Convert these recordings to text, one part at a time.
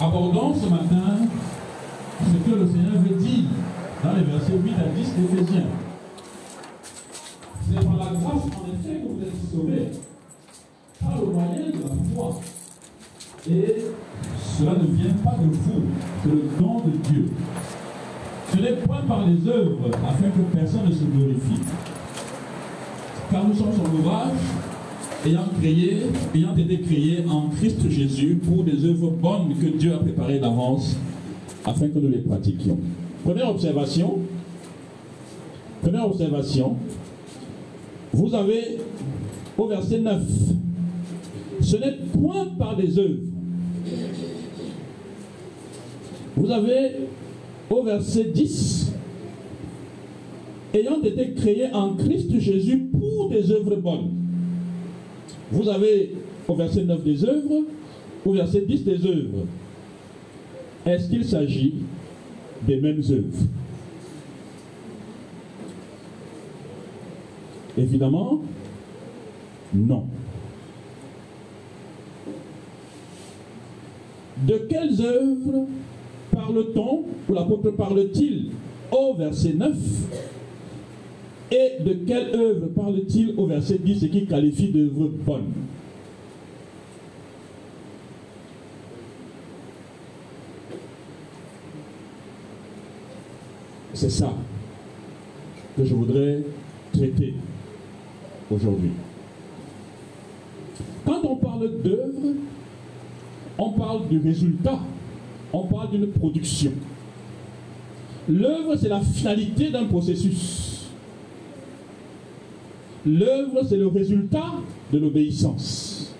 abordons ce matin ce que le Seigneur veut dire dans les versets 8 à 10 d'Éphésiens. C'est par la grâce, en effet, que vous êtes sauvés, par le moyen de la foi. Et cela ne vient pas de vous, c'est le don de Dieu. Ce n'est point par les œuvres, afin que personne ne se glorifie. Car nous sommes son ouvrage, ayant, été créés en Christ Jésus pour des œuvres bonnes que Dieu a préparées d'avance, afin que nous les pratiquions. Première observation. Première observation. Vous avez au verset 9. Ce n'est point par des œuvres. Vous avez au verset 10. Ayant été créés en Christ Jésus pour des œuvres bonnes. Vous avez au verset 9 des œuvres, au verset 10 des œuvres. Est-ce qu'il s'agit des mêmes œuvres? Évidemment, non. De quelles œuvres parle-t-on, ou l'apôtre parle-t-il au verset 9 Et de quelle œuvre parle-t-il au verset 10, ce qui qualifie d'œuvre bonne? C'est ça que je voudrais traiter aujourd'hui. Quand on parle d'œuvre, on parle du résultat, on parle d'une production. L'œuvre, c'est la finalité d'un processus. L'œuvre, c'est le résultat de l'obéissance.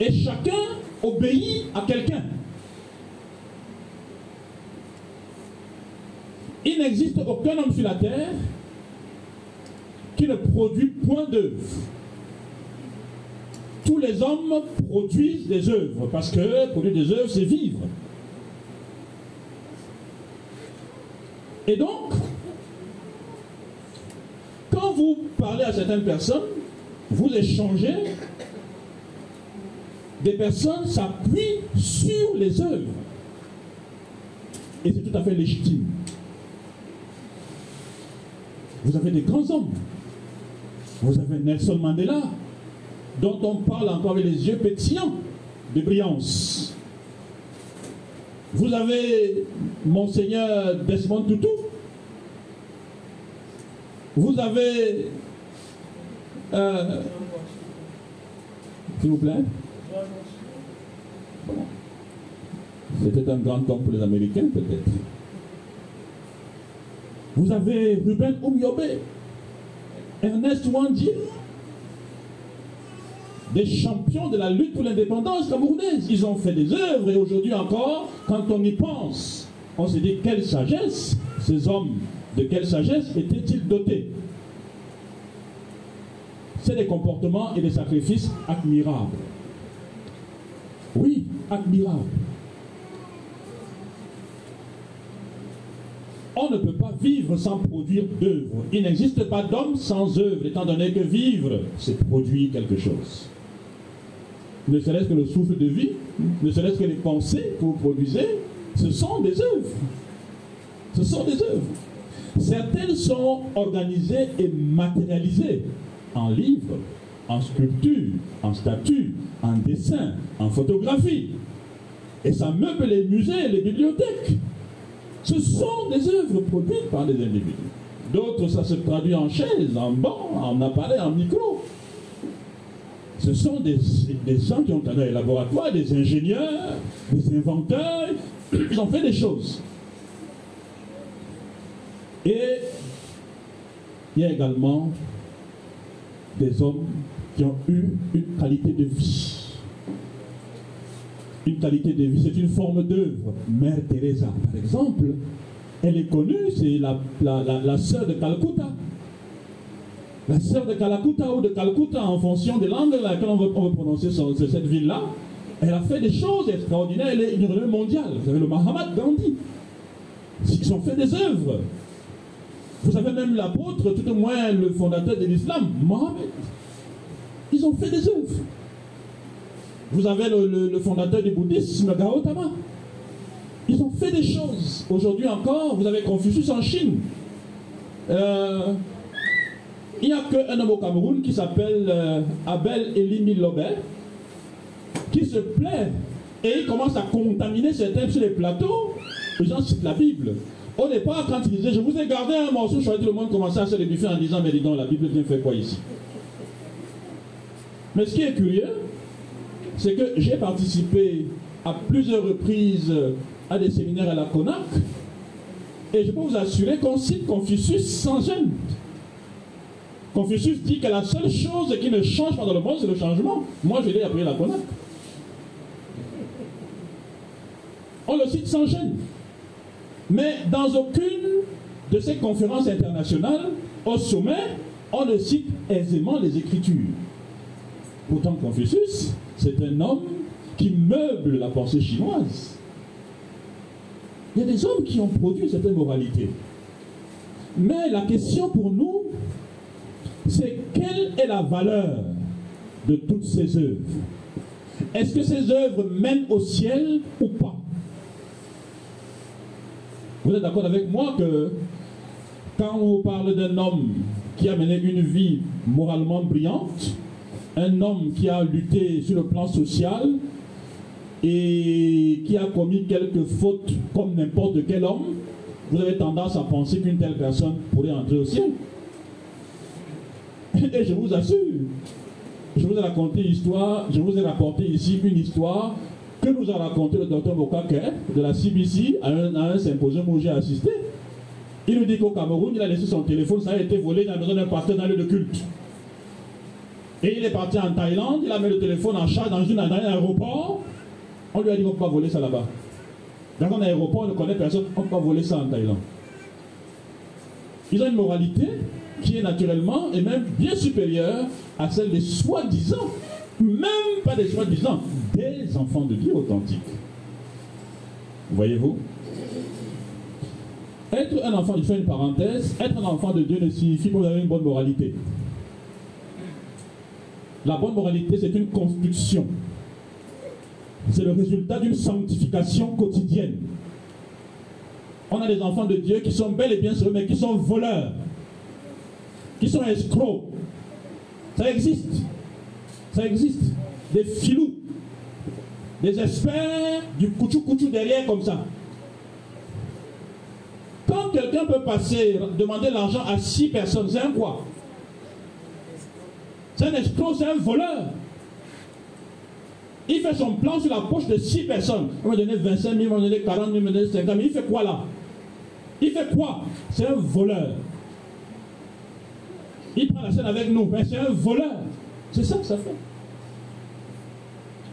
Et chacun obéit à quelqu'un. Il n'existe aucun homme sur la terre qui ne produit point d'œuvre. Tous les hommes produisent des œuvres parce que produire des œuvres, c'est vivre. Et donc, quand vous parlez à certaines personnes, vous échangez, des personnes s'appuient sur les œuvres. Et c'est tout à fait légitime. Vous avez des grands hommes. Vous avez Nelson Mandela, dont on parle encore avec les yeux pétillants de brillance. Vous avez Monseigneur Desmond Tutu. Vous avez. Euh, S'il vous plaît. C'était un grand homme pour les Américains, peut-être. Vous avez Ruben Oumyobe, Ernest Wandi, des champions de la lutte pour l'indépendance camerounaise. Ils ont fait des œuvres et aujourd'hui encore, quand on y pense, on se dit quelle sagesse ces hommes, de quelle sagesse étaient-ils dotés C'est des comportements et des sacrifices admirables. Oui, admirables. On ne peut pas vivre sans produire d'œuvres. Il n'existe pas d'homme sans œuvre, étant donné que vivre, c'est produire quelque chose. Ne serait-ce que le souffle de vie, ne serait-ce que les pensées que vous produisez, ce sont des œuvres. Ce sont des œuvres. Certaines sont organisées et matérialisées en livres, en sculpture, en statues, en dessin, en photographie. Et ça meuble les musées et les bibliothèques. Ce sont des œuvres produites par des individus. D'autres, ça se traduit en chaise, en banc, en appareil, en micro. Ce sont des, gens qui ont dans les laboratoires, des ingénieurs, des inventeurs. Ils ont fait des choses. Et il y a également des hommes qui ont eu une qualité de vie. Une qualité de vie, c'est une forme d'œuvre. Mère Teresa, par exemple, elle est connue, c'est la, sœur de Calcutta. La sœur de Calcutta ou de Calcutta, en fonction des langues dans laquelle on veut, on veut prononcer cette ville-là, elle a fait des choses extraordinaires, elle est une renommée mondiale. Vous avez le Mahatma Gandhi. Ils ont fait des œuvres. Vous avez même l'apôtre, tout au moins le fondateur de l'islam, Mohammed. Ils ont fait des œuvres. Vous avez le, fondateur du bouddhisme, Gautama. Ils ont fait des choses. Aujourd'hui encore, vous avez Confucius en Chine. Euh, il n'y a qu'un homme au Cameroun qui s'appelle euh, Abel Elimi Lobert qui se plaît et il commence à contaminer certains sur les plateaux. Les gens citent la Bible. Au départ, quand il disait, je vous ai gardé un morceau, je tout le monde commençait à se le en disant, mais dis donc, la Bible vient faire quoi ici? Mais ce qui est curieux, c'est que j'ai participé à plusieurs reprises à des séminaires à la CONAC, et je peux vous assurer qu'on cite Confucius sans gêne. Confucius dit que la seule chose qui ne change pas dans le monde, c'est le changement. Moi, je l'ai appris à la CONAC. On le cite sans gêne. Mais dans aucune de ces conférences internationales, au sommet, on ne cite aisément les Écritures. Pourtant, Confucius, c'est un homme qui meuble la pensée chinoise. Il y a des hommes qui ont produit cette moralité. Mais la question pour nous, c'est quelle est la valeur de toutes ces œuvres? Est-ce que ces œuvres mènent au ciel ou pas? Vous êtes d'accord avec moi que quand on parle d'un homme qui a mené une vie moralement brillante, un homme qui a lutté sur le plan social et qui a commis quelques fautes comme n'importe quel homme, vous avez tendance à penser qu'une telle personne pourrait entrer au ciel. Et je vous assure, je vous ai raconté histoire, je vous ai rapporté ici une histoire que nous a raconté le docteur Bokake de la CBC à un, symposium où j'ai assisté. Il nous dit qu'au Cameroun, il a laissé son téléphone, ça a été volé dans la maison d'un pasteur dans le de culte. Et il est parti en Thaïlande, il a mis le téléphone en charge dans, une, dans un aéroport. On lui a dit qu'on ne peut pas voler ça là-bas. Dans un aéroport, on ne connaît personne, on ne peut pas voler ça en Thaïlande. Ils ont une moralité qui est naturellement et même bien supérieure à celle des soi-disant, même pas des soi-disant, des enfants de Dieu authentiques. Voyez-vous? Être un enfant, je fais une parenthèse, être un enfant de Dieu ne signifie pas que vous avez une bonne moralité. La bonne moralité, c'est une construction. C'est le résultat d'une sanctification quotidienne. On a des enfants de Dieu qui sont bel et bien sur mais qui sont voleurs, qui sont escrocs. Ça existe. Ça existe. Des filous, des experts du couchou-couchou derrière comme ça. Quand quelqu'un peut passer, demander l'argent à six personnes, c'est un quoi? C'est un escroc, c'est un voleur. Il fait son plan sur la poche de six personnes. Il m'a donné 25 000, il m'a donné 40 000, il m'a donné 50 000. Il fait quoi là? Il fait quoi? C'est un voleur. Il prend la scène avec nous, mais c'est un voleur. C'est ça que ça fait.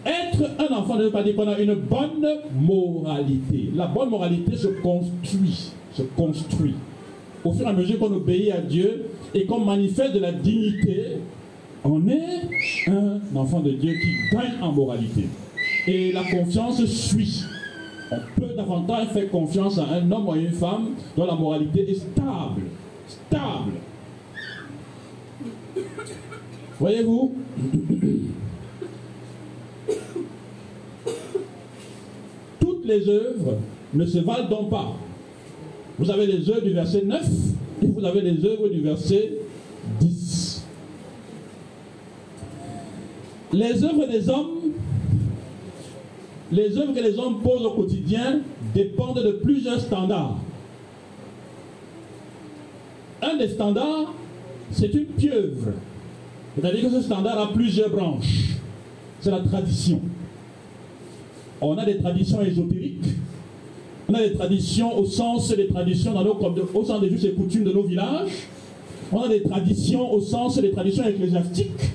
Être un enfant ne veut pas dire qu'on a une bonne moralité. La bonne moralité se construit, se construit. Au fur et à mesure qu'on obéit à Dieu et qu'on manifeste de la dignité, on est un enfant de Dieu qui gagne en moralité. Et la confiance suit. On peut davantage faire confiance à un homme ou à une femme dont la moralité est stable. Stable. Voyez-vous Toutes les œuvres ne se valent donc pas. Vous avez les œuvres du verset 9 et vous avez les œuvres du verset 10. Les œuvres des hommes, les œuvres que les hommes posent au quotidien dépendent de plusieurs standards. Un des standards, c'est une pieuvre. C'est-à-dire que ce standard a plusieurs branches. C'est la tradition. On a des traditions ésotériques. On a des traditions au sens des traditions dans nos, au sens des et coutumes de nos villages. On a des traditions au sens des traditions ecclésiastiques.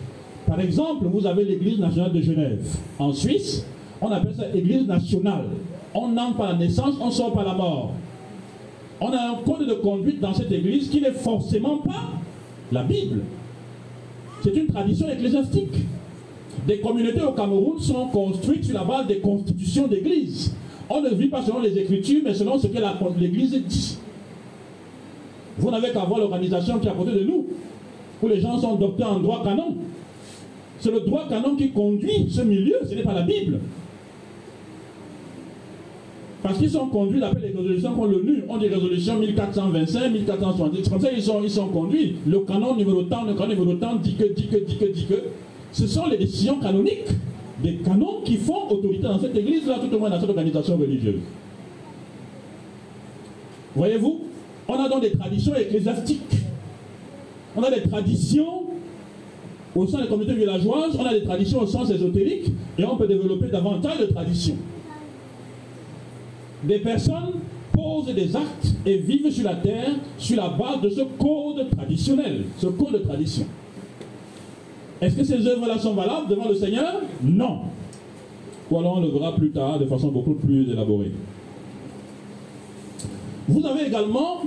Par exemple, vous avez l'Église nationale de Genève. En Suisse, on appelle ça Église nationale. On entre par la naissance, on sort par la mort. On a un code de conduite dans cette Église qui n'est forcément pas la Bible. C'est une tradition ecclésiastique. Des communautés au Cameroun sont construites sur la base des constitutions d'Église. On ne vit pas selon les Écritures, mais selon ce que l'Église dit. Vous n'avez qu'à voir l'organisation qui est à côté de nous, où les gens sont docteurs en droit canon. C'est le droit canon qui conduit ce milieu, ce n'est pas la Bible. Parce qu'ils sont conduits d'après les résolutions qu'on l'ONU, ont des résolutions 1425, 1470, comme ça ils sont, ils sont conduits. Le canon numéro tant, le canon numéro tant dit que, dit que, dit que, dit que. Ce sont les décisions canoniques des canons qui font autorité dans cette église-là, tout au moins dans cette organisation religieuse. Voyez-vous On a donc des traditions ecclésiastiques. On a des traditions au sein des communautés villageoises, on a des traditions au sens ésotérique, et on peut développer davantage de traditions des personnes posent des actes et vivent sur la terre sur la base de ce code traditionnel, ce code de tradition. Est-ce que ces œuvres-là sont valables devant le Seigneur? Non. Ou alors on le verra plus tard de façon beaucoup plus élaborée. Vous avez également,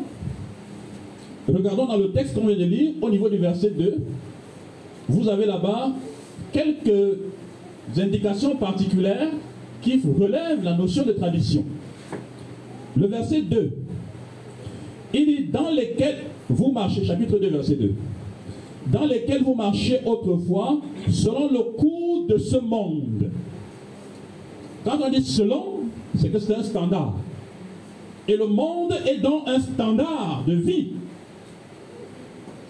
regardons dans le texte qu'on vient de lire, au niveau du verset 2, vous avez là-bas quelques indications particulières qui relèvent la notion de tradition. Le verset 2. Il dit dans lesquels vous marchez, chapitre 2, verset 2. Dans lesquels vous marchez autrefois, selon le cours de ce monde. Quand on dit selon, c'est que c'est un standard. Et le monde est donc un standard de vie.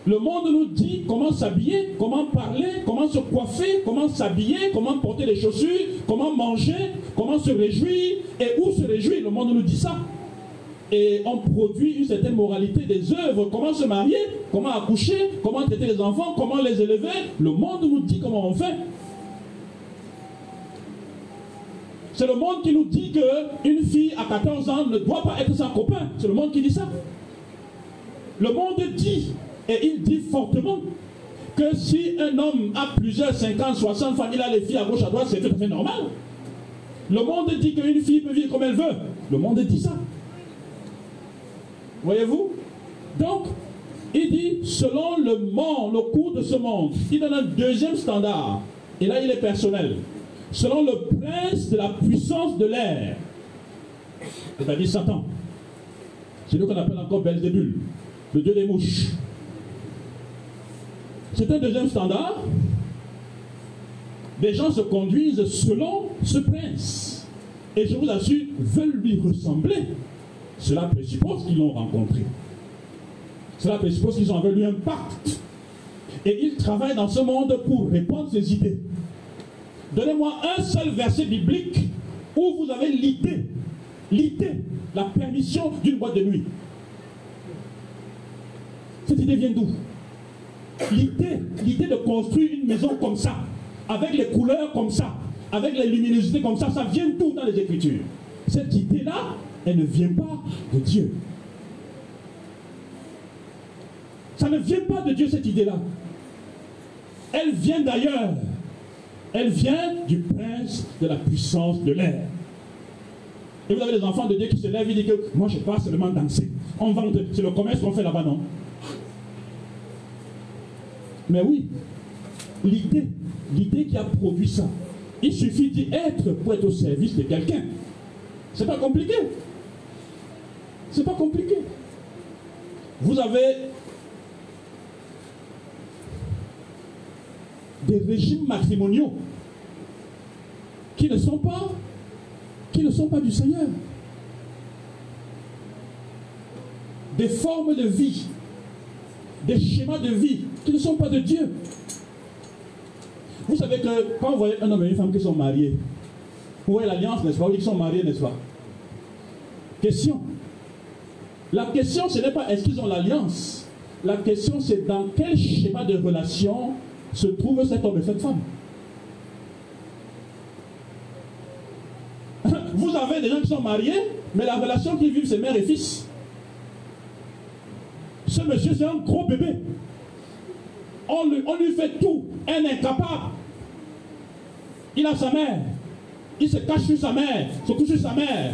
Le monde nous dit comment s'habiller, comment parler, comment se coiffer, comment s'habiller, comment porter les chaussures, comment manger, comment se réjouir et où se réjouir. Le monde nous dit ça et on produit une certaine moralité des œuvres. Comment se marier, comment accoucher, comment traiter les enfants, comment les élever. Le monde nous dit comment on fait. C'est le monde qui nous dit qu'une fille à 14 ans ne doit pas être sa copain. C'est le monde qui dit ça. Le monde dit, et il dit fortement, que si un homme a plusieurs 50, 60 femmes, il a les filles à gauche, à droite, c'est tout à fait normal. Le monde dit qu'une fille peut vivre comme elle veut. Le monde dit ça. Voyez-vous? Donc, il dit, selon le monde, le cours de ce monde, il donne un deuxième standard. Et là, il est personnel. Selon le prince de la puissance de l'air, c'est-à-dire Satan. C'est lui qu'on appelle encore Belzébul, le dieu des mouches. C'est un deuxième standard. Des gens se conduisent selon ce prince. Et je vous assure, veulent lui ressembler. Cela présuppose qu'ils l'ont rencontré. Cela présuppose qu'ils ont avec lui un pacte. Et ils travaillent dans ce monde pour répondre ses idées. Donnez-moi un seul verset biblique où vous avez l'idée, l'idée, la permission d'une boîte de nuit. Cette idée vient d'où? L'idée, de construire une maison comme ça, avec les couleurs comme ça, avec les luminosités comme ça, ça vient d'où dans les Écritures? Cette idée-là, elle ne vient pas de Dieu. Ça ne vient pas de Dieu cette idée-là. Elle vient d'ailleurs. Elle vient du prince de la puissance de l'air. Et vous avez des enfants de Dieu qui se lèvent et disent que moi je ne pas seulement danser. On c'est le commerce qu'on fait là-bas, non? Mais oui, l'idée, l'idée qui a produit ça, il suffit d'y être pour être au service de quelqu'un. C'est pas compliqué. C'est pas compliqué. Vous avez des régimes matrimoniaux qui ne sont pas qui ne sont pas du Seigneur. Des formes de vie, des schémas de vie qui ne sont pas de Dieu. Vous savez que quand vous voyez un homme et une femme qui sont mariés, vous voyez l'alliance, n'est-ce pas? Ils sont mariés, n'est-ce pas? Question. La question, ce n'est pas est-ce qu'ils ont l'alliance. La question, c'est dans quel schéma de relation se trouve cet homme et cette femme. Vous avez des gens qui sont mariés, mais la relation qu'ils vivent, c'est mère et fils. Ce monsieur, c'est un gros bébé. On lui, fait tout. Un incapable. Il a sa mère. Il se cache sur sa mère, se couche sur sa mère.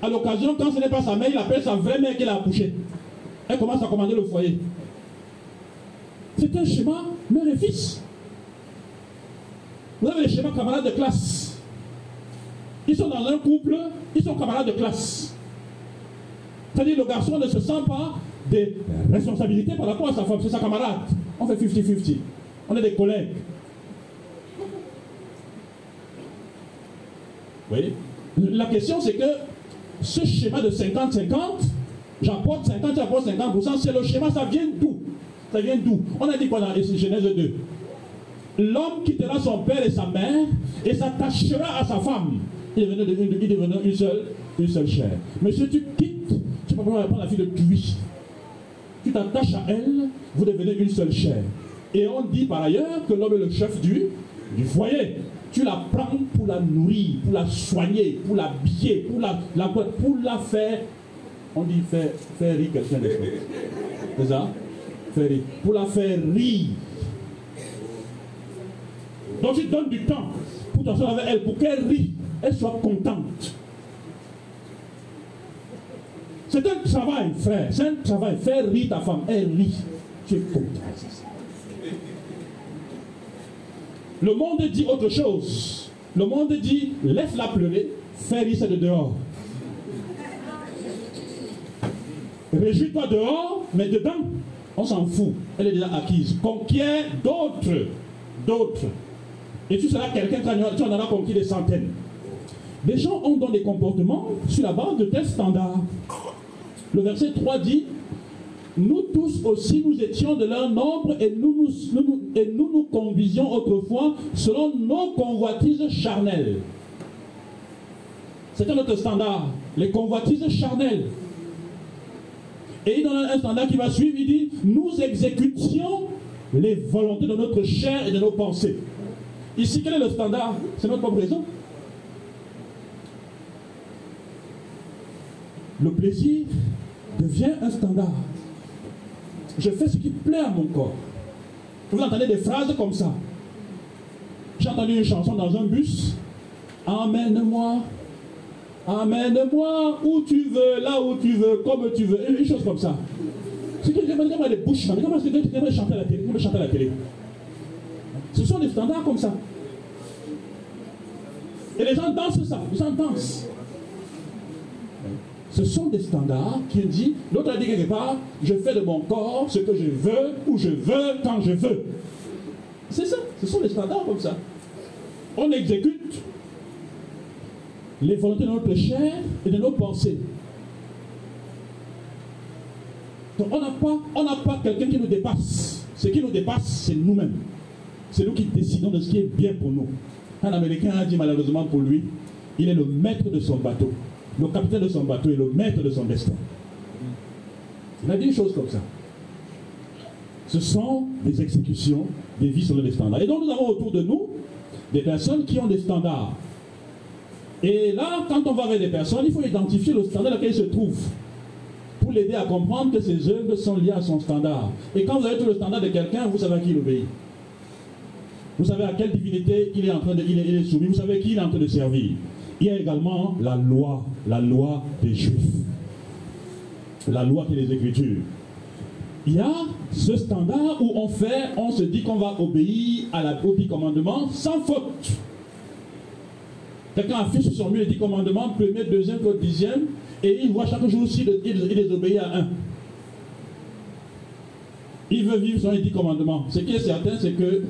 À l'occasion, quand ce n'est pas sa mère, il appelle sa vraie mère qu'il a accouchée. Elle commence à commander le foyer. C'est un schéma mère et fils. Vous avez les schémas camarades de classe. Ils sont dans un couple, ils sont camarades de classe. C'est-à-dire le garçon ne se sent pas des responsabilités par rapport à sa femme, c'est sa camarade. On fait 50-50. On est des collègues. Oui. La question, c'est que ce schéma de 50-50, j'apporte 50, j'apporte 50%, 50 c'est le schéma, ça vient d'où? Ça vient d'où? On a dit quoi dans Genèse 2 L'homme quittera son père et sa mère et s'attachera à sa femme. Il devenait une, une, seule, une seule chair. Monsieur, tu quittes, tu ne peux pas prendre la fille de Christ. Tu t'attaches à elle, vous devenez une seule chair. Et on dit par ailleurs que l'homme est le chef du, du foyer. Tu la prends pour la nourrir, pour la soigner, pour l'habiller, pour la, la, pour la faire. On dit faire, faire rire quelqu'un des C'est ça? Faire rire. Pour la faire rire. Donc tu donnes du temps pour t'asseoir avec elle, pour qu'elle rie, elle soit contente. C'est un travail, frère. C'est un travail. Faire rire ta femme. Elle rit. Tu es content. Le monde dit autre chose. Le monde dit laisse-la pleurer, fais rire de dehors. Réjouis-toi dehors, mais dedans, on s'en fout. Elle est déjà acquise. Conquiert d'autres. D'autres. Et tu seras quelqu'un, tu en auras conquis des centaines. Des gens ont donc des comportements sur la base de tels standards. Le verset 3 dit Nous tous aussi, nous étions de leur nombre et nous nous, conduisions autrefois selon nos convoitises charnelles. C'était notre standard, les convoitises charnelles. Et il donne un standard qui va suivre, il dit Nous exécutions les volontés de notre chair et de nos pensées. Ici, quel est le standard? C'est notre propre raison. Le plaisir devient un standard. Je fais ce qui plaît à mon corps. Vous entendez des phrases comme ça. J'ai entendu une chanson dans un bus. Emmène-moi. Emmène-moi où tu veux, là où tu veux, comme tu veux. Une chose comme ça. C'est que j'aimerais des bouches. J'aimerais chanter à la télé. chanter à la télé. Ce sont des standards comme ça. Et les gens dansent ça. Les gens dansent. Ce sont des standards qui dit, l'autre a dit quelque part, je fais de mon corps ce que je veux, où je veux, quand je veux. C'est ça, ce sont des standards comme ça. On exécute les volontés de notre chair et de nos pensées. Donc on n'a pas, on n'a pas quelqu'un qui nous dépasse. Ce qui nous dépasse, c'est nous-mêmes. C'est nous qui décidons de ce qui est bien pour nous. Un Américain a dit malheureusement pour lui, il est le maître de son bateau. Le capitaine de son bateau est le maître de son destin. Il a dit une chose comme ça. Ce sont des exécutions des vies sur les standards. Et donc nous avons autour de nous des personnes qui ont des standards. Et là, quand on va vers des personnes, il faut identifier le standard dans lequel il se trouve pour l'aider à comprendre que ses œuvres sont liées à son standard. Et quand vous avez tout le standard de quelqu'un, vous savez à qui il obéit. Vous savez à quelle divinité il est en train de, il est, soumis. Vous savez qui il est en train de servir. Il y a également la loi, la loi des Juifs. La loi qui les Écritures. Il y a ce standard où on fait, on se dit qu'on va obéir à la, aux dix commandements sans faute. Quelqu'un affiche sur son mur les dix commandements, premier, deuxième, dixième, et il voit chaque jour s'il il, les obéit à un. Il veut vivre sur les dix commandements. Ce qui est certain, c'est que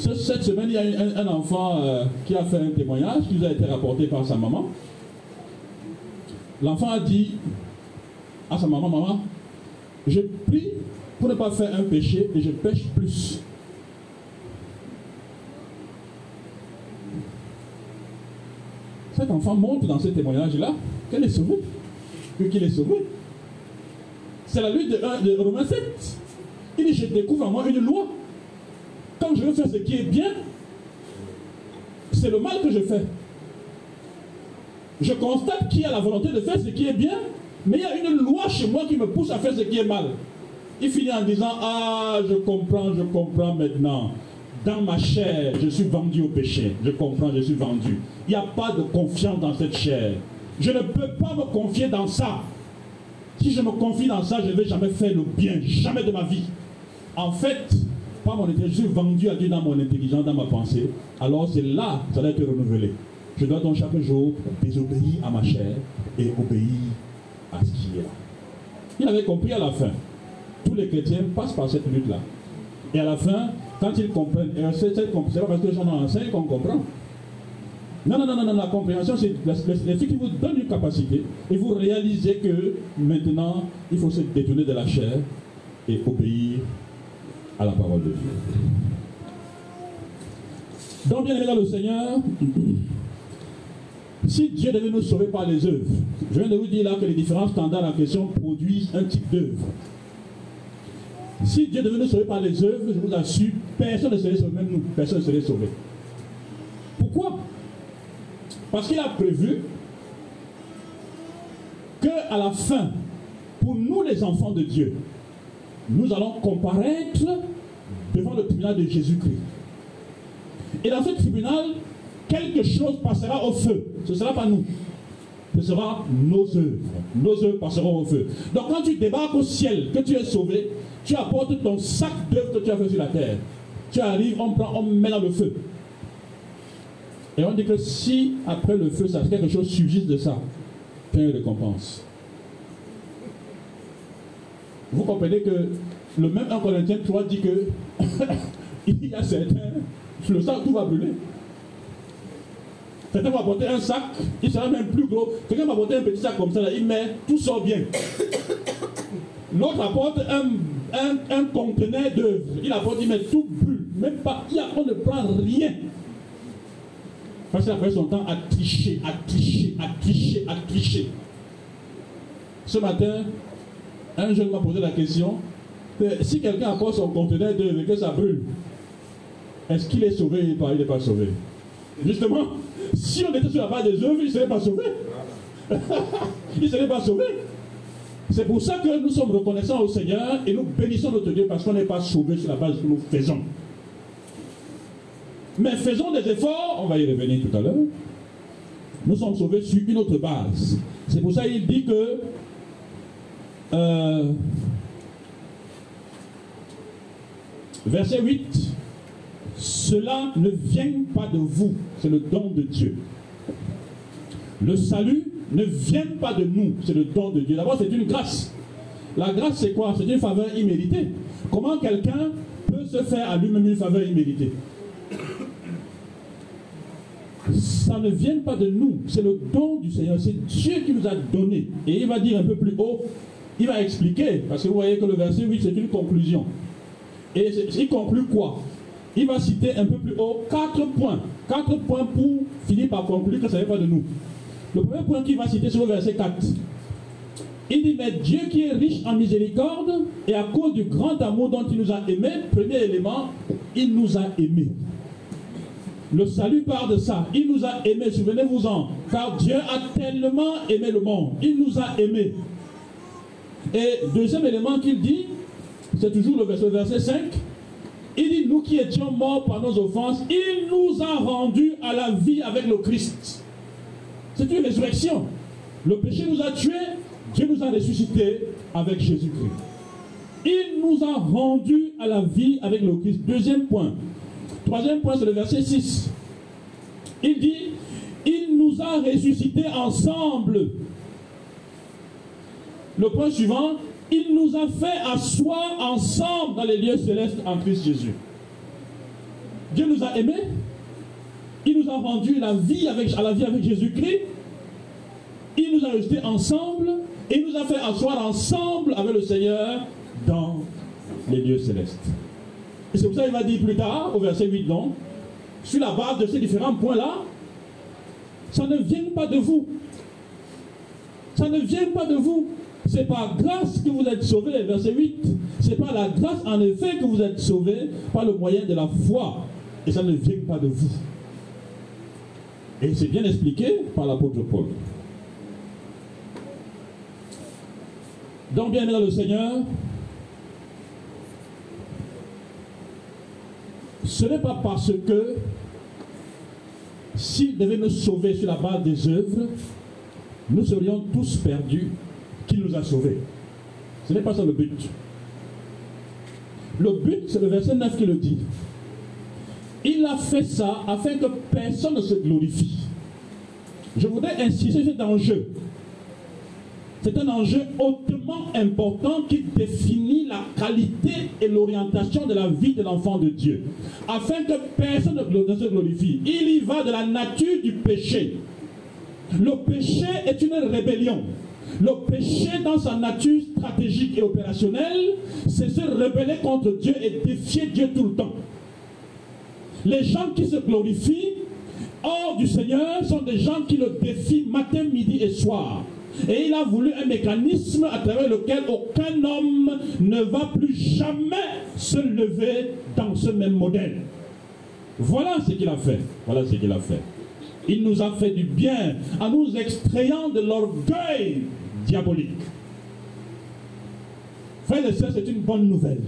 cette semaine, il y a un, enfant euh, qui a fait un témoignage qui nous a été rapporté par sa maman. L'enfant a dit à sa maman, maman, je prie pour ne pas faire un péché et je pêche plus. Cet enfant montre dans ce témoignage-là qu'elle est sauvée, qu'il est sauvé. C'est la lutte de, de Romains 7. Il dit, je découvre en moi une loi quand je veux faire ce qui est bien, c'est le mal que je fais. Je constate qu'il y a la volonté de faire ce qui est bien, mais il y a une loi chez moi qui me pousse à faire ce qui est mal. Il finit en disant, ah, je comprends, je comprends maintenant. Dans ma chair, je suis vendu au péché. Je comprends, je suis vendu. Il n'y a pas de confiance dans cette chair. Je ne peux pas me confier dans ça. Si je me confie dans ça, je ne vais jamais faire le bien, jamais de ma vie. En fait, pas mon je suis vendu à Dieu dans mon intelligence, dans ma pensée, alors c'est là que ça doit être renouvelé. Je dois donc chaque jour désobéir à ma chair et obéir à ce qui est là. Il avait compris à la fin. Tous les chrétiens passent par cette lutte-là. Et à la fin, quand ils comprennent, c'est pas parce que les gens enseignent qu'on comprend. Non, non, non, non, la compréhension, c'est l'Esprit qui vous donne une capacité et vous réalisez que maintenant, il faut se détourner de la chair et obéir à la parole de Dieu. Donc, bien aimé dans le Seigneur, si Dieu devait nous sauver par les œuvres, je viens de vous dire là que les différents standards en question produisent un type d'œuvre. Si Dieu devait nous sauver par les œuvres, je vous assure, personne ne serait sauvé, même nous, personne ne serait sauvé. Pourquoi? Parce qu'il a prévu qu'à la fin, pour nous les enfants de Dieu, nous allons comparaître devant le tribunal de Jésus-Christ. Et dans ce tribunal, quelque chose passera au feu. Ce ne sera pas nous. Ce sera nos œuvres. Nos œuvres passeront au feu. Donc quand tu débarques au ciel, que tu es sauvé, tu apportes ton sac d'œuvres que tu as fait sur la terre. Tu arrives, on prend, on met dans le feu. Et on dit que si après le feu, ça, quelque chose subsiste de ça, tu as une récompense. Vous comprenez que le même 1 Corinthiens 3 dit que il y a certains, le sac, tout va brûler. Certains vont apporter un sac, il sera même plus gros. Quelqu'un va apporter un petit sac comme ça, là, il met, tout sort bien. L'autre apporte un, un, un conteneur d'œuvres. Il apporte, il met tout brûle. Même pas, il on ne prend rien. Parce qu'il a fait son temps à tricher, à tricher, à tricher, à tricher. Ce matin, un jeune m'a posé la question si quelqu'un apporte son conteneur d'œuvres et que ça brûle, est-ce qu'il est sauvé ou pas? Il n'est pas sauvé. Justement, si on était sur la base des œuvres, il ne serait pas sauvé. il ne serait pas sauvé. C'est pour ça que nous sommes reconnaissants au Seigneur et nous bénissons notre Dieu parce qu'on n'est pas sauvé sur la base que nous faisons. Mais faisons des efforts, on va y revenir tout à l'heure. Nous sommes sauvés sur une autre base. C'est pour ça qu'il dit que euh, verset 8 cela ne vient pas de vous, c'est le don de Dieu. Le salut ne vient pas de nous, c'est le don de Dieu. D'abord, c'est une grâce. La grâce, c'est quoi? C'est une faveur imméritée. Comment quelqu'un peut se faire à lui-même une faveur imméritée? Ça ne vient pas de nous, c'est le don du Seigneur. C'est Dieu qui nous a donné. Et il va dire un peu plus haut, il va expliquer, parce que vous voyez que le verset 8, c'est une conclusion. Et il conclut quoi? Il va citer un peu plus haut quatre points. Quatre points pour finir par conclure que ça n'est pas de nous. Le premier point qu'il va citer sur le verset 4. Il dit, mais Dieu qui est riche en miséricorde, et à cause du grand amour dont il nous a aimés, premier élément, il nous a aimés. Le salut part de ça. Il nous a aimés, souvenez-vous-en. Car Dieu a tellement aimé le monde. Il nous a aimés. Et deuxième élément qu'il dit, c'est toujours le verset, verset 5. Il dit, nous qui étions morts par nos offenses, il nous a rendus à la vie avec le Christ. C'est une résurrection. Le péché nous a tués, Dieu nous a ressuscités avec Jésus-Christ. Il nous a rendus à la vie avec le Christ. Deuxième point. Troisième point, c'est le verset 6. Il dit, il nous a ressuscités ensemble. Le point suivant, il nous a fait asseoir ensemble dans les lieux célestes en Christ Jésus. Dieu nous a aimés. Il nous a rendu la vie avec, à la vie avec Jésus-Christ. Il nous a restés ensemble et il nous a fait asseoir ensemble avec le Seigneur dans les lieux célestes. Et c'est pour ça qu'il va dire plus tard, au verset 8, non, sur la base de ces différents points-là, ça ne vient pas de vous. Ça ne vient pas de vous. C'est par grâce que vous êtes sauvés, verset 8. C'est par la grâce, en effet, que vous êtes sauvés par le moyen de la foi. Et ça ne vient pas de vous. Et c'est bien expliqué par l'apôtre Paul. Donc, bien dans le Seigneur, ce n'est pas parce que s'il devait nous sauver sur la base des œuvres, nous serions tous perdus qu'il nous a sauvés. Ce n'est pas ça le but. Le but, c'est le verset 9 qui le dit. Il a fait ça afin que personne ne se glorifie. Je voudrais insister sur cet enjeu. c'est un enjeu hautement important qui définit la qualité et l'orientation de la vie de l'enfant de Dieu. Afin que personne ne se glorifie. Il y va de la nature du péché. Le péché est une rébellion. Le péché dans sa nature stratégique et opérationnelle, c'est se rebeller contre Dieu et défier Dieu tout le temps. Les gens qui se glorifient hors du Seigneur sont des gens qui le défient matin, midi et soir. Et il a voulu un mécanisme à travers lequel aucun homme ne va plus jamais se lever dans ce même modèle. Voilà ce qu'il a fait. Voilà ce qu'il a fait. Il nous a fait du bien en nous extrayant de l'orgueil diabolique. Frères et sœurs, c'est une bonne nouvelle.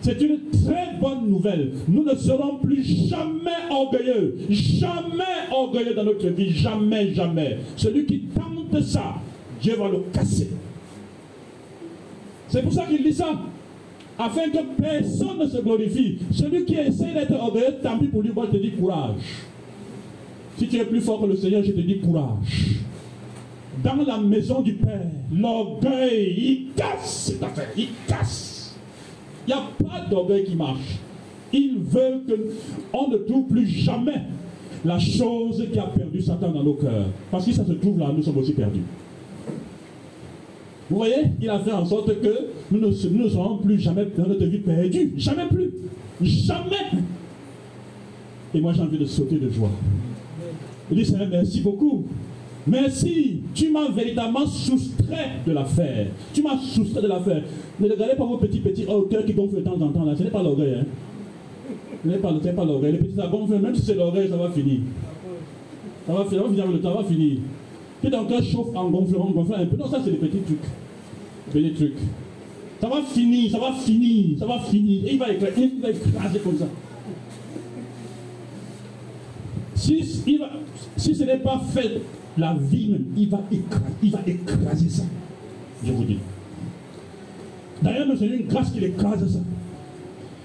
C'est une très bonne nouvelle. Nous ne serons plus jamais orgueilleux. Jamais orgueilleux dans notre vie. Jamais, jamais. Celui qui tente ça, Dieu va le casser. C'est pour ça qu'il dit ça. Afin que personne ne se glorifie. Celui qui essaie d'être orgueilleux, tant pis pour lui, moi je te dis courage. Si tu es plus fort que le Seigneur, je te dis courage. Dans la maison du Père, l'orgueil, il casse cette affaire, il casse. Il n'y a pas d'orgueil qui marche. Il veut qu'on ne trouve plus jamais la chose qui a perdu Satan dans nos cœurs. Parce que si ça se trouve là, nous sommes aussi perdus. Vous voyez, il a fait en sorte que nous ne, serons plus jamais dans notre vie perdue. Jamais plus. Jamais. Et moi, j'ai envie de sauter de joie. Je dis, Seigneur, merci beaucoup. Merci, tu m'as véritablement soustrait de l'affaire. Tu m'as soustrait de l'affaire. Ne regardez pas vos petits petits cœurs qui gonflent de temps en temps là. Ce n'est pas l'orgueil. Hein. Ce n'est pas, pas l'orgueil. Les petits même si c'est l'orgueil, ça va finir. Ça va finir, ça va finir le temps, va finir. Si ton cœur chauffe en gonflant, en gonflant un peu? Non, ça c'est des petits trucs. Des petits trucs. Ça va finir, ça va finir, ça va finir. Et il va écraser, il va écraser comme ça. Si, si ce n'est pas fait la vie même, il va écraser, ça. Je vous dis. D'ailleurs, c'est une grâce qu'il écrase ça.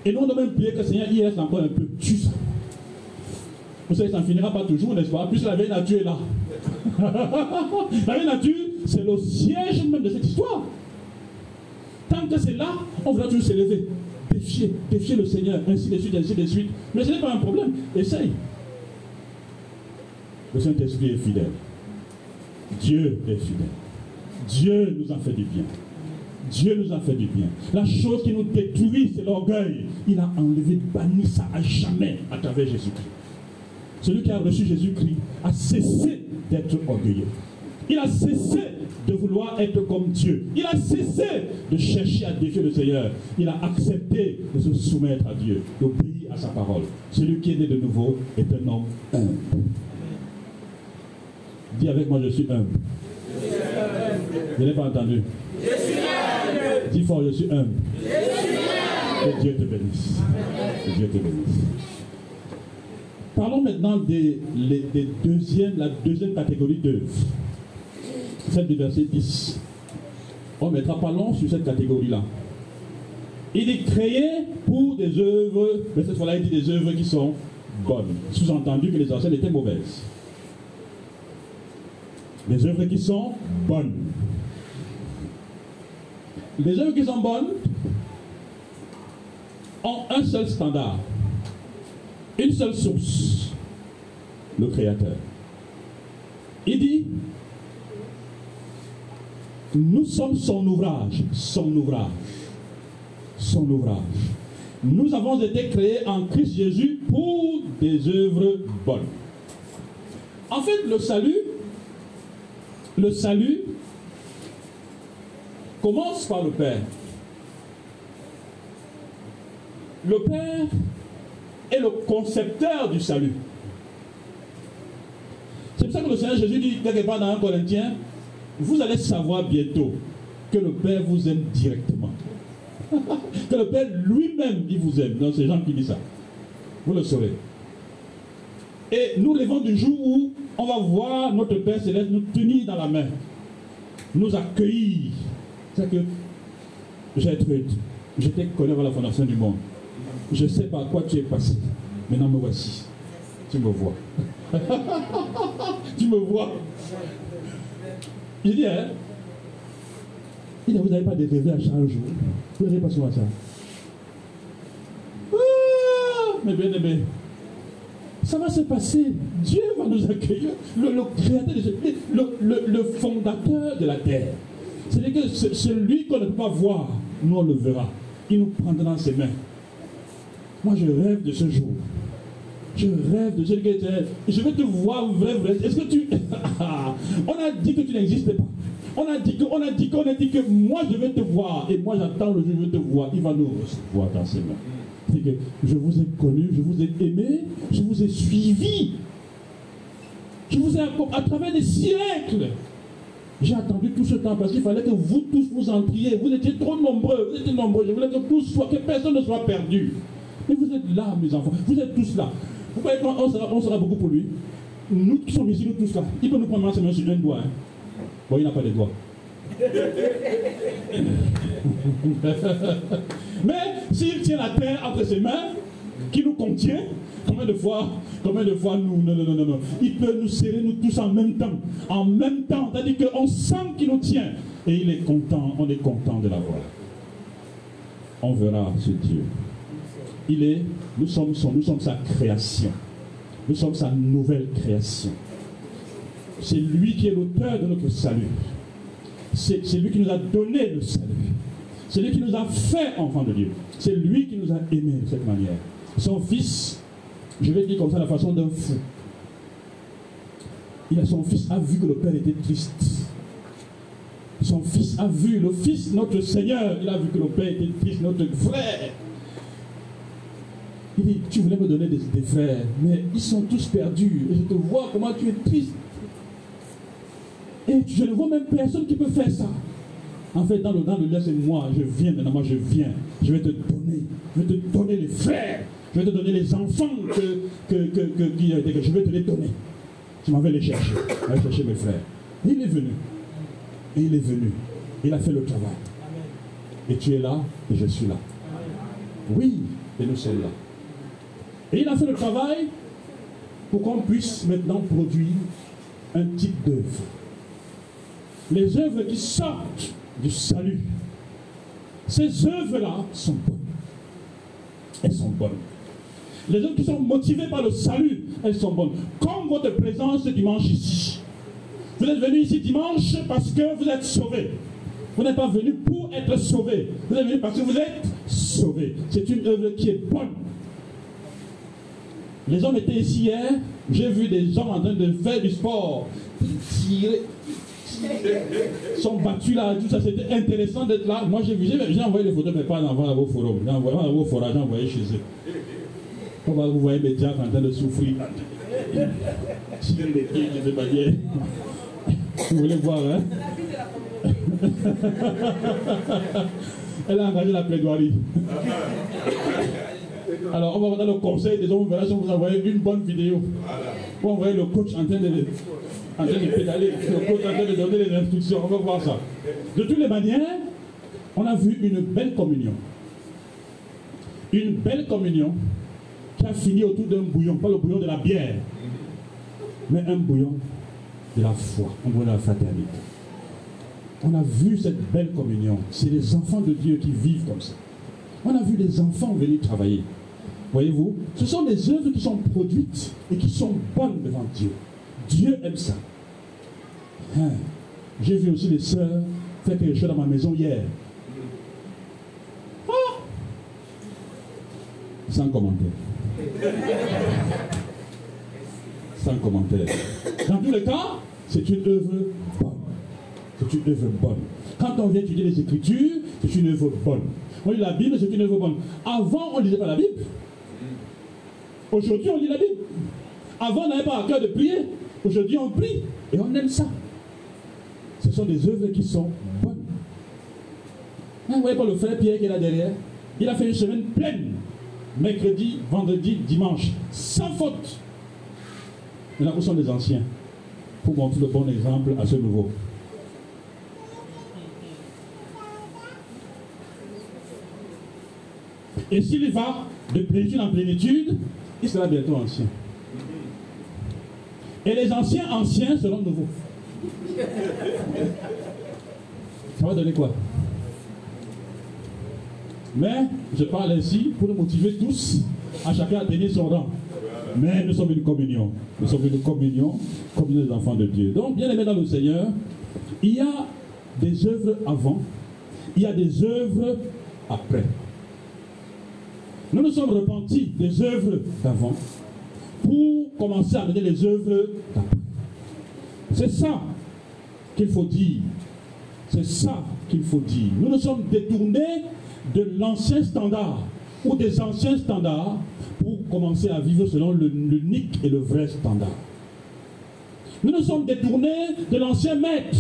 Et nous, on doit même prier que le Seigneur, il reste encore un peu. Tue ça. Vous savez, ça ne finira pas toujours, n'est-ce pas? Puisque la vieille nature est là. la vieille nature, c'est le siège même de cette histoire. Tant que c'est là, on va toujours s'élever. Défier, défier le Seigneur, ainsi de suite, ainsi de suite. Mais ce n'est pas un problème. Essaye. Le Saint-Esprit est fidèle. Dieu est fidèle. Dieu nous a fait du bien. Dieu nous a fait du bien. La chose qui nous détruit, c'est l'orgueil. Il a enlevé, banni ça à jamais à travers Jésus-Christ. Celui qui a reçu Jésus-Christ a cessé d'être orgueilleux. Il a cessé de vouloir être comme Dieu. Il a cessé de chercher à défier le Seigneur. Il a accepté de se soumettre à Dieu, d'obéir à sa parole. Celui qui est né de nouveau est un homme humble. Dis avec moi, je suis humble. Je n'ai pas entendu. Je suis humble. Dis fort, je suis humble. Je suis humble. Que Dieu te bénisse. Dieu te bénisse. Parlons maintenant des, deuxièmes, la deuxième catégorie d'œuvres. Celle du verset 10. On mettra pas long sur cette catégorie-là. Il est créé pour des œuvres, mais cette fois-là, il dit des œuvres qui sont bonnes. Sous-entendu que les anciennes étaient mauvaises. Les œuvres qui sont bonnes. Les œuvres qui sont bonnes ont un seul standard, une seule source, le Créateur. Il dit, nous sommes son ouvrage, son ouvrage, son ouvrage. Nous avons été créés en Christ Jésus pour des œuvres bonnes. En fait, le salut le salut commence par le Père. Le Père est le concepteur du salut. C'est pour ça que le Seigneur Jésus dit quelque part dans un Corinthien, vous allez savoir bientôt que le Père vous aime directement. que le Père lui-même, il vous aime. Donc c'est Jean qui dit ça. Vous le saurez. Et nous rêvons du jour où on va voir notre Père Céleste nous tenir dans la main, nous accueillir. C'est que j'ai été, je t'ai connu avant la fondation du monde. Je sais par quoi tu es passé. Maintenant me voici. Tu me vois. tu me vois. Je dis, hein, Il dit, vous n'avez pas de à chaque jour. Vous n'avez pas souvent ça. Ah, mais bien aimé, ça va se passer. Dieu va nous accueillir. Le, le, le, fondateur de la terre. C'est-à-dire que celui qu'on ne peut pas voir, nous on le verra. Il nous prendra dans ses mains. Moi je rêve de ce jour. Je rêve de ce que Je veux te voir vrai, vrai. Est-ce que tu. on a dit que tu n'existais pas. On a dit qu'on a dit qu'on a dit que moi je vais te voir. Et moi j'attends le jour je vais te voir. Il va nous recevoir dans ses mains. Que je vous ai connu, je vous ai aimé, je vous ai suivi. Je vous ai à travers des siècles. J'ai attendu tout ce temps parce qu'il fallait que vous tous vous entriez. Vous étiez trop nombreux. Vous étiez nombreux. Je voulais que tous soient, que personne ne soit perdu. Mais vous êtes là, mes enfants. Vous êtes tous là. Vous voyez sera, on sera beaucoup pour lui. Nous qui sommes ici, nous tous là. Il peut nous prendre main sur un doigt. Hein. Bon, il n'a pas de doigts. Mais s'il tient la terre entre ses mains, qui nous contient, combien de fois, combien de fois nous, non, non, non, non, il peut nous serrer nous tous en même temps, en même temps, c'est-à-dire qu'on sent qu'il nous tient, et il est content, on est content de l'avoir. On verra ce Dieu. Il est, nous sommes, nous sommes sa création. Nous sommes sa nouvelle création. C'est lui qui est l'auteur de notre salut. C'est lui qui nous a donné le salut. C'est lui qui nous a fait enfants de Dieu. C'est lui qui nous a aimés de cette manière. Son fils, je vais dire comme ça la façon d'un fou. Son fils a vu que le père était triste. Son fils a vu, le fils, notre Seigneur, il a vu que le père était triste, notre frère. Il dit, tu voulais me donner des, des frères, mais ils sont tous perdus. Je te vois comment tu es triste. Et je ne vois même personne qui peut faire ça. En fait, dans le, dans le c'est moi, je viens maintenant, moi je viens. Je vais te donner, je vais te donner les frères, je vais te donner les enfants que, que, que, que je vais te les donner. Tu m'en vais les chercher, je vais chercher mes frères. Il est venu. Et il est venu. Il a fait le travail. Et tu es là, et je suis là. Oui, et nous sommes là. Et il a fait le travail pour qu'on puisse maintenant produire un type d'œuvre les œuvres qui sortent du salut, ces œuvres-là sont bonnes. Elles sont bonnes. Les œuvres qui sont motivées par le salut, elles sont bonnes. Comme votre présence dimanche ici. Vous êtes venu ici dimanche parce que vous êtes sauvés. Vous n'êtes pas venu pour être sauvé. Vous êtes venu parce que vous êtes sauvés. C'est une œuvre qui est bonne. Les hommes étaient ici hier. J'ai vu des hommes en train de faire du sport, tirer, sont battus là, tout ça, c'était intéressant d'être là. Moi j'ai vu, j'ai envoyé les photos, mais pas dans vos forums. J'ai envoyé dans vos forums, j'ai envoyé chez eux. Comment vous voyez mes diacres en train de souffrir. Vous voulez voir, hein? Elle a engagé la plaidoirie. Alors, on va dans le conseil des hommes, on verra si vous envoyez une bonne vidéo. Vous envoyez le coach en train de en train de pédaler, en train de donner les instructions. On va voir ça. De toutes les manières, on a vu une belle communion. Une belle communion qui a fini autour d'un bouillon, pas le bouillon de la bière, mais un bouillon de la foi, un bouillon de la fraternité. On a vu cette belle communion. C'est les enfants de Dieu qui vivent comme ça. On a vu les enfants venir travailler. Voyez-vous, ce sont des œuvres qui sont produites et qui sont bonnes devant Dieu. Dieu aime ça. Hein? J'ai vu aussi les sœurs faire quelque chose dans ma maison hier. Ah! Sans commentaire. Sans commentaire. Dans tous les cas, c'est une œuvre bonne. C'est une œuvre bonne. Quand on vient étudier les Écritures, c'est une œuvre bonne. On lit la Bible, c'est une œuvre bonne. Avant, on ne lisait pas la Bible. Aujourd'hui, on lit la Bible. Avant, on n'avait pas à cœur de prier. Aujourd'hui, on prie et on aime ça. Ce sont des œuvres qui sont bonnes. Vous voyez pas le frère Pierre qui est là derrière? Il a fait une semaine pleine. Mercredi, vendredi, dimanche. Sans faute. Maintenant, où sont les anciens Pour montrer le bon exemple à ce nouveau. Et s'il va de plénitude en plénitude, il sera bientôt ancien. Et les anciens anciens seront nouveaux. Ça va donner quoi? Mais je parle ainsi pour nous motiver tous à chacun à tenir son rang. Mais nous sommes une communion. Nous sommes une communion, comme des enfants de Dieu. Donc, bien aimés dans le Seigneur, il y a des œuvres avant, il y a des œuvres après. Nous nous sommes repentis des œuvres d'avant pour commencer à mener les œuvres d'après. C'est ça qu'il faut dire. C'est ça qu'il faut dire. Nous nous sommes détournés de l'ancien standard ou des anciens standards pour commencer à vivre selon l'unique et le vrai standard. Nous nous sommes détournés de l'ancien maître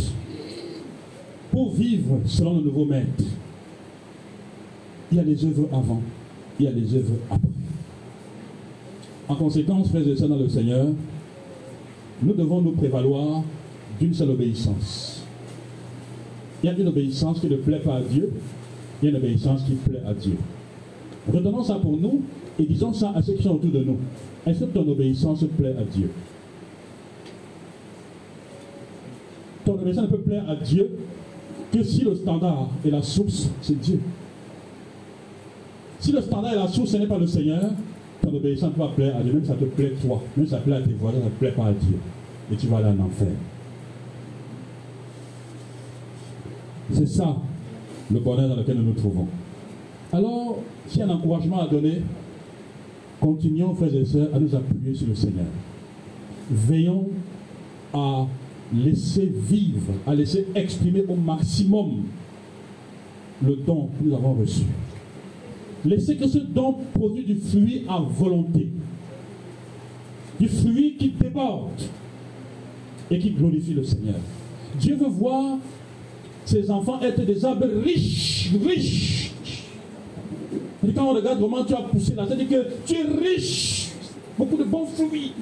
pour vivre selon le nouveau maître. Il y a les œuvres avant, il y a les œuvres après. En conséquence, frères et sœurs dans le Seigneur, nous devons nous prévaloir d'une seule obéissance. Il y a une obéissance qui ne plaît pas à Dieu, il y a une obéissance qui plaît à Dieu. Retenons ça pour nous et disons ça à ceux qui sont autour de nous. Est-ce que ton obéissance plaît à Dieu? Ton obéissance ne peut plaire à Dieu que si le standard et la source, c'est Dieu. Si le standard et la source, ce n'est pas le Seigneur, ton obéissance va plaire à Dieu, même ça te plaît toi, même ça plaît à tes voisins, ça ne plaît pas à Dieu. Et tu vas aller en enfer. C'est ça le bonheur dans lequel nous nous trouvons. Alors, a un encouragement à donner, continuons, frères et sœurs, à nous appuyer sur le Seigneur. Veillons à laisser vivre, à laisser exprimer au maximum le don que nous avons reçu. Laissez que ce don produise du fruit à volonté. Du fruit qui déborde et qui glorifie le Seigneur. Dieu veut voir ses enfants être des arbres riches, riches. Et quand on regarde comment tu as poussé là, c'est-à-dire que tu es riche. Beaucoup de bons fruits.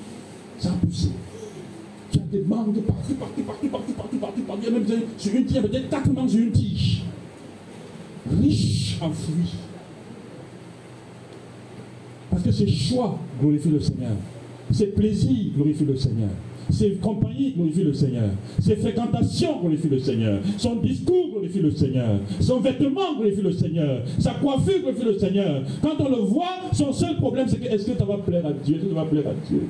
Ça a poussé. Tu as des mangues partout, partout, partout, partout, partout, partout, partout. Il y a même sur une tige, peut-être quatre mangues sur une tige. Riche en fruits. Parce que ses choix glorifient le Seigneur. Ses plaisirs glorifient le Seigneur. Ses compagnies glorifient le Seigneur. Ses fréquentations glorifient le Seigneur. Son discours glorifie le Seigneur. Son vêtement glorifie le Seigneur. Sa coiffure glorifie le Seigneur. Quand on le voit, son seul problème, c'est que est-ce que ça va plaire à Dieu? Est-ce que ça va plaire à Dieu?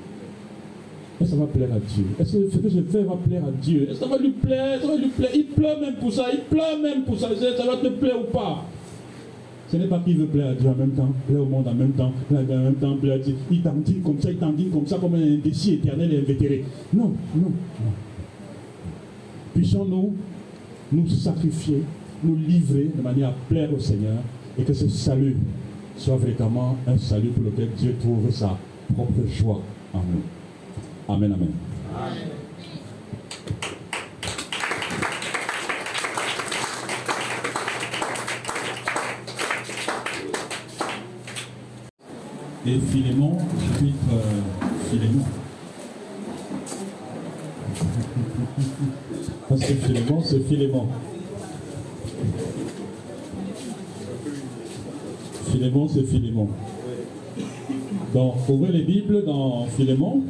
Est-ce que ça va plaire à Dieu? Est-ce que ce que je fais va plaire à Dieu? Est-ce que ça va lui plaire? Ça va lui plaire? Il pleure même pour ça. Il pleure même pour ça. Ça va te plaire ou pas ce n'est pas qu'il veut plaire à Dieu en même temps, plaire au monde en même temps, plaire en même temps, plaire à Dieu. Il t'endine comme ça, il t'endine comme ça, comme un défi éternel et invétéré. Non, non, non. Puissons-nous nous sacrifier, nous livrer de manière à plaire au Seigneur et que ce salut soit véritablement un salut pour lequel Dieu trouve sa propre joie en nous. Amen. amen. Et Philémon, chapitre Philémon. Parce que Philémon, c'est Philémon. Philémon, c'est Philémon. Donc, ouvrez les Bibles dans Philémon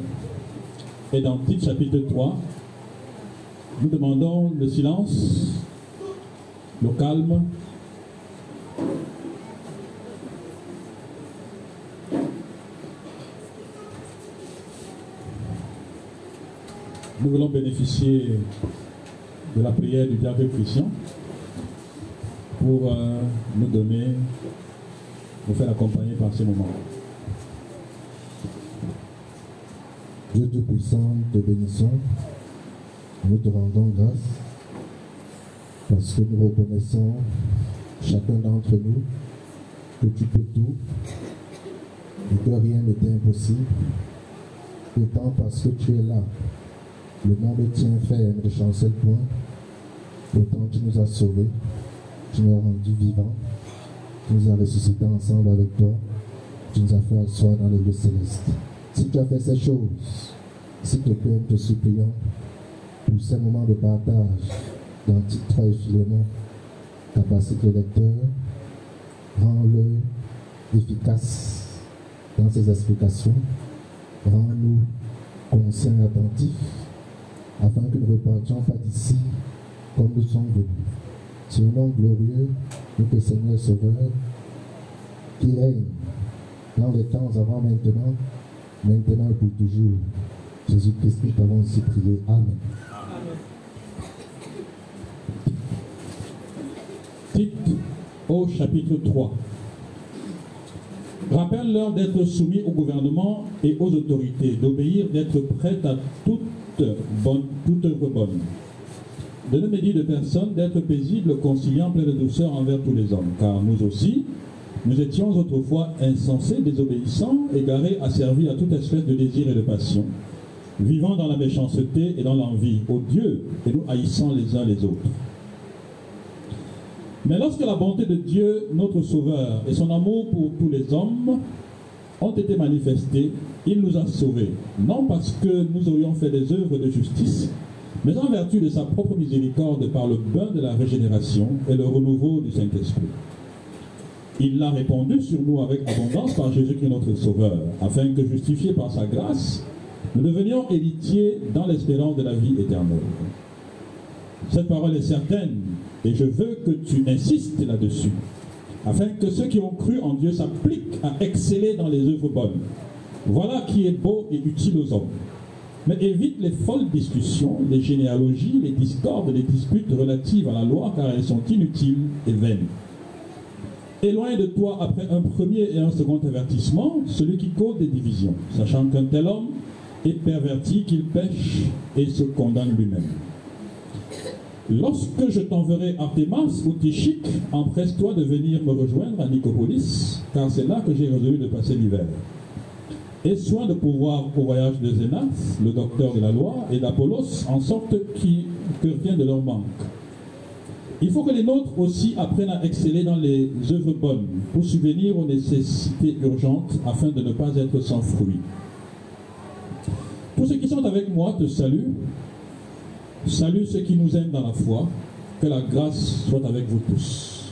et dans Tite chapitre 3. Nous demandons le silence, le calme Nous voulons bénéficier de la prière du diable Christian pour euh, nous donner, nous faire accompagner par ce moment. Dieu Tout-Puissant, te bénissons. Nous te rendons grâce parce que nous reconnaissons, chacun d'entre nous, que tu peux tout et que rien ne t'est impossible. Autant parce que tu es là le monde tient ferme, ne chancelle point. Pourtant, tu nous as sauvés, tu nous as rendus vivants, tu nous as ressuscités ensemble avec toi, tu nous as fait asseoir dans les lieux célestes. Si tu as fait ces choses, s'il te plaît, nous te supplions pour ces moments de partage dans Titre et Philémon, capacité le lecteur, rends-le efficace dans ses explications, rends-nous conscients et attentifs afin que nous ne repartions pas d'ici comme nous sommes venus. Sur nom glorieux, notre Seigneur Sauveur, qui règne dans les temps avant maintenant, maintenant et pour toujours. Jésus-Christ, nous avons aussi prié. Amen. Tite au chapitre 3. Rappelle-leur d'être soumis au gouvernement et aux autorités, d'obéir, d'être prêts à toute bonne, toute œuvre bonne. De ne médire de personne, d'être paisible, conciliant, plein de douceur envers tous les hommes. Car nous aussi, nous étions autrefois insensés, désobéissants, égarés, asservis à toute espèce de désir et de passion, vivant dans la méchanceté et dans l'envie, odieux, et nous haïssant les uns les autres. Mais lorsque la bonté de Dieu, notre Sauveur, et son amour pour tous les hommes ont été manifestés, il nous a sauvés, non parce que nous aurions fait des œuvres de justice, mais en vertu de sa propre miséricorde par le bain de la régénération et le renouveau du Saint-Esprit. Il l'a répandu sur nous avec abondance par Jésus-Christ notre Sauveur, afin que, justifiés par sa grâce, nous devenions héritiers dans l'espérance de la vie éternelle. Cette parole est certaine et je veux que tu insistes là-dessus, afin que ceux qui ont cru en Dieu s'appliquent à exceller dans les œuvres bonnes. Voilà qui est beau et utile aux hommes. Mais évite les folles discussions, les généalogies, les discordes, les disputes relatives à la loi, car elles sont inutiles et vaines. Éloigne de toi, après un premier et un second avertissement, celui qui cause des divisions, sachant qu'un tel homme est perverti, qu'il pêche et se condamne lui-même. Lorsque je t'enverrai Artemas ou Tichique, empresse-toi de venir me rejoindre à Nicopolis, car c'est là que j'ai résolu de passer l'hiver. Et soin de pouvoir au voyage de Zénas, le docteur de la loi, et d'Apollos, en sorte qui, que rien de leur manque. Il faut que les nôtres aussi apprennent à exceller dans les œuvres bonnes, pour subvenir aux nécessités urgentes, afin de ne pas être sans fruit. Tous ceux qui sont avec moi te saluent. Salut ceux qui nous aiment dans la foi. Que la grâce soit avec vous tous.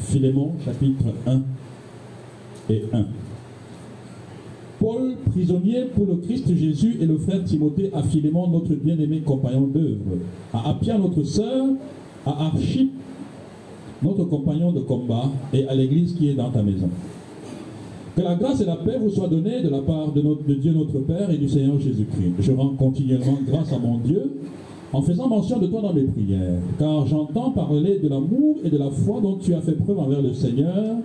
Philémon, chapitre 1 et 1. Paul, prisonnier pour le Christ Jésus, et le frère Timothée à Philémon, notre bien-aimé compagnon d'œuvre, à Appia, notre sœur, à Archip, notre compagnon de combat, et à l'église qui est dans ta maison. Que la grâce et la paix vous soient données de la part de, Dieu notre Père et du Seigneur Jésus-Christ. Je rends continuellement grâce à mon Dieu en faisant mention de toi dans mes prières, car j'entends parler de l'amour et de la foi dont tu as fait preuve envers le Seigneur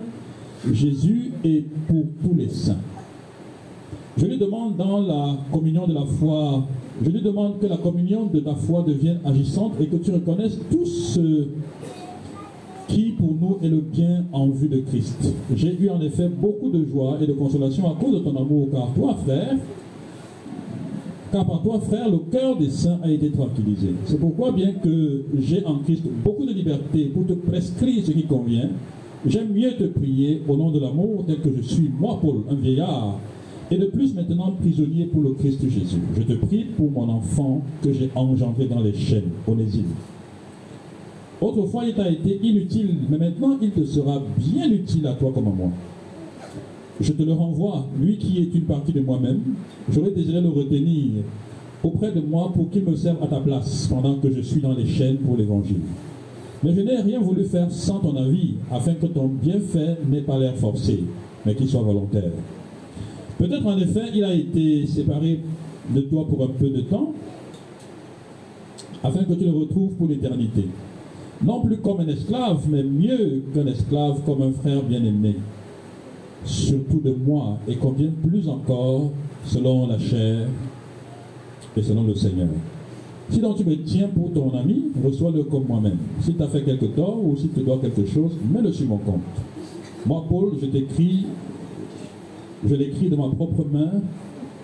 Jésus et pour tous les saints. Je lui demande dans la communion de la foi, je lui demande que la communion de ta foi devienne agissante et que tu reconnaisses tout ce qui pour nous est le bien en vue de Christ. J'ai eu en effet beaucoup de joie et de consolation à cause de ton amour, car toi, frère, car par toi, frère, le cœur des saints a été tranquillisé. C'est pourquoi, bien que j'ai en Christ beaucoup de liberté pour te prescrire ce qui convient, j'aime mieux te prier au nom de l'amour tel que je suis, moi, Paul, un vieillard, et de plus maintenant prisonnier pour le Christ Jésus. Je te prie pour mon enfant que j'ai engendré dans les chaînes, Onésime. Autrefois, il t'a été inutile, mais maintenant, il te sera bien utile à toi comme à moi. Je te le renvoie, lui qui est une partie de moi-même. J'aurais désiré le retenir auprès de moi pour qu'il me serve à ta place pendant que je suis dans les chaînes pour l'évangile. Mais je n'ai rien voulu faire sans ton avis, afin que ton bienfait n'ait pas l'air forcé, mais qu'il soit volontaire. Peut-être en effet, il a été séparé de toi pour un peu de temps, afin que tu le retrouves pour l'éternité. Non plus comme un esclave, mais mieux qu'un esclave, comme un frère bien-aimé. Surtout de moi, et combien plus encore, selon la chair et selon le Seigneur. Si donc tu me tiens pour ton ami, reçois-le comme moi-même. S'il t'a fait quelque tort ou s'il te doit quelque chose, mets-le sur mon compte. Moi, Paul, je t'écris, je l'écris de ma propre main,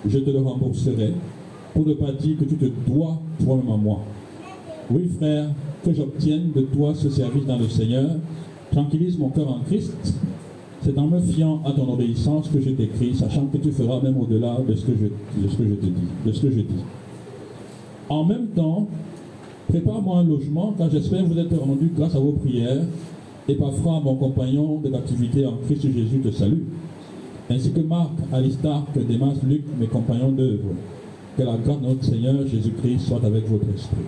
je te le rembourserai, pour ne pas dire que tu te dois toi-même à moi. Oui, frère, que j'obtienne de toi ce service dans le Seigneur. Tranquillise mon cœur en Christ. C'est en me fiant à ton obéissance que je t'écris, sachant que tu feras même au-delà de ce que je, de ce que je te dis. En même temps, prépare-moi un logement, car j'espère vous être rendu grâce à vos prières. Et Paphra, mon compagnon de captivité en Christ Jésus, te salue. Ainsi que Marc, Aristarque, Démas, Luc, mes compagnons d'œuvre. Que la grâce de notre Seigneur Jésus-Christ soit avec votre esprit.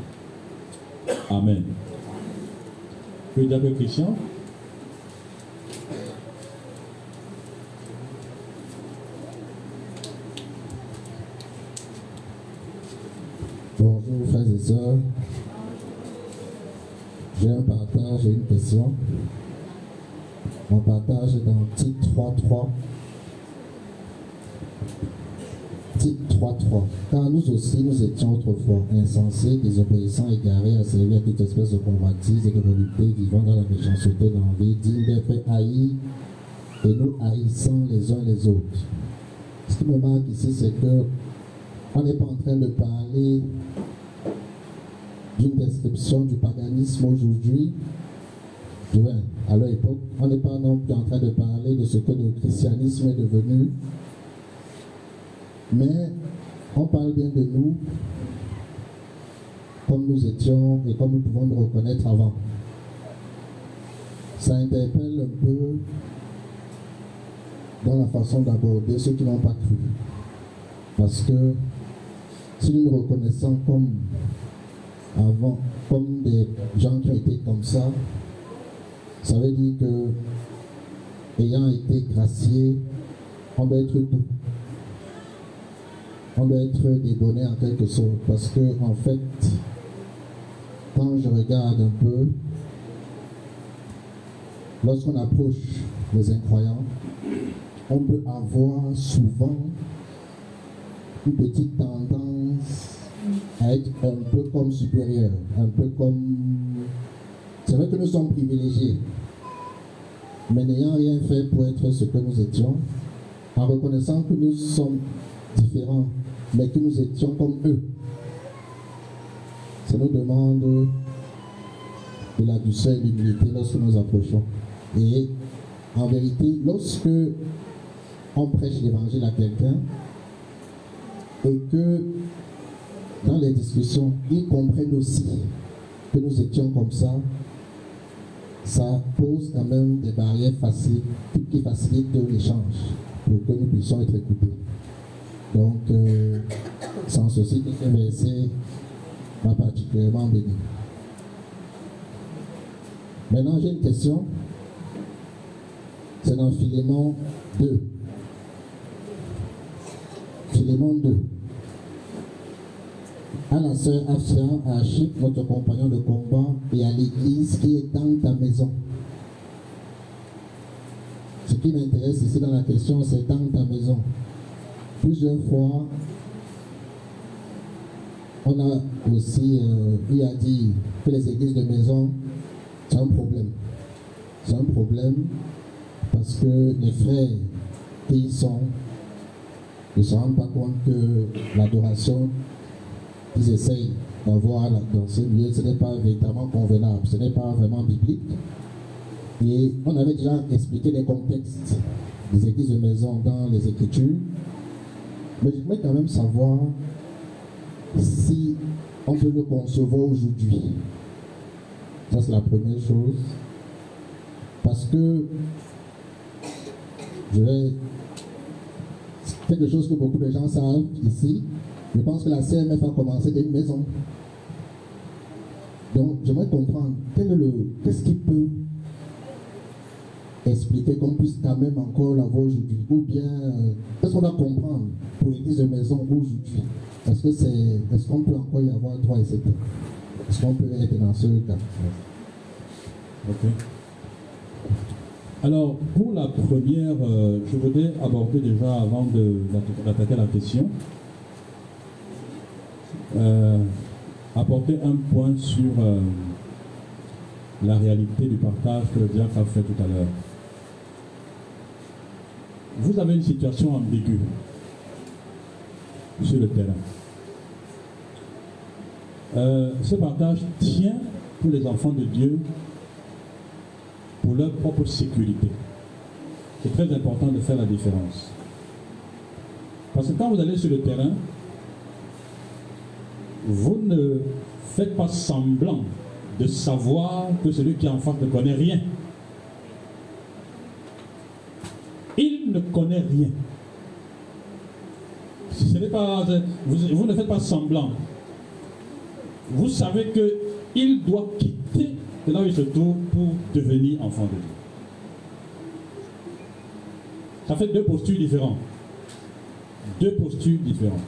Amen. Le diable Christian. Bonjour frères et sœurs. J'ai un partage et une question. Mon partage est dans le titre 3.3. Titre 3.3. Car nous aussi, nous étions autrefois insensés, désobéissants, égarés, à servir à toute espèce de convoitise et de volupté, vivant dans la méchanceté, d'envie, dignes d'être haïs, et nous haïssant les uns les autres. Ce qui me marque ici, c'est que on n'est pas en train de parler d'une description du paganisme aujourd'hui. à leur époque, on n'est pas non plus en train de parler de ce que le christianisme est devenu, mais on parle bien de nous comme nous étions et comme nous pouvons nous reconnaître avant. Ça interpelle un peu dans la façon d'aborder ceux qui n'ont pas cru. Parce que si nous nous reconnaissons comme avant, comme des gens qui ont été comme ça, ça veut dire que, ayant été graciés, on doit être doux. On doit être débonné en quelque sorte. Parce que, en fait, quand je regarde un peu, lorsqu'on approche les incroyants, on peut avoir souvent une petite tendance à être un peu comme supérieur, un peu comme... C'est vrai que nous sommes privilégiés, mais n'ayant rien fait pour être ce que nous étions, en reconnaissant que nous sommes différents, mais que nous étions comme eux, ça nous demande de la douceur et de l'humilité lorsque nous approchons. Et en vérité, lorsque on prêche l'évangile à quelqu'un, et que dans les discussions, ils comprennent aussi que nous étions comme ça, ça pose quand même des barrières faciles qui facilitent l'échange pour que nous puissions être écoutés. Donc, euh, sans ceci, ce verset m'a particulièrement béni. Maintenant, j'ai une question. C'est dans Philémon 2. Philémon 2 à la sœur Afsia, à Achip, votre compagnon de combat, et à l'église qui est dans ta maison. Ce qui m'intéresse ici dans la question, c'est dans ta maison. Plusieurs fois, on a aussi euh, dire que les églises de maison, c'est un problème. C'est un problème parce que les frères qui y sont ne se rendent pas compte que l'adoration qu'ils essayent d'avoir dans ce lieu, ce n'est pas véritablement convenable, ce n'est pas vraiment biblique. Et on avait déjà expliqué les contextes des églises de maison dans les Écritures. Mais je voudrais quand même savoir si on peut le concevoir aujourd'hui. Ça, c'est la première chose. Parce que je vais. Quelque chose que beaucoup de gens savent ici, je pense que la CMF a commencé d'une maison. Donc, j'aimerais comprendre qu'est-ce qui peut expliquer qu'on puisse quand même encore l'avoir aujourd'hui Ou bien, euh, qu'est-ce qu'on doit comprendre pour l'église de maison aujourd'hui? Est-ce, que c'est, est-ce qu'on peut encore y avoir droit et c'est Est-ce qu'on peut être dans ce cas? Ok. Alors, pour la première, euh, je voudrais aborder déjà, avant d'attaquer la question, euh, apporter un point sur euh, la réalité du partage que le diacre a fait tout à l'heure. Vous avez une situation ambiguë sur le terrain. Euh, ce partage tient pour les enfants de Dieu pour leur propre sécurité. C'est très important de faire la différence. Parce que quand vous allez sur le terrain, vous ne faites pas semblant de savoir que celui qui est en face ne connaît rien. Il ne connaît rien. Pas, vous, ne faites pas semblant. Vous savez qu'il doit quitter de là où il se pour devenir enfant de Dieu. Ça fait deux postures différentes. Deux postures différentes.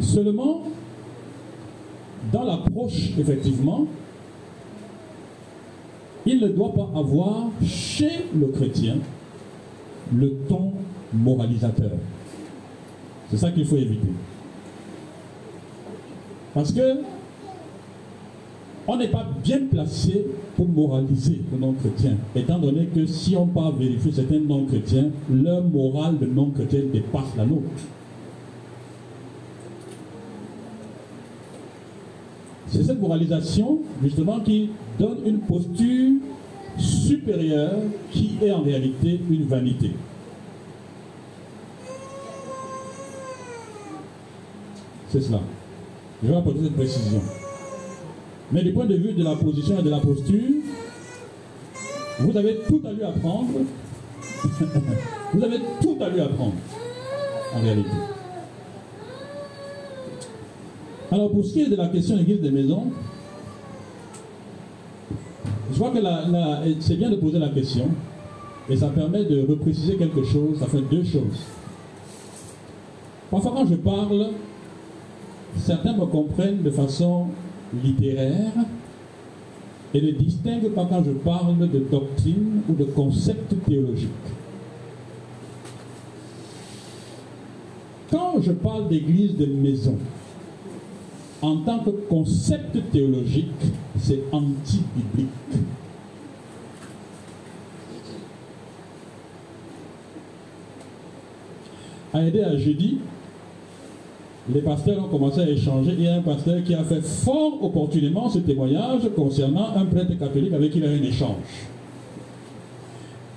Seulement, dans l'approche, effectivement, il ne doit pas avoir chez le chrétien le ton moralisateur. C'est ça qu'il faut éviter. Parce que on n'est pas bien placé pour moraliser le non-chrétien, étant donné que si on part vérifier certains non-chrétiens, leur morale de non-chrétien dépasse la nôtre. C'est cette moralisation, justement, qui donne une posture supérieure qui est en réalité une vanité. C'est cela. Je vais apporter cette précision. Mais du point de vue de la position et de la posture, vous avez tout à lui apprendre. vous avez tout à lui apprendre, en réalité. Alors pour ce qui est de la question de l'église des maisons, je crois que c'est bien de poser la question et ça permet de repréciser quelque chose, ça fait deux choses. Parfois quand je parle, certains me comprennent de façon littéraire et ne distinguent pas quand je parle de doctrine ou de concept théologique. Quand je parle d'église de maison, en tant que concept théologique, c'est anti-biblique. À aider à jeudi, les pasteurs ont commencé à échanger. Il y a un pasteur qui a fait fort opportunément ce témoignage concernant un prêtre catholique avec qui il a eu un échange.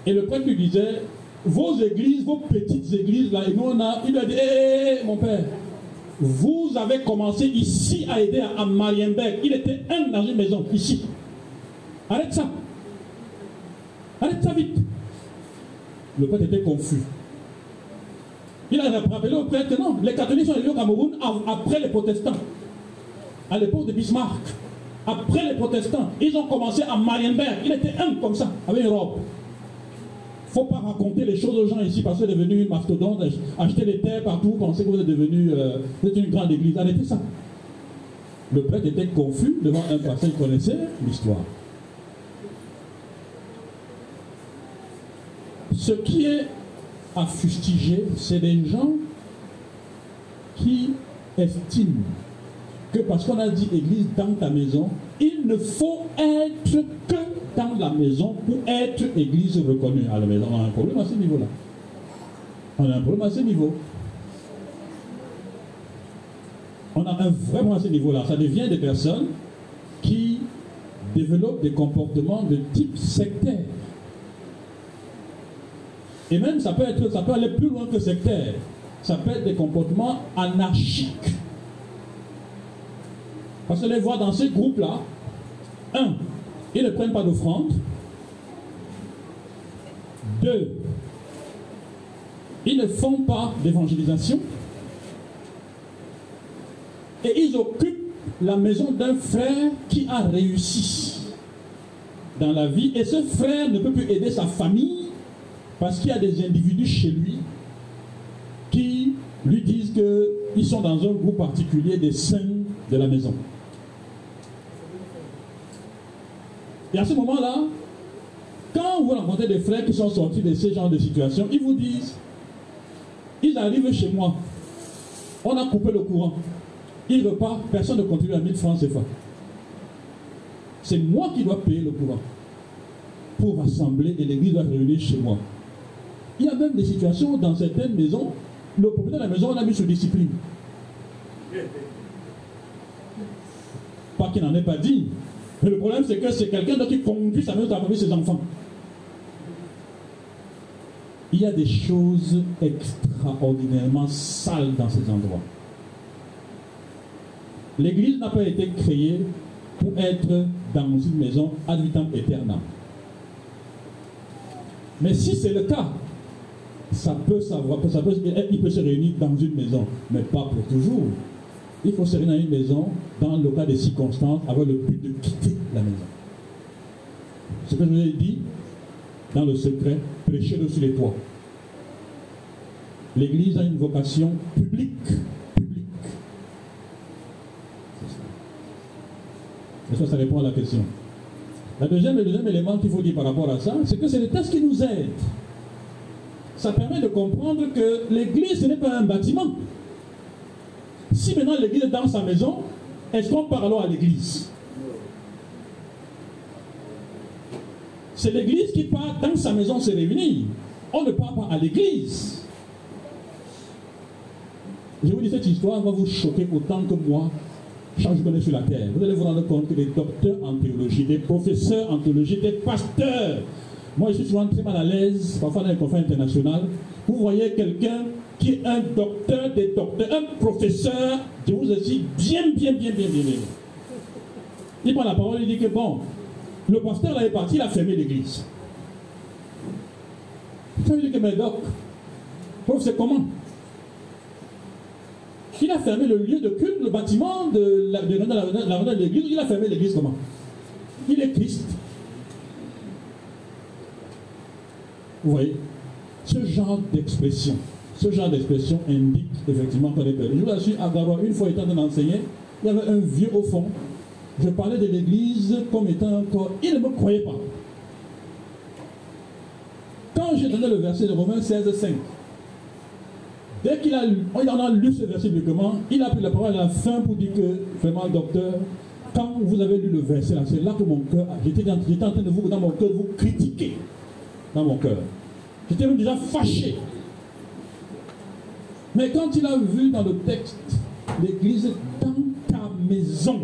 Et le prêtre lui disait, vos églises, vos petites églises, là, et nous on a, il a dit, hé, hé, hé, mon père, vous avez commencé ici à aider à, Marienberg. Il était un dans une maison, ici. Arrête ça. Arrête ça vite. Le prêtre était confus. Il a rappelé au prêtre que non, les catholiques sont arrivés au Cameroun après les protestants. À l'époque de Bismarck. Après les protestants, ils ont commencé à Marienberg. Il était un comme ça, avec une robe faut pas raconter les choses aux gens ici parce que vous êtes devenu mastodonte, acheter des terres partout, penser que vous êtes devenu euh, une grande église. Arrêtez ça. Le prêtre était confus devant un pasteur, il connaissait l'histoire. Ce qui est à fustiger, c'est des gens qui estiment que parce qu'on a dit église dans ta maison, il ne faut être que dans la maison pour être église reconnue. À la maison, on a un problème à ce niveau-là. On a un problème à ce niveau. On a un vraiment à ce niveau-là. Ça devient des personnes qui développent des comportements de type sectaire. Et même ça peut être, ça peut aller plus loin que sectaire. Ça peut être des comportements anarchiques. Parce que les voit dans ces groupes-là, un, ils ne prennent pas d'offrande. Deux, ils ne font pas d'évangélisation. Et ils occupent la maison d'un frère qui a réussi dans la vie. Et ce frère ne peut plus aider sa famille parce qu'il y a des individus chez lui qui lui disent qu'ils sont dans un groupe particulier des saints de la maison. Et à ce moment-là, quand vous rencontrez des frères qui sont sortis de ce genre de situation, ils vous disent, ils arrivent chez moi, on a coupé le courant, ils repartent, personne ne continue à 1000 francs CFA. C'est moi qui dois payer le courant pour rassembler et l'église doit réunir chez moi. Il y a même des situations dans certaines maisons, le propriétaire de la maison, on a mis sous discipline. Pas qu'il n'en ait pas dit, mais le problème, c'est que c'est quelqu'un qui conduit sa maison à ses enfants. Il y a des choses extraordinairement sales dans ces endroits. L'Église n'a pas été créée pour être dans une maison vitam aeternam. Mais si c'est le cas, ça peut savoir, ça peut, il peut se réunir dans une maison, mais pas pour toujours il faut se dans une maison dans le cas des circonstances avec le but de quitter la maison. Ce que je vous ai dit, dans le secret, prêchez-le sur les toits. L'Église a une vocation publique, publique. Est-ce que ça répond à la question la deuxième, Le deuxième élément qu'il faut dire par rapport à ça, c'est que c'est le texte qui nous aide. Ça permet de comprendre que l'église, ce n'est pas un bâtiment. Si maintenant l'église est dans sa maison, est-ce qu'on parle alors à l'église? C'est l'église qui part dans sa maison se réunir. On ne part pas à l'église. Je vous dis cette histoire va vous choquer autant que moi je connais sur la terre. Vous allez vous rendre compte que des docteurs en théologie, des professeurs en théologie, des pasteurs. Moi, je suis souvent très mal à l'aise, parfois dans les conférences internationales. Vous voyez quelqu'un qui est un docteur des docteurs, un professeur, je vous dis bien, bien, bien, bien, bien, bien. Il prend la parole, il dit que bon, le pasteur là est parti, il a fermé l'église. Ça veut que, mais doc, c'est comment? Il a fermé le lieu de culte, le bâtiment de la, de, de l'église, il a fermé l'église comment? Il est Christ. Vous voyez Ce genre d'expression ce genre d'expression indique effectivement qu'on est perdu. Je vous assure, à Garoua, une fois étant d'enseigner, il y avait un vieux au fond. Je parlais de l'église comme étant encore. Il ne me croyait pas. Quand j'ai donné le verset de Romains 16, 5, dès qu'il a lu, on en a lu ce verset publiquement, il a pris la parole à la fin pour dire que, vraiment, docteur, quand vous avez lu le verset c'est là que mon cœur, j'étais en train de vous, dans mon cœur, vous critiquer. Dans mon cœur. J'étais déjà fâché. Mais quand il a vu dans le texte l'église dans ta maison,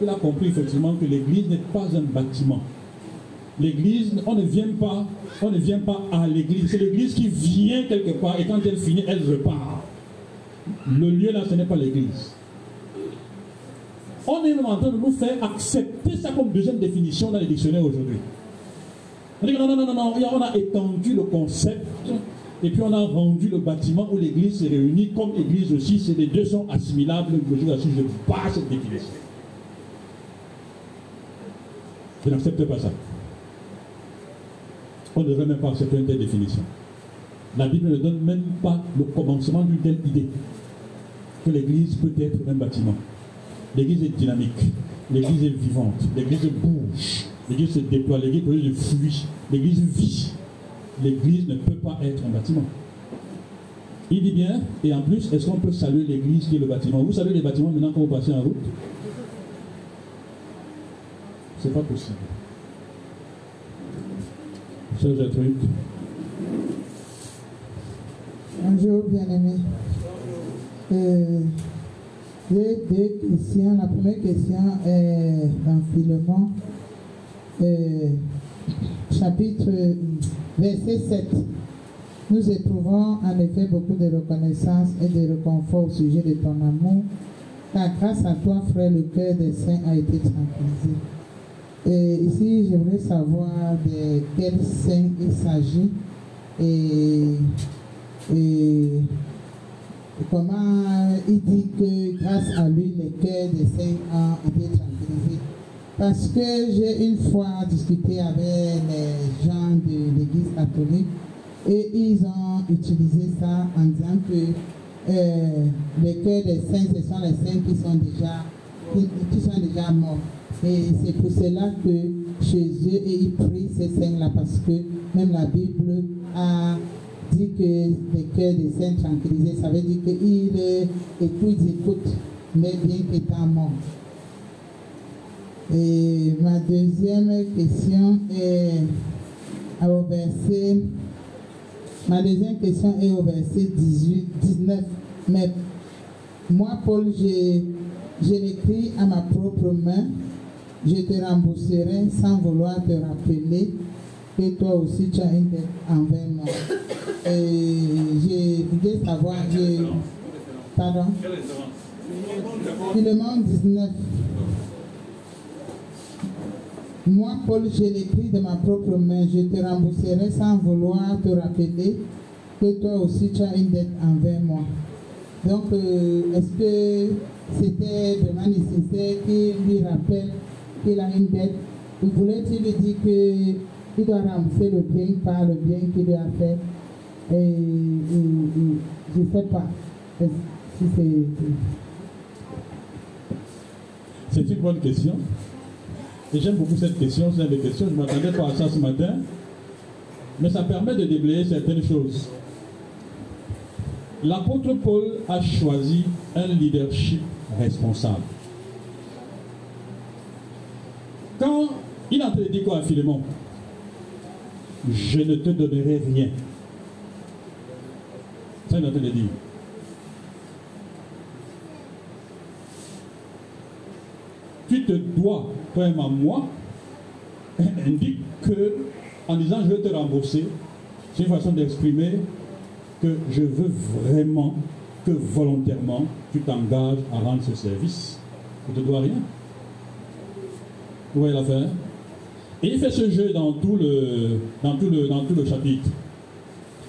il a compris effectivement que l'église n'est pas un bâtiment. L'église, on ne vient pas, on ne vient pas à l'église. C'est l'église qui vient quelque part et quand elle finit, elle repart. Le lieu là, ce n'est pas l'église. On est en train de nous faire accepter ça comme deuxième définition dans les dictionnaires aujourd'hui. On dit non, non, non, non, non, on a étendu le concept et puis on a rendu le bâtiment où l'église s'est réunie comme église aussi. C'est les deux sont assimilables. Je ne pas cette définition. Je n'accepte pas ça. On ne devrait même pas accepter une telle définition. La Bible ne donne même pas le commencement d'une telle idée que l'église peut être un bâtiment. L'église est dynamique, l'église est vivante, l'église bouge, l'église se déploie, l'église fluide, l'église vit l'église ne peut pas être un bâtiment. Il dit bien, et en plus, est-ce qu'on peut saluer l'église qui est le bâtiment? Vous savez les bâtiments maintenant quand vous passez en route? C'est pas possible. Sœur Gertrude. Bonjour, bien-aimé. Euh, J'ai deux questions. La première question est dans Philemon, euh, chapitre Verset 7. Nous éprouvons en effet beaucoup de reconnaissance et de réconfort au sujet de ton amour, car grâce à toi, frère, le cœur des saints a été tranquillisé. Et ici, j'aimerais savoir de quels saints il s'agit et, comment il dit que grâce à lui, le cœur des saints a été tranquillisé. Parce que j'ai une fois discuté avec les gens de l'église catholique et ils ont utilisé ça en disant que euh, les cœurs des saints, ce sont les saints qui sont déjà, qui, sont déjà morts. Et c'est pour cela que eux, et ils prient ces saints-là parce que même la Bible a dit que les cœurs des saints tranquillisés, ça veut dire qu'ils écoutent, ils écoutent, mais bien qu'étant morts. Et ma deuxième question est au verset. Ma deuxième question est au verset 18, 19. Mais moi, Paul, je, l'écris à ma propre main. Je te rembourserai sans vouloir te rappeler que toi aussi tu as une dette envers moi. Et je voulais savoir, je, pardon, monde 19. Moi, Paul, je l'écris de ma propre main. Je te rembourserai sans vouloir te rappeler que toi aussi tu as une dette envers moi. Donc, euh, est-ce que c'était vraiment nécessaire qu'il lui rappelle qu'il a une dette? Ou voulait-il lui dire qu'il doit rembourser le bien par le bien qu'il lui a fait? Et, je ne sais pas si c'est... C'est une bonne question. Et j'aime beaucoup cette question, c'est une questions. Je ne m'attendais pas à ça ce matin. Mais ça permet de déblayer certaines choses. L'apôtre Paul a choisi un leadership responsable. Quand il a dit quoi à Philémon? Je ne te donnerai rien. Ça, il a dit. Tu te dois, même à moi, indique que, en disant je vais te rembourser, c'est une façon d'exprimer que je veux vraiment que volontairement tu t'engages à rendre ce service. Je ne te dois rien. Vous voyez l'affaire? Et il fait ce jeu dans tout, le, dans, tout le, dans tout le chapitre.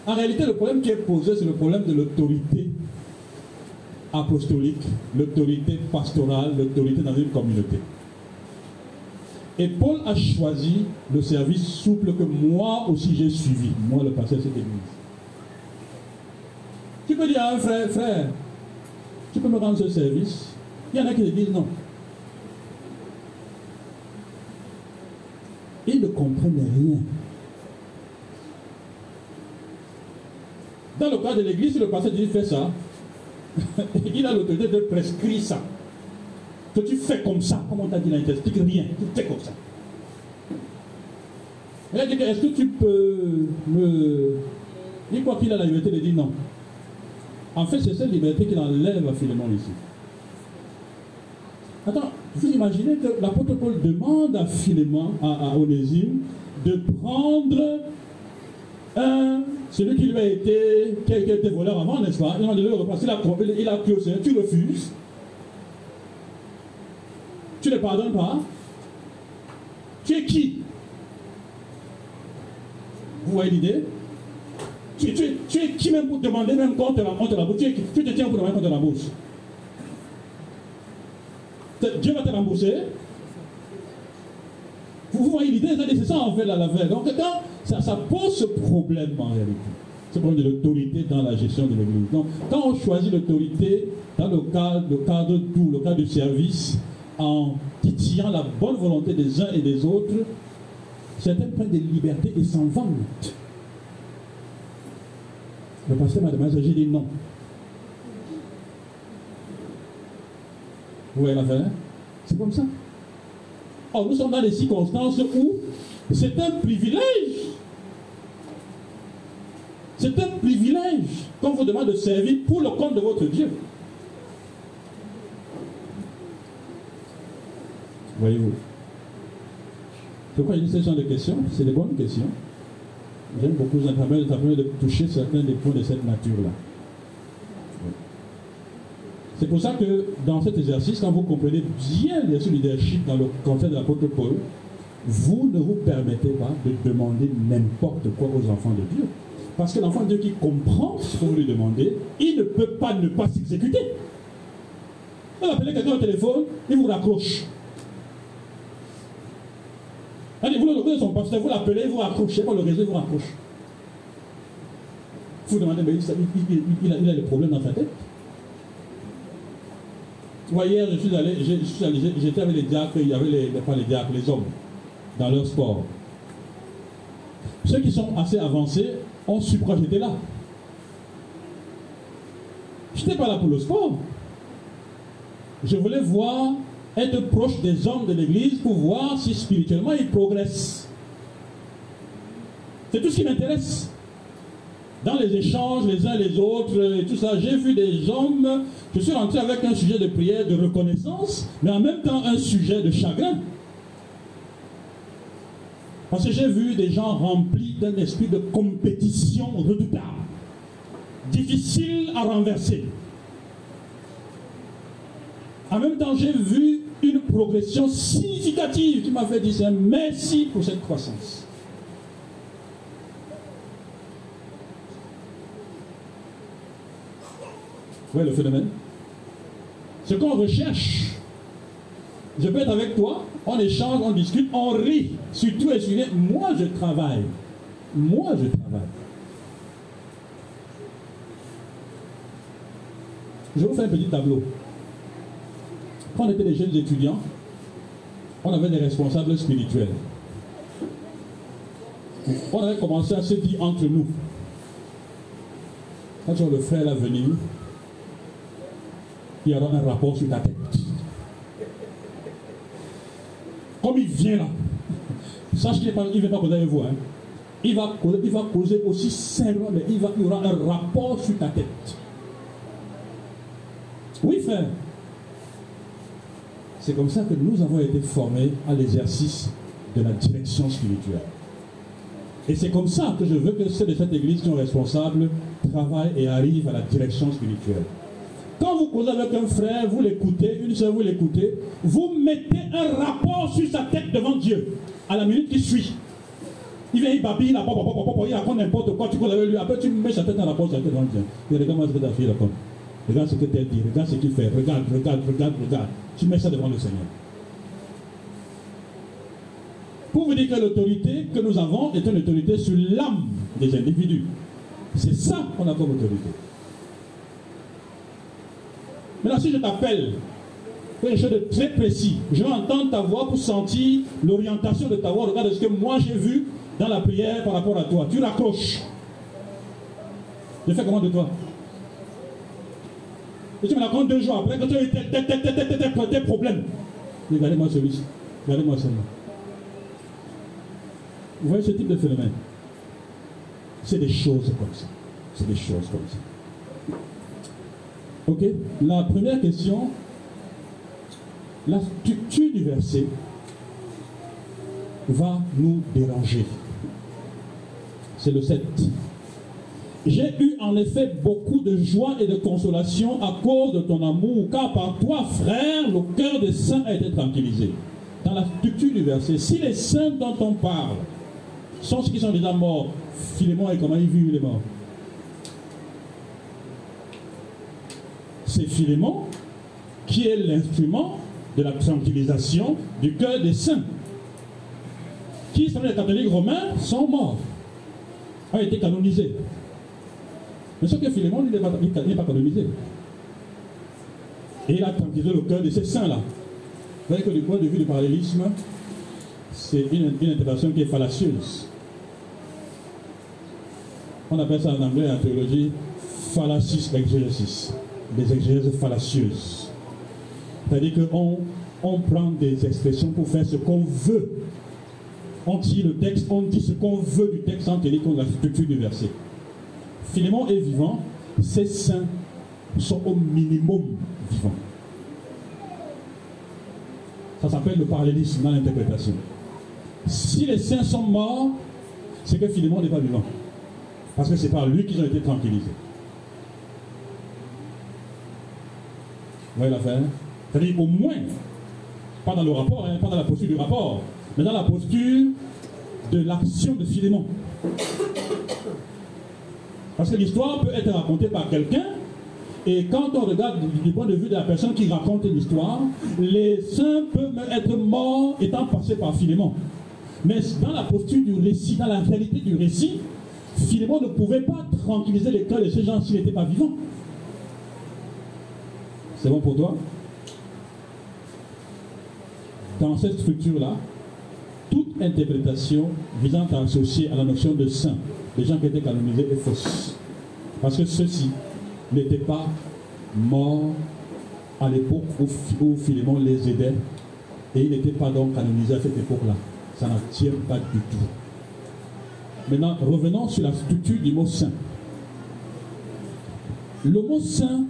En réalité, le problème qui est posé, c'est le problème de l'autorité apostolique, l'autorité pastorale, l'autorité dans une communauté. Et Paul a choisi le service souple que moi aussi j'ai suivi, moi le pasteur de cette église. Tu peux dire à un frère, frère, tu peux me rendre ce service? Il y en a qui disent non. Ils ne comprennent rien. Dans le cas de l'église, le pasteur dit fais ça, il a l'autorité de prescrire ça. Que tu fais comme ça, comme on t'a dit, il n'explique rien, tu fais comme ça. Il a est-ce que tu peux me. Il croit qu'il a la liberté de dire non. En fait, c'est cette liberté qu'il enlève à Philémon ici. Attends, vous imaginez que l'apôtre Paul demande à Philémon, à, Onésime, de prendre un, celui qui lui a été, qui a été voleur avant, n'est-ce pas? Il a le repasser, il a, il a au Seigneur, tu refuses. Tu ne pardonnes pas. Tu es qui? Vous voyez l'idée? Tu, es qui même pour demander même contre la, contre la bourse tu, tu, te tiens pour demander contre la bourse. Dieu va te rembourser. Vous, voyez l'idée, c'est ça en fait la l'affaire. Donc ça, ça pose ce problème en réalité. Ce problème de l'autorité dans la gestion de l'église. Donc quand on choisit l'autorité dans le cadre, le cadre tout, le cadre du service, en titillant la bonne volonté des uns et des autres, certains prennent des libertés et s'en vantent. Le pasteur m'a demandé, j'ai dit non. Vous voyez l'affaire C'est comme ça. Or, nous sommes dans des circonstances où c'est un privilège. C'est un privilège qu'on vous demande de servir pour le compte de votre Dieu. Voyez-vous Pourquoi y a ce genre de questions? C'est des bonnes questions. J'aime beaucoup, ça permet, de toucher certains des points de cette nature-là. C'est pour ça que dans cet exercice, quand vous comprenez bien le leadership dans le contexte de l'apôtre Paul, vous ne vous permettez pas de demander n'importe quoi aux enfants de Dieu. Parce que l'enfant de Dieu qui comprend ce que vous lui demandez, il ne peut pas ne pas s'exécuter. Vous appelez quelqu'un au téléphone, il vous raccroche. Allez, vous le son pasteur, vous l'appelez, vous raccrochez, pas le réseau, vous raccroche. Vous demandez, mais il, a, il a des problèmes dans sa tête. Moi, hier, je suis allé, j'étais avec les diacres, il y avait les, pas les diacres, les hommes, dans leur sport. Ceux qui sont assez avancés ont su pourquoi j'étais là. Je n'étais pas là pour le sport. Je voulais voir, être proche des hommes de l'église pour voir si spirituellement ils progressent. C'est tout ce qui m'intéresse dans les échanges les uns les autres et tout ça, j'ai vu des hommes, je suis rentré avec un sujet de prière, de reconnaissance, mais en même temps un sujet de chagrin. Parce que j'ai vu des gens remplis d'un esprit de compétition redoutable, difficile à renverser. En même temps, j'ai vu une progression significative qui m'a fait dire merci pour cette croissance. voyez le phénomène? Ce qu'on recherche, je peux être avec toi, on échange, on discute, on rit, surtout et surtout, moi je travaille. Moi je travaille. Je vous fais un petit tableau. Quand on était des jeunes étudiants, on avait des responsables spirituels. On avait commencé à se dire entre nous, quand tu le frère à venir, il y aura un rapport sur ta tête. Comme il vient là, sache qu'il ne vient pas causer avec vous. Hein. Il, va causer, il va causer aussi simplement, mais il, va, il y aura un rapport sur ta tête. Oui, frère. C'est comme ça que nous avons été formés à l'exercice de la direction spirituelle. Et c'est comme ça que je veux que ceux de cette église qui sont responsables travaillent et arrivent à la direction spirituelle. Quand vous causez avec un frère, vous l'écoutez, une soeur, vous l'écoutez, vous mettez un rapport sur sa tête devant Dieu à la minute qui suit. Il vient, il babille, il, il raconte n'importe quoi, tu causes avec lui, après tu mets sa tête en rapport sur sa tête devant Dieu. Et regarde-moi ce que ta fille raconte. Regarde ce que tu dit, regarde ce qu'il fait, regarde, regarde, regarde, regarde. Tu mets ça devant le Seigneur. Pour vous dire que l'autorité que nous avons est une autorité sur l'âme des individus. C'est ça qu'on a comme autorité. Maintenant, si je t'appelle quelque chose de très précis, je vais entendre ta voix pour sentir l'orientation de ta voix. Regarde ce que moi j'ai vu dans la prière par rapport à toi. Tu raccroches. Je fais comment de toi? Et tu me racontes deux jours après que tu as eu tel, problème. Regardez-moi celui-ci. Regardez-moi celui-là. Vous voyez ce type de phénomène? C'est des choses comme ça. C'est des choses comme ça. Ok? La première question, la structure du verset va nous déranger. C'est le 7. J'ai eu en effet beaucoup de joie et de consolation à cause de ton amour, car par toi, frère, le cœur des saints a été tranquillisé. Dans la structure du verset, si les saints dont on parle sont ceux qui sont déjà morts, Philémon et comment il vit les morts c'est Philémon qui est l'instrument de la tranquillisation du cœur des saints. Qui, selon les catholiques romains, sont morts, ont été canonisés. Mais ce que Philémon n'est pas, pas. Et il a tranquillisé le cœur de ces saints-là. Vous voyez que du point de vue du parallélisme, c'est une, interprétation qui est fallacieuse. On appelle ça en anglais en théologie fallacis exegesis des exégèses fallacieuses. C'est-à-dire qu'on on prend des expressions pour faire ce qu'on veut. On tire le texte, on dit ce qu'on veut du texte sans tenir compte de la structure du verset. Philémon est vivant, ces saints sont au minimum vivants. Ça s'appelle le parallélisme dans l'interprétation. Si les saints sont morts, c'est que Philémon n'est pas vivant. Parce que c'est par lui qu'ils ont été tranquillisés. Vous voyez l'affaire C'est-à-dire au moins, pas dans le rapport, hein, pas dans la posture du rapport, mais dans la posture de l'action de Philémon. Parce que l'histoire peut être racontée par quelqu'un, et quand on regarde du point de vue de la personne qui raconte l'histoire, les saints peuvent être morts étant passés par Philémon. Mais dans la posture du récit, dans la réalité du récit, Philémon ne pouvait pas tranquilliser les cœurs de ces gens s'il n'était pas vivant. C'est bon pour toi? Dans cette structure-là, toute interprétation visant à associer à la notion de saint les gens qui étaient canonisés est fausse. Parce que ceux-ci n'étaient pas morts à l'époque où, Philémon les aidait et ils n'étaient pas donc canonisés à cette époque-là. Ça n'attire pas du tout. Maintenant, revenons sur la structure du mot saint. Le mot saint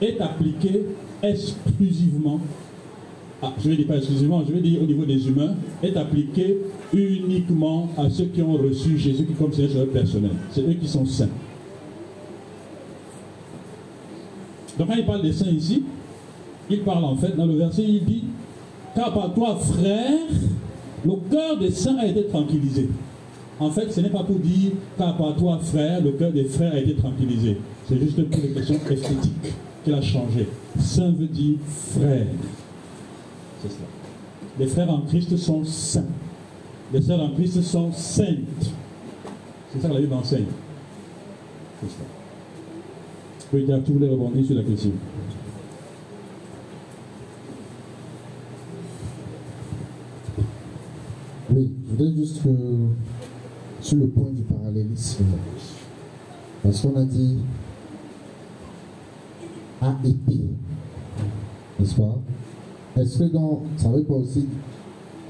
est appliqué exclusivement, ah, je ne dire pas exclusivement, je vais dire au niveau des humains, est appliqué uniquement à ceux qui ont reçu Jésus comme Seigneur personnel. C'est eux qui sont saints. Donc quand il parle des saints ici, il parle en fait, dans le verset, il dit, car par toi, frère, le cœur des saints a été tranquillisé. En fait, ce n'est pas pour dire, car par toi, frère, le cœur des frères a été tranquillisé. C'est juste pour une question esthétique qu'il a changé. Saint veut dire frère. C'est cela. Les frères en Christ sont saints. Les sœurs en Christ sont saintes. C'est ça que la Bible enseigne. C'est ça. Oui, tu voulais rebondir sur la question. Oui, je voudrais juste que, sur le point du parallélisme, parce qu'on a dit A et P, n'est-ce pas? Est-ce que dans, ça veut pas aussi,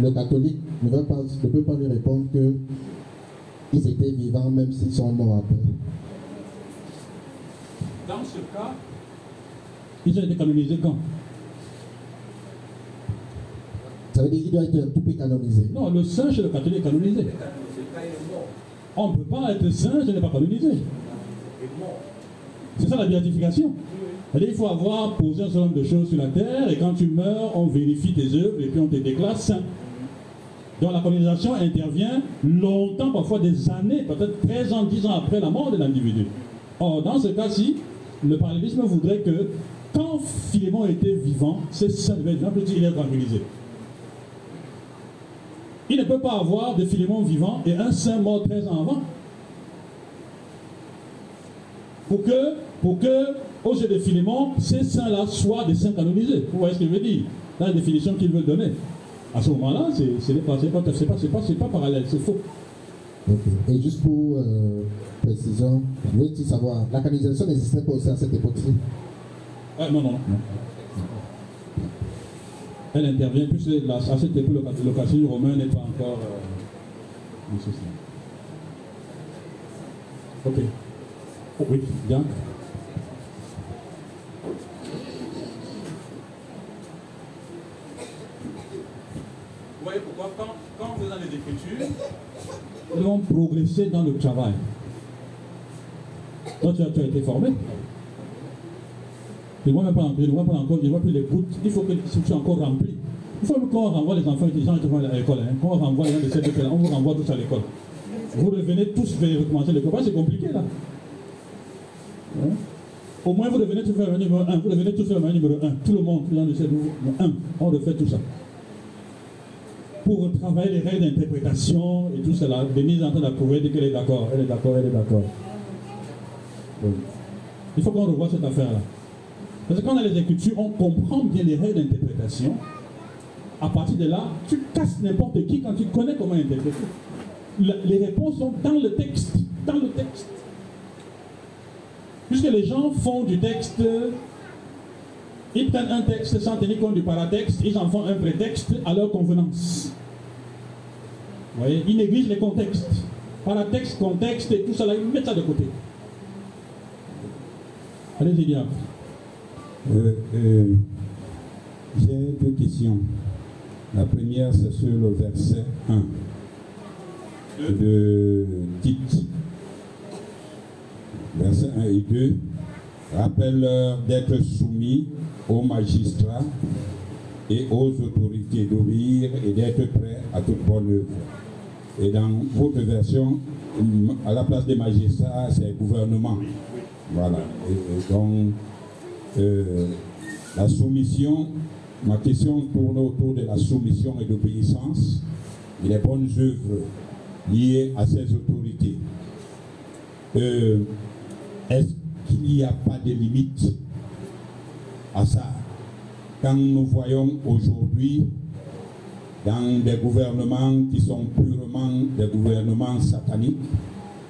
le catholique ne, va pas, ne peut pas lui répondre que ils étaient vivants même s'ils sont morts après? Dans ce cas, ils ont été canonisés quand? Ça veut dire qu'il doit être tout peu canonisé. Non, le saint chez le catholique est canonisé. On ne peut pas être saint, je n'ai pas canonisé. C'est ça la béatification. C'est-à-dire, Il faut avoir posé un certain nombre de choses sur la terre et quand tu meurs, on vérifie tes œuvres et puis on te déclare saint. Donc la canonisation intervient longtemps, parfois des années, peut-être 13 ans, 10 ans après la mort de l'individu. Or, dans ce cas-ci, le parallélisme voudrait que quand Philémon était vivant, c'est ça devait être, il est canonisé. Il ne peut pas avoir de Philémon vivant et un saint mort 13 ans avant. Pour que, pour que, de Philémon, ces saints-là soient des saints canonisés. Vous voyez ce que je veux dire Dans la définition qu'il veut donner. À ce moment-là, ce n'est pas, c'est pas, parallèle, c'est faux. Et juste pour euh, précision, je veux aussi savoir, la canonisation n'existait pas aussi à cette époque-ci? Ah, non, non, non. Elle intervient, puisque à cette époque, le, le romain n'est pas encore euh. Ok. Oh, oui, bien. Vous voyez pourquoi quand, quand vous avez les Écritures, nous devons progresser dans le travail. Toi, tu as, été formé. Je ne vois pas encore, ne plus les gouttes. Il faut que si tu es encore rempli. Il faut qu'on renvoie les enfants qui sont à l'école, hein. qu'on renvoie les gens de cette école, on vous renvoie tous à l'école. Vous revenez tous vers recommencer l'école. C'est compliqué là. Hein? Au moins vous devenez tous faire le numéro 1. Vous devenez tous faire le numéro 1. Tout le monde, les gens de cette 1. On refait tout ça. Pour travailler les règles d'interprétation et tout cela, Denise est en train d'approuver, dit qu'elle est d'accord, elle est d'accord, elle est d'accord. Il faut qu'on revoie cette affaire-là. Parce que quand on a les écritures, on comprend bien les règles d'interprétation. À partir de là, tu casses n'importe qui quand tu connais comment interpréter. Les réponses sont dans le texte. Dans le texte. Puisque les gens font du texte, ils prennent un texte sans tenir compte du paratexte, ils en font un prétexte à leur convenance. Vous voyez, ils négligent les contextes. Paratexte, contexte et tout ça ils mettent ça de côté. Allez-y, bien. Euh, euh, J'ai deux questions. La première, c'est sur le verset 1 de Tite. Verset 1 et 2. Rappelle-leur d'être soumis aux magistrats et aux autorités, d'obéir et d'être prêts à toute bonne œuvre. Et dans votre version, à la place des magistrats, c'est gouvernement. Voilà. Et, donc, euh, la soumission, ma question tourne autour de la soumission et d'obéissance et les bonnes œuvres liées à ces autorités. Euh, Est-ce qu'il n'y a pas de limite à ça Quand nous voyons aujourd'hui dans des gouvernements qui sont purement des gouvernements sataniques,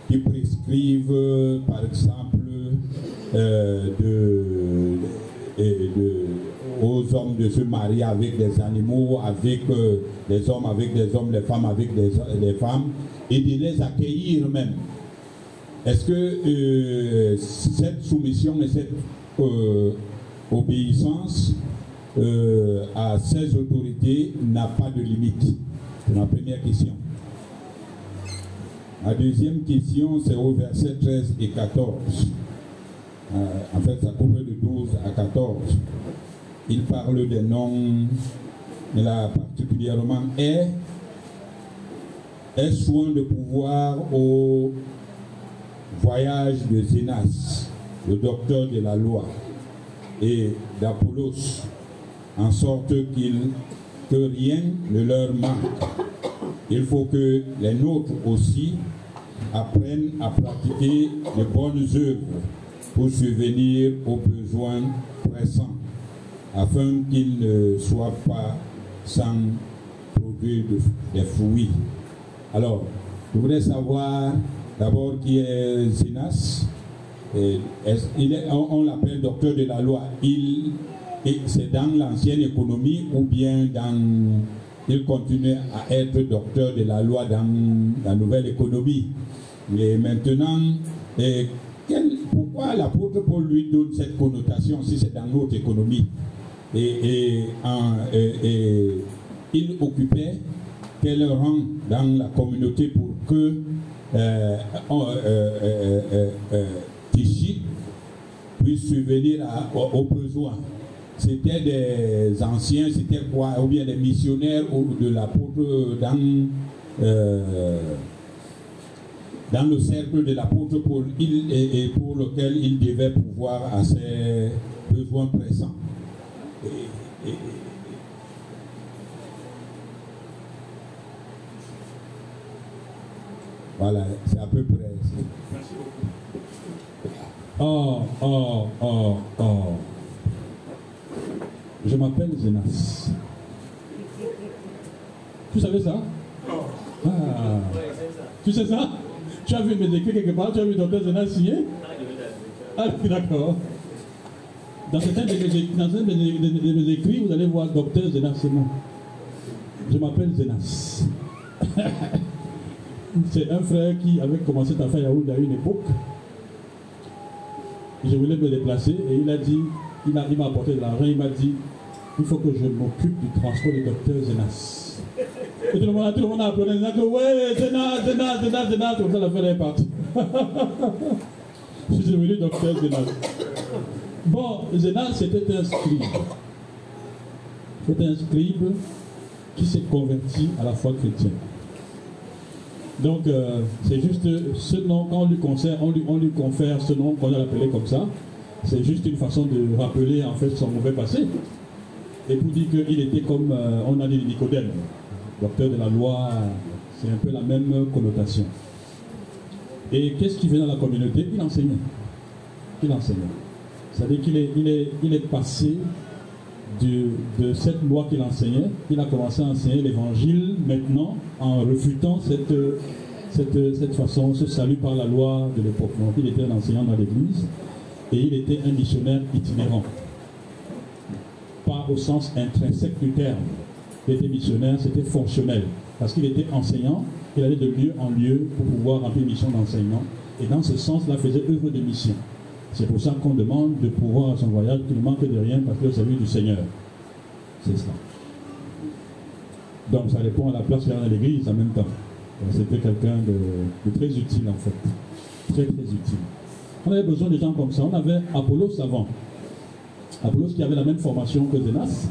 qui prescrivent, par exemple, euh, de, aux hommes de se marier avec des animaux, avec euh, les hommes avec des hommes, les femmes avec des, des femmes, et de les accueillir même. Est-ce que euh, cette soumission et cette obéissance euh, à ces autorités n'a pas de limite C'est ma première question. Ma deuxième question, c'est au verset 13 et 14. Euh, en fait, ça couvre de 12 à 14. Il parle des noms, mais là particulièrement est, est soin de pouvoir au voyage de Zénas, le docteur de la loi, et d'Apollos, en sorte qu'il que rien ne leur manque. Il faut que les nôtres aussi apprennent à pratiquer de bonnes œuvres pour subvenir aux besoins pressants, afin qu'ils ne soient pas sans produire des fruits. Alors, je voudrais savoir d'abord qui est On, l'appelle docteur de la loi. Il, c'est dans l'ancienne économie ou bien dans, il continue à être docteur de la loi dans la nouvelle économie. Mais maintenant, pourquoi l'apôtre Paul lui donne cette connotation si c'est dans notre économie? Et, il occupait quel rang dans la communauté pour que euh, euh, euh, puisse subvenir aux, besoins. C'était des anciens, c'était quoi, ou bien des missionnaires ou de l'apôtre dans dans le cercle de l'apôtre Paul et, pour lequel il devait pouvoir à ses besoins pressants. voilà, c'est à peu près. Oh, oh, oh, oh. Je m'appelle Zenas. Tu savais ça? Ah. Tu sais ça? Tu as vu mes écrits quelque part Tu as vu docteur Zena signer? Ah, d'accord. Dans certains de mes, écrits, vous allez voir docteur Zenas, c'est moi. Je m'appelle Zenas. c'est un frère qui avait commencé à faire Yaoundé à une époque. Je voulais me déplacer et il a dit, il m'a il apporté de l'argent, il m'a dit, il faut que je m'occupe du transport du docteur Zenas. Et tout le monde, tout le monde a applaudi en disant que ouais, Zénat, Zénat, Zénat, Zénat, comme ça l'affaire est partie. Je suis devenu docteur Zénat. Bon, Zénat, c'était un scribe. C'était un scribe qui s'est converti à la foi chrétienne. Donc, euh, c'est juste ce nom, quand on lui, on lui, on lui confère ce nom qu'on a appelé comme ça, c'est juste une façon de rappeler en fait son mauvais passé. Et pour dire qu'il était comme, euh, on a dit Nicodème docteur de la loi, c'est un peu la même connotation. Et qu'est-ce qu'il fait dans la communauté? Il enseignait. Il enseignait. C'est-à-dire qu'il est, il est, il est passé de, cette loi qu'il enseignait, il a commencé à enseigner l'évangile maintenant en refutant cette, cette, cette façon, ce salut par la loi de l'époque. Donc il était un enseignant dans l'église et il était un missionnaire itinérant. Pas au sens intrinsèque du terme, il était missionnaire, c'était fonctionnel. Parce qu'il était enseignant, il allait de lieu en lieu pour pouvoir remplir mission d'enseignement. Et dans ce sens-là, faisait œuvre de mission. C'est pour ça qu'on demande de pouvoir à son voyage qu'il ne manque de rien parce qu'il est au service du Seigneur. C'est ça. Donc ça répond à la place qu'il y a dans l'église en même temps. C'était quelqu'un de, très utile en fait. Très très utile. On avait besoin de gens comme ça. On avait Apollos avant. Apollos qui avait la même formation que Zénas,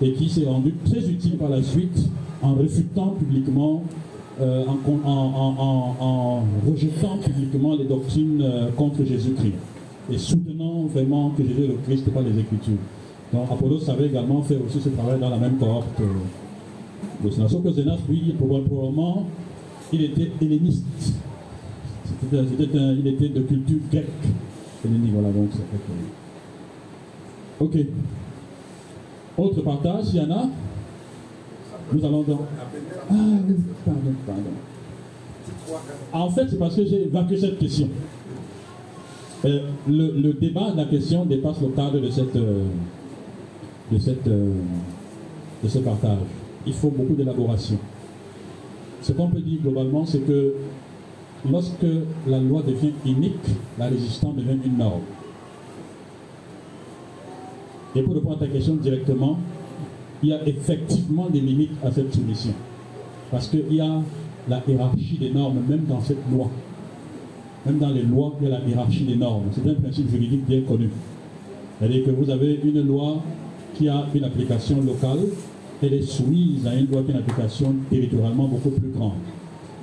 et qui s'est rendu très utile par la suite en refutant publiquement, euh, en, rejetant publiquement les doctrines euh, contre Jésus-Christ et soutenant vraiment que Jésus est le Christ pas les Écritures. Donc Apollos avait également fait aussi ce travail dans la même cohorte de Zénas. Sauf que Zénas, lui, probablement, il était helléniste. il était de culture grecque. voilà, donc ça fait Ok. Autre partage, il y en a Nous allons donc. Ah pardon, pardon. En fait, c'est parce que j'ai évacué cette question. Euh, le, débat de la question dépasse le cadre de, cette, euh, de, cette, euh, de ce partage. Il faut beaucoup d'élaboration. Ce qu'on peut dire globalement, c'est que lorsque la loi devient unique, la résistance devient une norme. Et pour répondre à ta question directement, il y a effectivement des limites à cette soumission. Parce qu'il y a la hiérarchie des normes, même dans cette loi. Même dans les lois, il y a la hiérarchie des normes. C'est un principe juridique bien connu. C'est-à-dire que vous avez une loi qui a une application locale, elle est soumise à une loi qui a une application territorialement beaucoup plus grande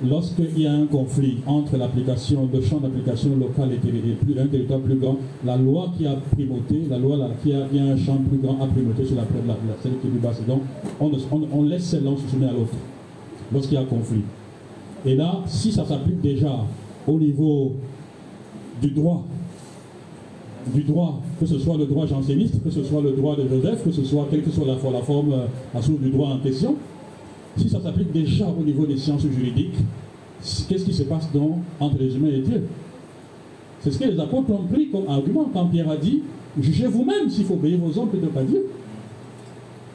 lorsqu'il y a un conflit entre l'application, le champ d'application local et, un territoire plus grand, la loi qui a primauté, la loi qui a, un champ plus grand a primauté sur la, la, celle qui est plus basse. donc, on, laisse celle-là se soumettre à l'autre lorsqu'il y a un conflit. Et là, si ça s'applique déjà au niveau du droit, du droit, que ce soit le droit janséniste, que ce soit le droit de Joseph, que ce soit quelle que soit la, la forme, source du droit en question, si ça s'applique déjà au niveau des sciences juridiques, qu'est-ce qui se passe donc entre les humains et Dieu? C'est ce que les apôtres ont pris comme argument quand Pierre a dit Jugez vous-même s'il faut obéir aux hommes plutôt qu'à Dieu.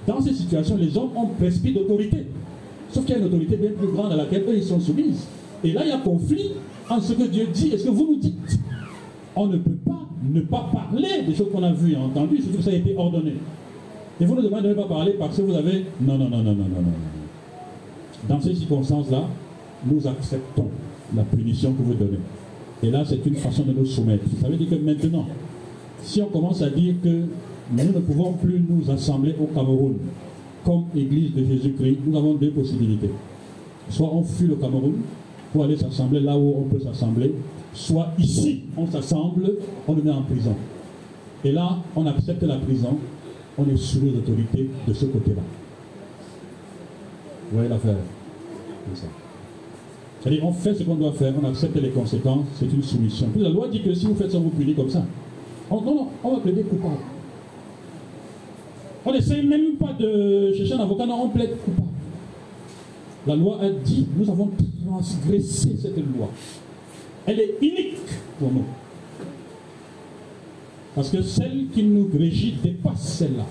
Dans ces situations, les hommes ont prescrit d'autorité. Sauf qu'il y a une autorité bien plus grande à laquelle eux ils sont soumis. Et là, il y a conflit entre ce que Dieu dit et ce que vous nous dites. On ne peut pas ne pas parler des choses qu'on a vues et entendues, surtout que ça a été ordonné. Et vous nous demandez de ne pas parler parce que vous avez. Non, non, non, non, non, non, non. Dans ces circonstances-là, nous acceptons la punition que vous donnez. Et là, c'est une façon de nous soumettre. Ça veut dire que maintenant, si on commence à dire que nous ne pouvons plus nous assembler au Cameroun comme Église de Jésus-Christ, nous avons deux possibilités. Soit on fuit le Cameroun pour aller s'assembler là où on peut s'assembler, soit ici, on s'assemble, on le met en prison. Et là, on accepte la prison, on est sous les autorités de ce côté-là. Vous voyez l'affaire? C'est-à-dire, on fait ce qu'on doit faire, on accepte les conséquences, c'est une soumission. Puis la loi dit que si vous faites ça, vous punissez comme ça. non, non, on va plaider coupable. On n'essaie même pas de chercher un avocat, non, on plaide coupable. La loi a dit, nous avons transgressé cette loi. Elle est unique pour nous. Parce que celle qui nous régit dépasse celle-là.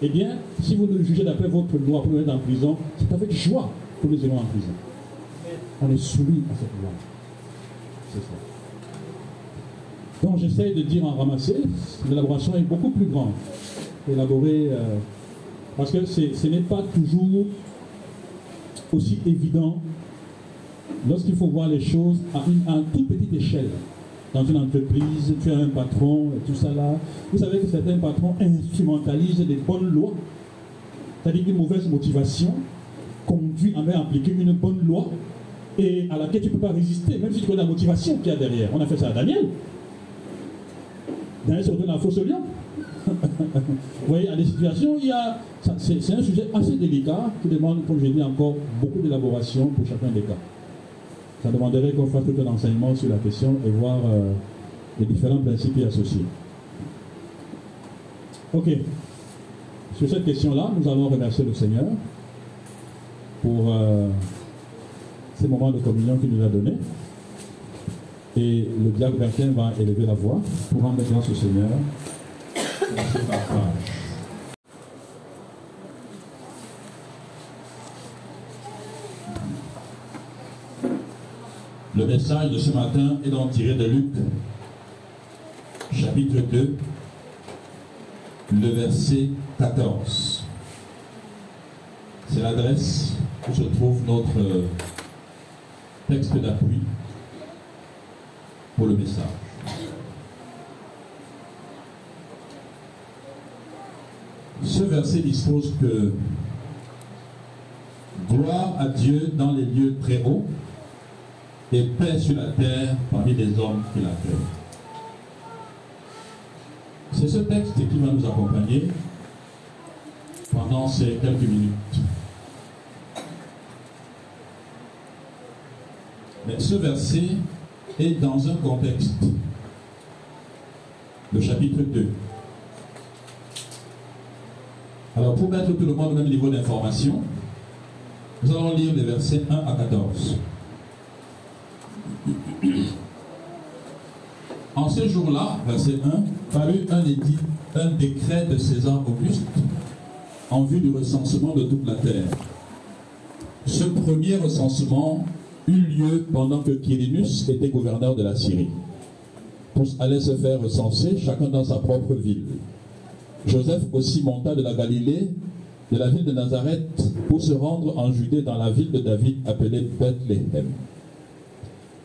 Eh bien, si vous nous jugez d'après votre loi pour nous mettre en prison, c'est avec joie que nous irons en prison. On est soumis à cette loi. C'est ça. Donc j'essaie de dire en ramasser, l'élaboration est beaucoup plus grande. Élaborer, euh, parce que ce n'est pas toujours aussi évident lorsqu'il faut voir les choses à une, toute petite échelle. Dans une entreprise, tu as un patron et tout ça là. Vous savez que certains patrons instrumentalisent des bonnes lois. C'est-à-dire qu'une mauvaise motivation conduit à appliquer une bonne loi et à laquelle tu ne peux pas résister, même si tu connais la motivation qu'il y a derrière. On a fait ça à Daniel. Daniel se retrouve dans la fausse lion. Vous voyez, à des situations, il y a. C'est un sujet assez délicat qui demande, comme je dit encore, beaucoup d'élaboration pour chacun des cas. Ça demanderait qu'on fasse tout un enseignement sur la question et voir euh, les différents principes y associés. Ok. Sur cette question-là, nous allons remercier le Seigneur pour euh, ces moments de communion qu'il nous a donnés. Et le diable va élever la voix pour rendre grâce au Seigneur. Le message de ce matin est donc tiré de Luc, chapitre 2, le verset 14. C'est l'adresse où se trouve notre texte d'appui pour le message. Ce verset dispose que gloire à Dieu dans les lieux très hauts et paix sur la terre parmi les hommes qui l'accueillent. C'est ce texte qui va nous accompagner pendant ces quelques minutes. Mais ce verset est dans un contexte. Le chapitre 2. Alors pour mettre tout le monde au même niveau d'information, nous allons lire les versets 1 à 14. En ce jour-là, verset 1, parut un décret de César Auguste en vue du recensement de toute la terre. Ce premier recensement eut lieu pendant que Quirinus était gouverneur de la Syrie. Tous allaient se faire recenser, chacun dans sa propre ville. Joseph aussi monta de la Galilée, de la ville de Nazareth, pour se rendre en Judée dans la ville de David appelée Bethléem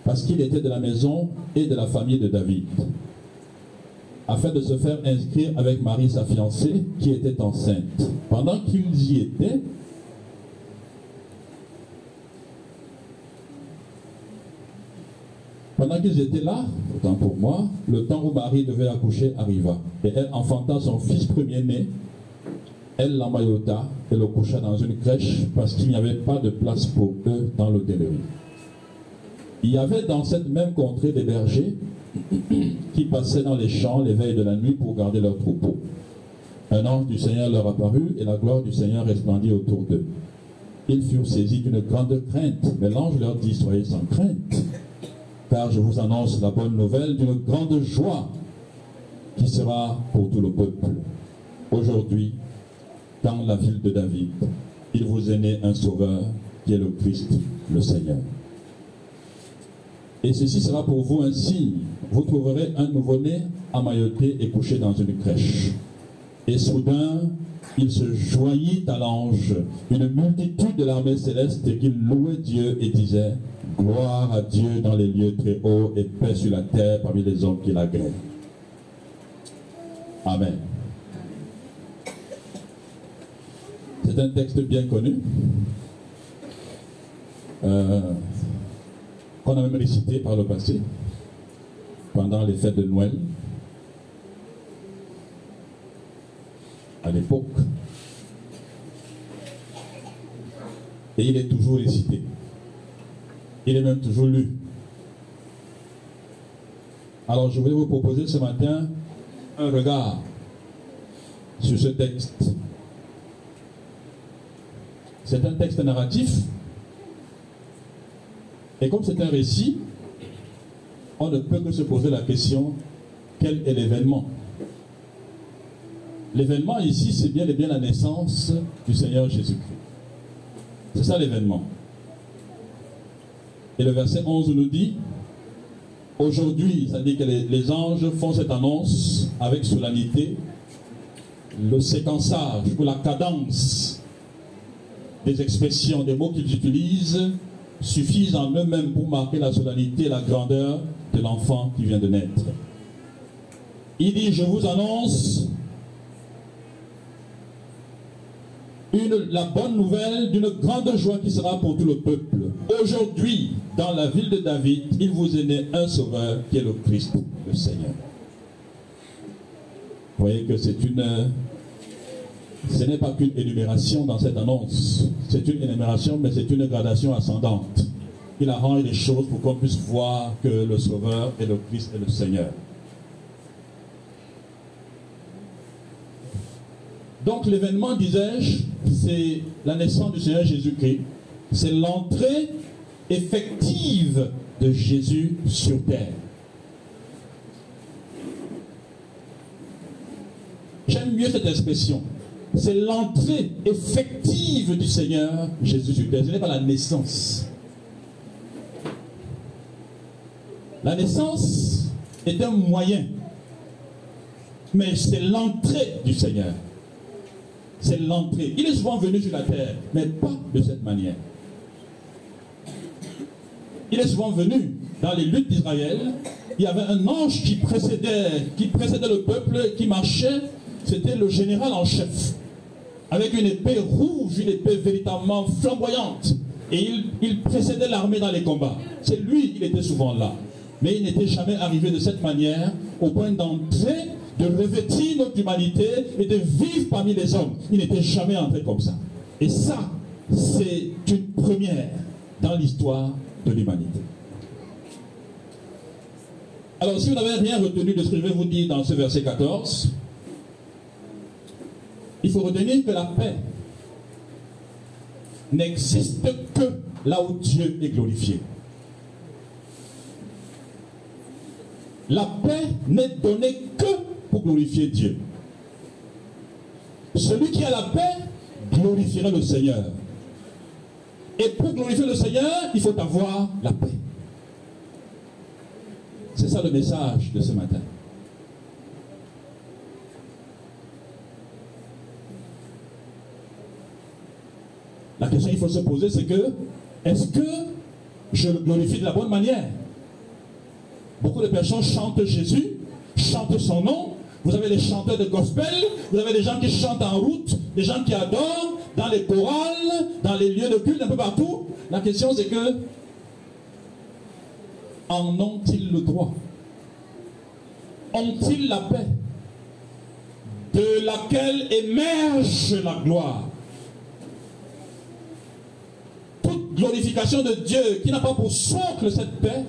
parce qu'il était de la maison et de la famille de David, afin de se faire inscrire avec Marie, sa fiancée, qui était enceinte. Pendant qu'ils y étaient, Pendant qu'ils étaient là, autant pour moi, le temps où Marie devait accoucher arriva. Et elle enfanta son fils premier-né. Elle l'emmaillota et le coucha dans une crèche parce qu'il n'y avait pas de place pour eux dans l'hôtellerie. Il y avait dans cette même contrée des bergers qui passaient dans les champs les veilles de la nuit pour garder leurs troupeaux. Un ange du Seigneur leur apparut et la gloire du Seigneur resplendit autour d'eux. ils furent saisis d'une grande crainte. Mais l'ange leur dit, soyez sans crainte, car je vous annonce la bonne nouvelle d'une grande joie qui sera pour tout le peuple. Aujourd'hui, dans la ville de David, il vous est né un sauveur qui est le Christ, le Seigneur. Et ceci sera pour vous un signe. Vous trouverez un nouveau-né amailloté et couché dans une crèche. Et soudain, il se joignit à l'ange, une multitude de l'armée céleste qui louait Dieu et disait Gloire à Dieu dans les lieux très hauts et paix sur la terre parmi les hommes qui l'agréent. Amen. C'est un texte bien connu, euh, qu'on a même récité par le passé, pendant les fêtes de Noël. à l'époque. Et il est toujours récité. Il est même toujours lu. Alors je voulais vous proposer ce matin un regard sur ce texte. C'est un texte narratif. Et comme c'est un récit, on ne peut que se poser la question, quel est l'événement? L'événement ici, c'est bien et bien la naissance du Seigneur Jésus-Christ. C'est ça l'événement. Et le verset 11 nous dit, aujourd'hui, ça dit que les, les, anges font cette annonce avec solennité, le séquençage ou la cadence des expressions, des mots qu'ils utilisent suffisent en eux-mêmes pour marquer la solennité et la grandeur de l'enfant qui vient de naître. Il dit, je vous annonce la bonne nouvelle d'une grande joie qui sera pour tout le peuple. Aujourd'hui, dans la ville de David, il vous est né un sauveur qui est le Christ, le Seigneur. Vous voyez que c'est une... Ce n'est pas qu'une énumération dans cette annonce. C'est une énumération, mais c'est une gradation ascendante. Il arrange les choses pour qu'on puisse voir que le Sauveur est le Christ et le Seigneur. Donc l'événement, disais-je, c'est la naissance du Seigneur Jésus-Christ. C'est l'entrée effective de Jésus sur terre. J'aime mieux cette expression. C'est l'entrée effective du Seigneur Jésus sur terre. Ce n'est pas la naissance. La naissance est un moyen. Mais c'est l'entrée du Seigneur c'est l'entrée. Il est souvent venu sur la terre, mais pas de cette manière. Il est souvent venu dans les luttes d'Israël. Il y avait un ange qui précédait, qui précédait le peuple, qui marchait. C'était le général en chef, avec une épée rouge, une épée véritablement flamboyante. Et il, précédait l'armée dans les combats. C'est lui, il était souvent là. Mais il n'était jamais arrivé de cette manière au point d'entrer de revêtir notre humanité et de vivre parmi les hommes. Il n'était jamais entré comme ça. Et ça, c'est une première dans l'histoire de l'humanité. Alors, si vous n'avez rien retenu de ce que je vais vous dire dans ce verset 14, il faut retenir que la paix n'existe que là où Dieu est glorifié. La paix n'est donnée que pour glorifier Dieu. Celui qui a la paix glorifiera le Seigneur. Et pour glorifier le Seigneur, il faut avoir la paix. C'est ça le message de ce matin. La question qu'il faut se poser, c'est que, est-ce que je le glorifie de la bonne manière? Beaucoup de personnes chantent Jésus, chantent son nom, vous avez les chanteurs de gospel, vous avez des gens qui chantent en route, des gens qui adorent, dans les chorales, dans les lieux de culte, un peu partout. La question c'est que, en ont-ils le droit? Ont-ils la paix de laquelle émerge la gloire? Toute glorification de Dieu qui n'a pas pour socle cette paix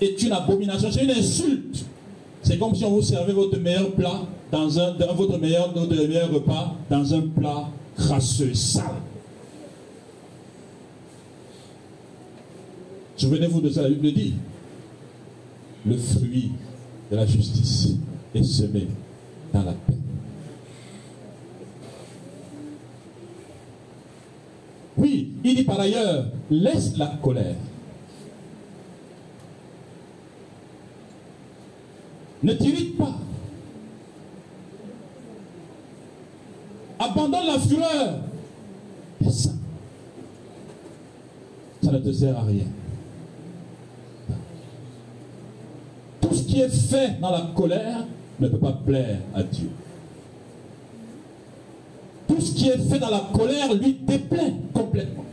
est une abomination, c'est une insulte c'est comme si on vous servait votre meilleur plat dans un, dans votre meilleur, meilleur repas dans un plat crasseux, sale. Souvenez-vous de ça, la Bible dit le fruit de la justice est semé dans la paix. Oui, il dit par ailleurs, laisse la colère. Ne t'irrite pas. Abandonne la fureur. Et ça, ça ne te sert à rien. Tout ce qui est fait dans la colère ne peut pas plaire à Dieu. Tout ce qui est fait dans la colère lui déplaît complètement.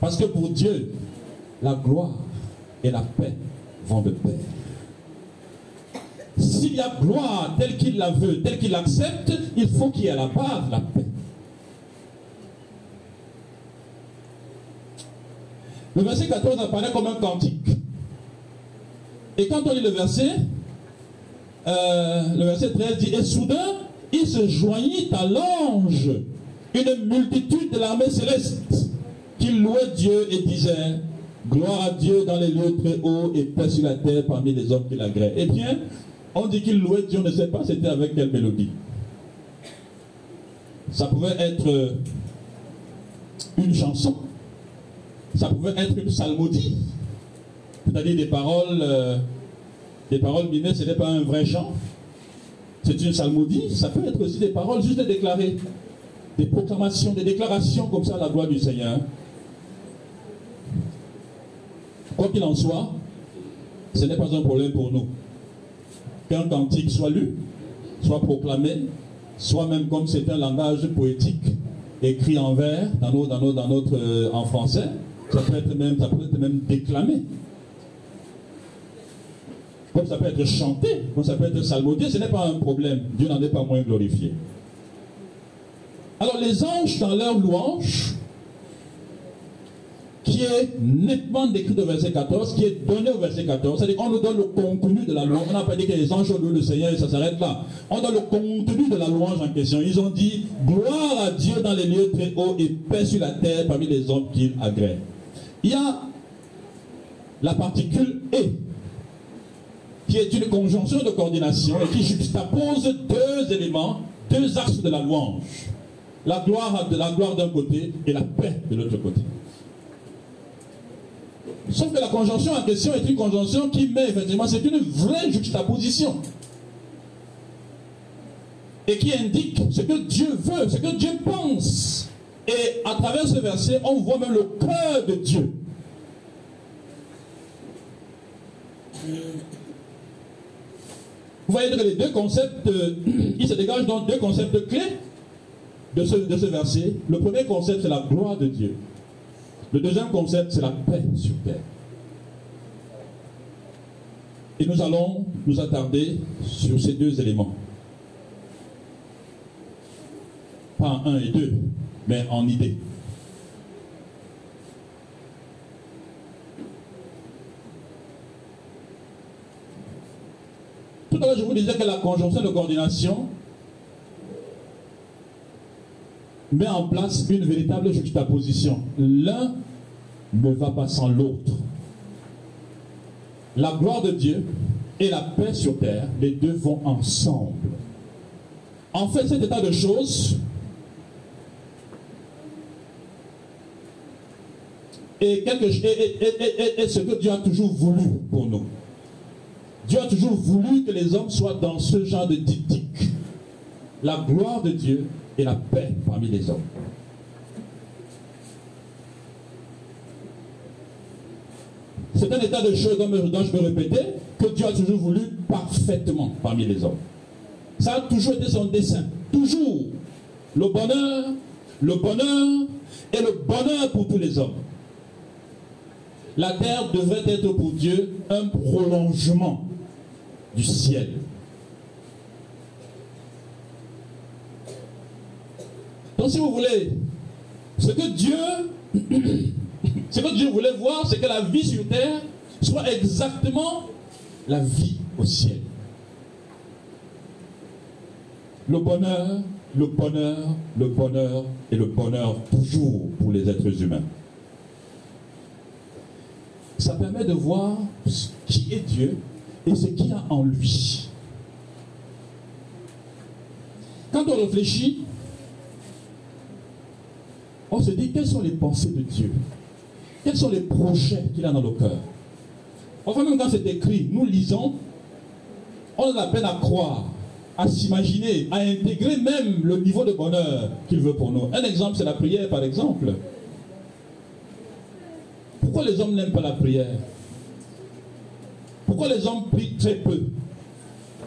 Parce que pour Dieu, la gloire et la paix vont de pair. S'il y a gloire telle qu'il la veut, telle qu'il l'accepte, il faut qu'il y ait à la base la paix. Le verset 14 apparaît comme un cantique. Et quand on lit le verset, euh, le verset 13 dit, et soudain, il se joignit à l'ange, une multitude de l'armée céleste, qui louait Dieu et disait, gloire à Dieu dans les lieux très hauts et paix sur la terre parmi les hommes qui l'agréent. Eh bien, on dit qu'il louait Dieu, ne sait pas c'était avec quelle mélodie. Ça pouvait être une chanson, ça pouvait être une psalmodie, c'est-à-dire des paroles, euh, des paroles minées, ce n'est pas un vrai chant, c'est une psalmodie, ça peut être aussi des paroles juste déclarées, des proclamations, des déclarations comme ça à la gloire du Seigneur. Quoi qu'il en soit, ce n'est pas un problème pour nous qu'un cantique soit lu, soit proclamé, soit même comme c'est un langage poétique écrit en vers dans, notre, euh, en français, ça peut, être même, ça peut être même déclamé. Comme ça peut être chanté, comme ça peut être salmodié, ce n'est pas un problème. Dieu n'en est pas moins glorifié. Alors les anges, dans leur louange, qui est nettement décrit au verset 14, qui est donné au verset 14. C'est-à-dire qu'on nous donne le contenu de la louange. On n'a pas dit que les anges ont loué le Seigneur et ça s'arrête là. On donne le contenu de la louange en question. Ils ont dit gloire à Dieu dans les lieux très hauts et paix sur la terre parmi les hommes qu'il agrée. Il y a la particule et qui est une conjonction de coordination et qui juxtapose deux éléments, deux axes de la louange. La gloire de la gloire d'un côté et la paix de l'autre côté. Sauf que la conjonction en question est une conjonction qui met effectivement, c'est une vraie juxtaposition. Et qui indique ce que Dieu veut, ce que Dieu pense. Et à travers ce verset, on voit même le cœur de Dieu. Vous voyez que les deux concepts, euh, il se dégagent donc deux concepts clés de ce, de ce verset. Le premier concept, c'est la gloire de Dieu. Le deuxième concept, c'est la paix sur terre. Et nous allons nous attarder sur ces deux éléments. Pas en un et deux, mais en idée. Tout à l'heure, je vous disais que la conjonction de coordination met en place une véritable juxtaposition. L'un ne va pas sans l'autre. La gloire de Dieu et la paix sur terre, les deux vont ensemble. En fait, cet état de choses est, quelque, ce que Dieu a toujours voulu pour nous. Dieu a toujours voulu que les hommes soient dans ce genre de diptyque. La gloire de Dieu et la paix parmi les hommes. C'est un état de choses dont je peux répéter que Dieu a toujours voulu parfaitement parmi les hommes. Ça a toujours été son dessein. Toujours. Le bonheur, le bonheur et le bonheur pour tous les hommes. La terre devrait être pour Dieu un prolongement du ciel. Donc si vous voulez, ce que Dieu, ce que Dieu voulait voir, c'est que la vie sur terre soit exactement la vie au ciel. Le bonheur, le bonheur, le bonheur et le bonheur toujours pour les êtres humains. ça permet de voir qui est Dieu et ce qu'il y a en lui. Quand on réfléchit, on se dit quelles sont les pensées de Dieu? Quels sont les projets qu'il a dans nos cœurs? Enfin, même quand c'est écrit, nous lisons, on a la peine à croire, à s'imaginer, à intégrer même le niveau de bonheur qu'il veut pour nous. Un exemple, c'est la prière, par exemple. Pourquoi les hommes n'aiment pas la prière? Pourquoi les hommes prient très peu?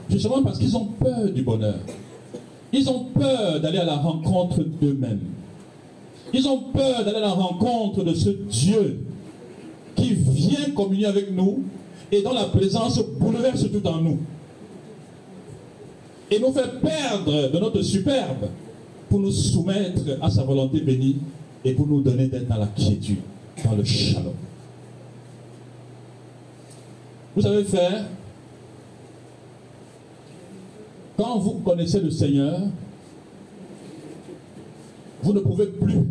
Justement parce qu'ils ont peur du bonheur. Ils ont peur d'aller à la rencontre d'eux-mêmes. Ils ont peur d'aller à la rencontre de ce Dieu qui vient communier avec nous et dont la présence bouleverse tout en nous. Et nous fait perdre de notre superbe pour nous soumettre à sa volonté bénie et pour nous donner d'être dans la quiétude, dans le shalom. Vous savez faire, quand vous connaissez le Seigneur, vous ne pouvez plus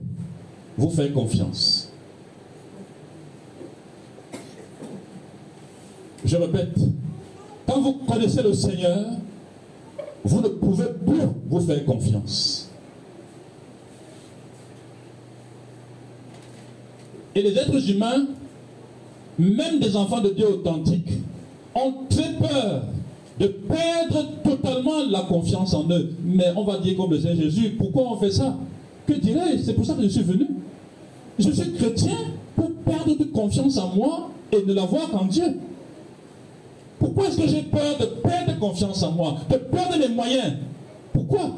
vous faire confiance. Je répète, quand vous connaissez le Seigneur, vous ne pouvez plus vous faire confiance. Et les êtres humains, même des enfants de Dieu authentiques, ont très peur de perdre totalement la confiance en eux. Mais on va dire comme le Seigneur Jésus, pourquoi on fait ça? Que dirais-je? C'est pour ça que je suis venu. Je suis chrétien pour perdre toute confiance en moi et ne l'avoir qu'en Dieu. Pourquoi est-ce que j'ai peur de perdre confiance en moi, de perdre les moyens? Pourquoi?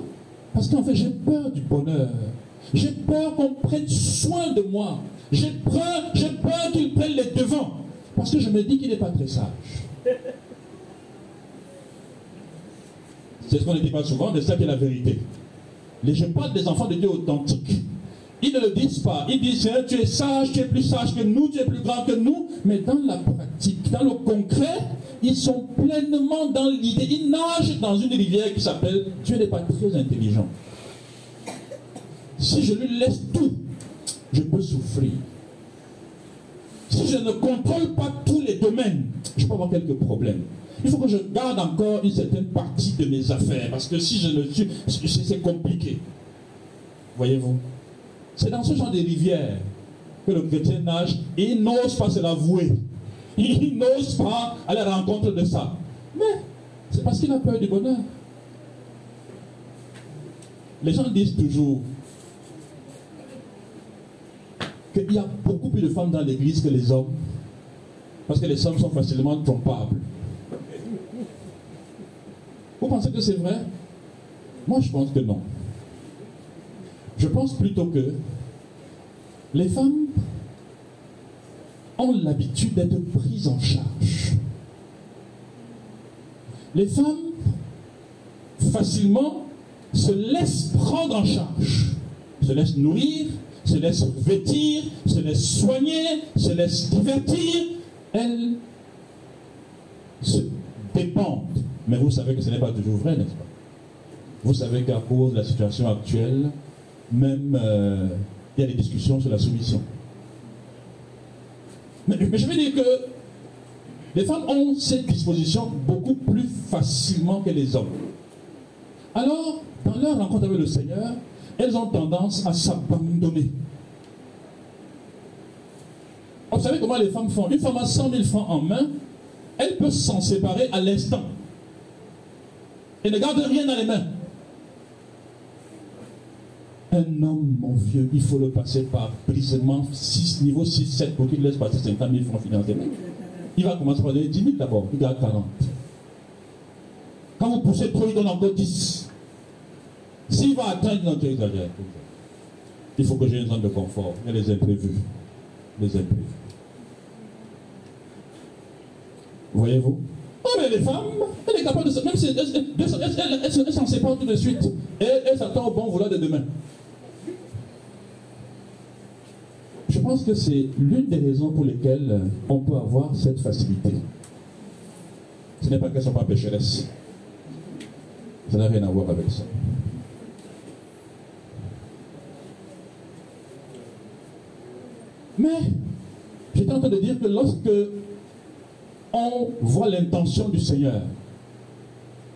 Parce qu'en fait, j'ai peur du bonheur. J'ai peur qu'on prenne soin de moi. J'ai peur, j'ai peur qu'il prenne les devants. Parce que je me dis qu'il n'est pas très sage. C'est ce qu'on ne dit pas souvent, mais c'est ça qui est la vérité. Les, je parle des enfants de Dieu authentiques. Ils ne le disent pas. Ils disent, tu es sage, tu es plus sage que nous, tu es plus grand que nous. Mais dans la pratique, dans le concret, ils sont pleinement dans l'idée. Ils nagent dans une rivière qui s'appelle Dieu n'est pas très intelligent. Si je lui laisse tout, je peux souffrir. Si je ne contrôle pas tous les domaines, je peux avoir quelques problèmes. Il faut que je garde encore une certaine partie de mes affaires, parce que si je ne suis, c'est compliqué. Voyez-vous? C'est dans ce genre de rivière que le chrétien nage et il n'ose pas se l'avouer. Il n'ose pas aller à la rencontre de ça. Mais c'est parce qu'il a peur du bonheur. Les gens disent toujours qu'il y a beaucoup plus de femmes dans l'église que les hommes. Parce que les hommes sont facilement trompables. Vous pensez que c'est vrai? Moi, je pense que non. Je pense plutôt que les femmes ont l'habitude d'être prises en charge. Les femmes, facilement, se laissent prendre en charge, se laissent nourrir, se laissent vêtir, se laissent soigner, se laissent divertir. Elles se dépendent. Mais vous savez que ce n'est pas toujours vrai, n'est-ce pas? Vous savez qu'à cause de la situation actuelle, même euh, il y a des discussions sur la soumission. Mais, je veux dire que les femmes ont cette disposition beaucoup plus facilement que les hommes. Alors, dans leur rencontre avec le Seigneur, elles ont tendance à s'abandonner. Vous savez comment les femmes font? Une femme a 100 000 francs en main, elle peut s'en séparer à l'instant. Elle ne garde rien dans les mains. Un homme, mon vieux, il faut le passer par brisement 6, niveau 6, 7 pour qu'il laisse passer 50 000 francs financiers. Il va commencer par donner 10 000 d'abord, il garde 40. Quand vous poussez trop, il donne encore 10. S'il va atteindre notre exagère, il faut que j'ai une zone de confort. Il y a les imprévus. Les imprévus. Voyez-vous? Oh, mais les femmes, elle est capable de. Même si elle, s'en sépare tout de suite. Et elle s'attend au bon vouloir de demain. Je pense que c'est l'une des raisons pour lesquelles on peut avoir cette facilité. Ce n'est pas qu'elles ne sont pas pécheresses. Ça n'a rien à voir avec ça. Mais, J'étais en train de dire que lorsque on voit l'intention du Seigneur,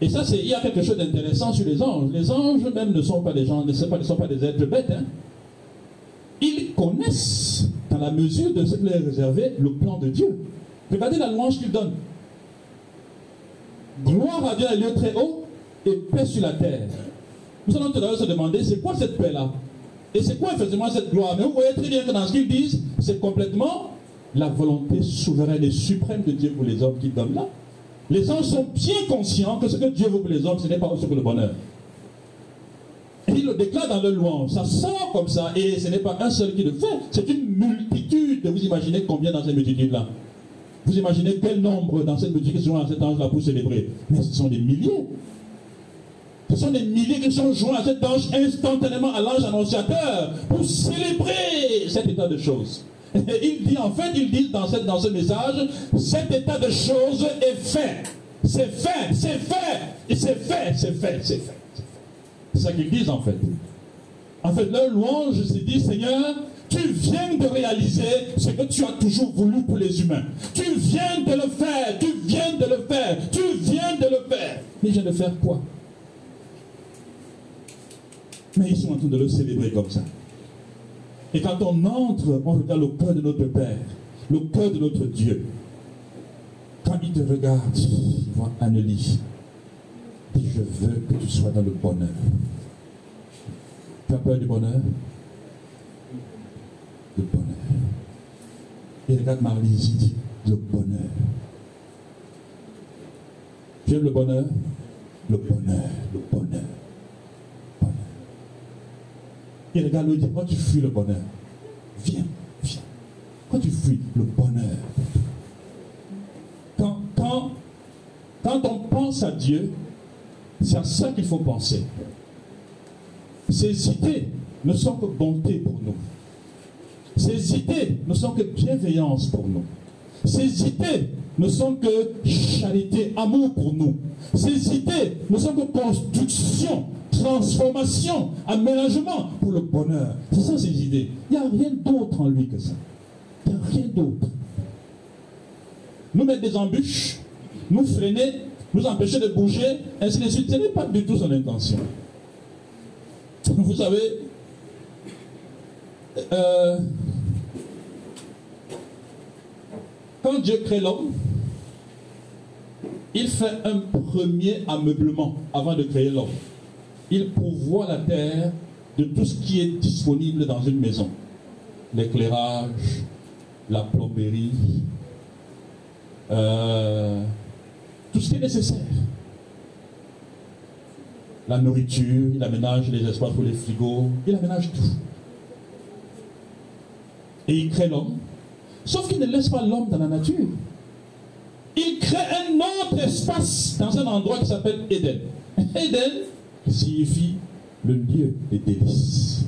et ça, il y a quelque chose d'intéressant sur les anges. Les anges même ne sont pas des gens, ne sont pas, ne sont pas des êtres bêtes. hein. Ils connaissent, dans la mesure de ce qui leur est le plan de Dieu. Regardez la louange qu'ils donnent. Gloire à Dieu à lieu très haut et paix sur la terre. Nous allons tout l'heure se demander, c'est quoi cette paix-là? Et c'est quoi effectivement cette gloire? Mais vous voyez très bien que dans ce qu'ils disent, c'est complètement la volonté souveraine et suprême de Dieu pour les hommes qui donnent là. Les anges sont bien conscients que ce que Dieu veut pour les hommes, ce n'est pas autre que le bonheur. Ils le déclarent dans leur louange. Ça sort comme ça. Et ce n'est pas un seul qui le fait. C'est une multitude. Vous imaginez combien dans cette multitude-là? Vous imaginez quel nombre dans cette multitude qui sont à cet ange-là pour célébrer? Mais ce sont des milliers. Ce sont des milliers qui sont joints à cet ange instantanément à l'ange annonciateur pour célébrer cet état de choses. Et il dit, en fait, il dit dans, dans ce message, cet état de choses est fait. C'est fait, c'est fait, et c'est fait, c'est fait, c'est fait. C'est ça qu'ils disent en fait. En fait, leur louange se dit, Seigneur, tu viens de réaliser ce que tu as toujours voulu pour les humains. Tu viens de le faire, tu viens de le faire, tu viens de le faire. Mais je viens de faire quoi? Mais ils sont en train de le célébrer comme ça. Et quand on entre, on regarde le cœur de notre Père, le cœur de notre Dieu. Quand il te regarde, il voit Annelie. Je veux que tu sois dans le bonheur. Tu as peur du bonheur? Le bonheur. Il regarde Marlise, il dit, le bonheur. Tu aimes le bonheur? Le bonheur, le bonheur. bonheur. Il regarde il dit, quand tu fuis le bonheur, viens, viens. Quand tu fuis le bonheur, quand, quand, quand on pense à Dieu, c'est à ça qu'il faut penser. Ces idées ne sont que bonté pour nous. Ces idées ne sont que bienveillance pour nous. Ces idées ne sont que charité, amour pour nous. Ces idées ne sont que construction, transformation, aménagement pour le bonheur. C'est ça ces idées. Il n'y a rien d'autre en lui que ça. Il n'y a rien d'autre. Nous mettre des embûches, nous freiner, nous empêcher de bouger, ainsi de suite. Ce n'est pas du tout son intention. Vous savez, euh, quand Dieu crée l'homme, il fait un premier ameublement avant de créer l'homme. Il pourvoit la terre de tout ce qui est disponible dans une maison. L'éclairage, la plomberie, euh, ce qui est nécessaire. La nourriture, il aménage les espaces pour les frigos, il aménage tout. Et il crée l'homme. Sauf qu'il ne laisse pas l'homme dans la nature. Il crée un autre espace dans un endroit qui s'appelle Éden. Éden signifie le lieu des délices.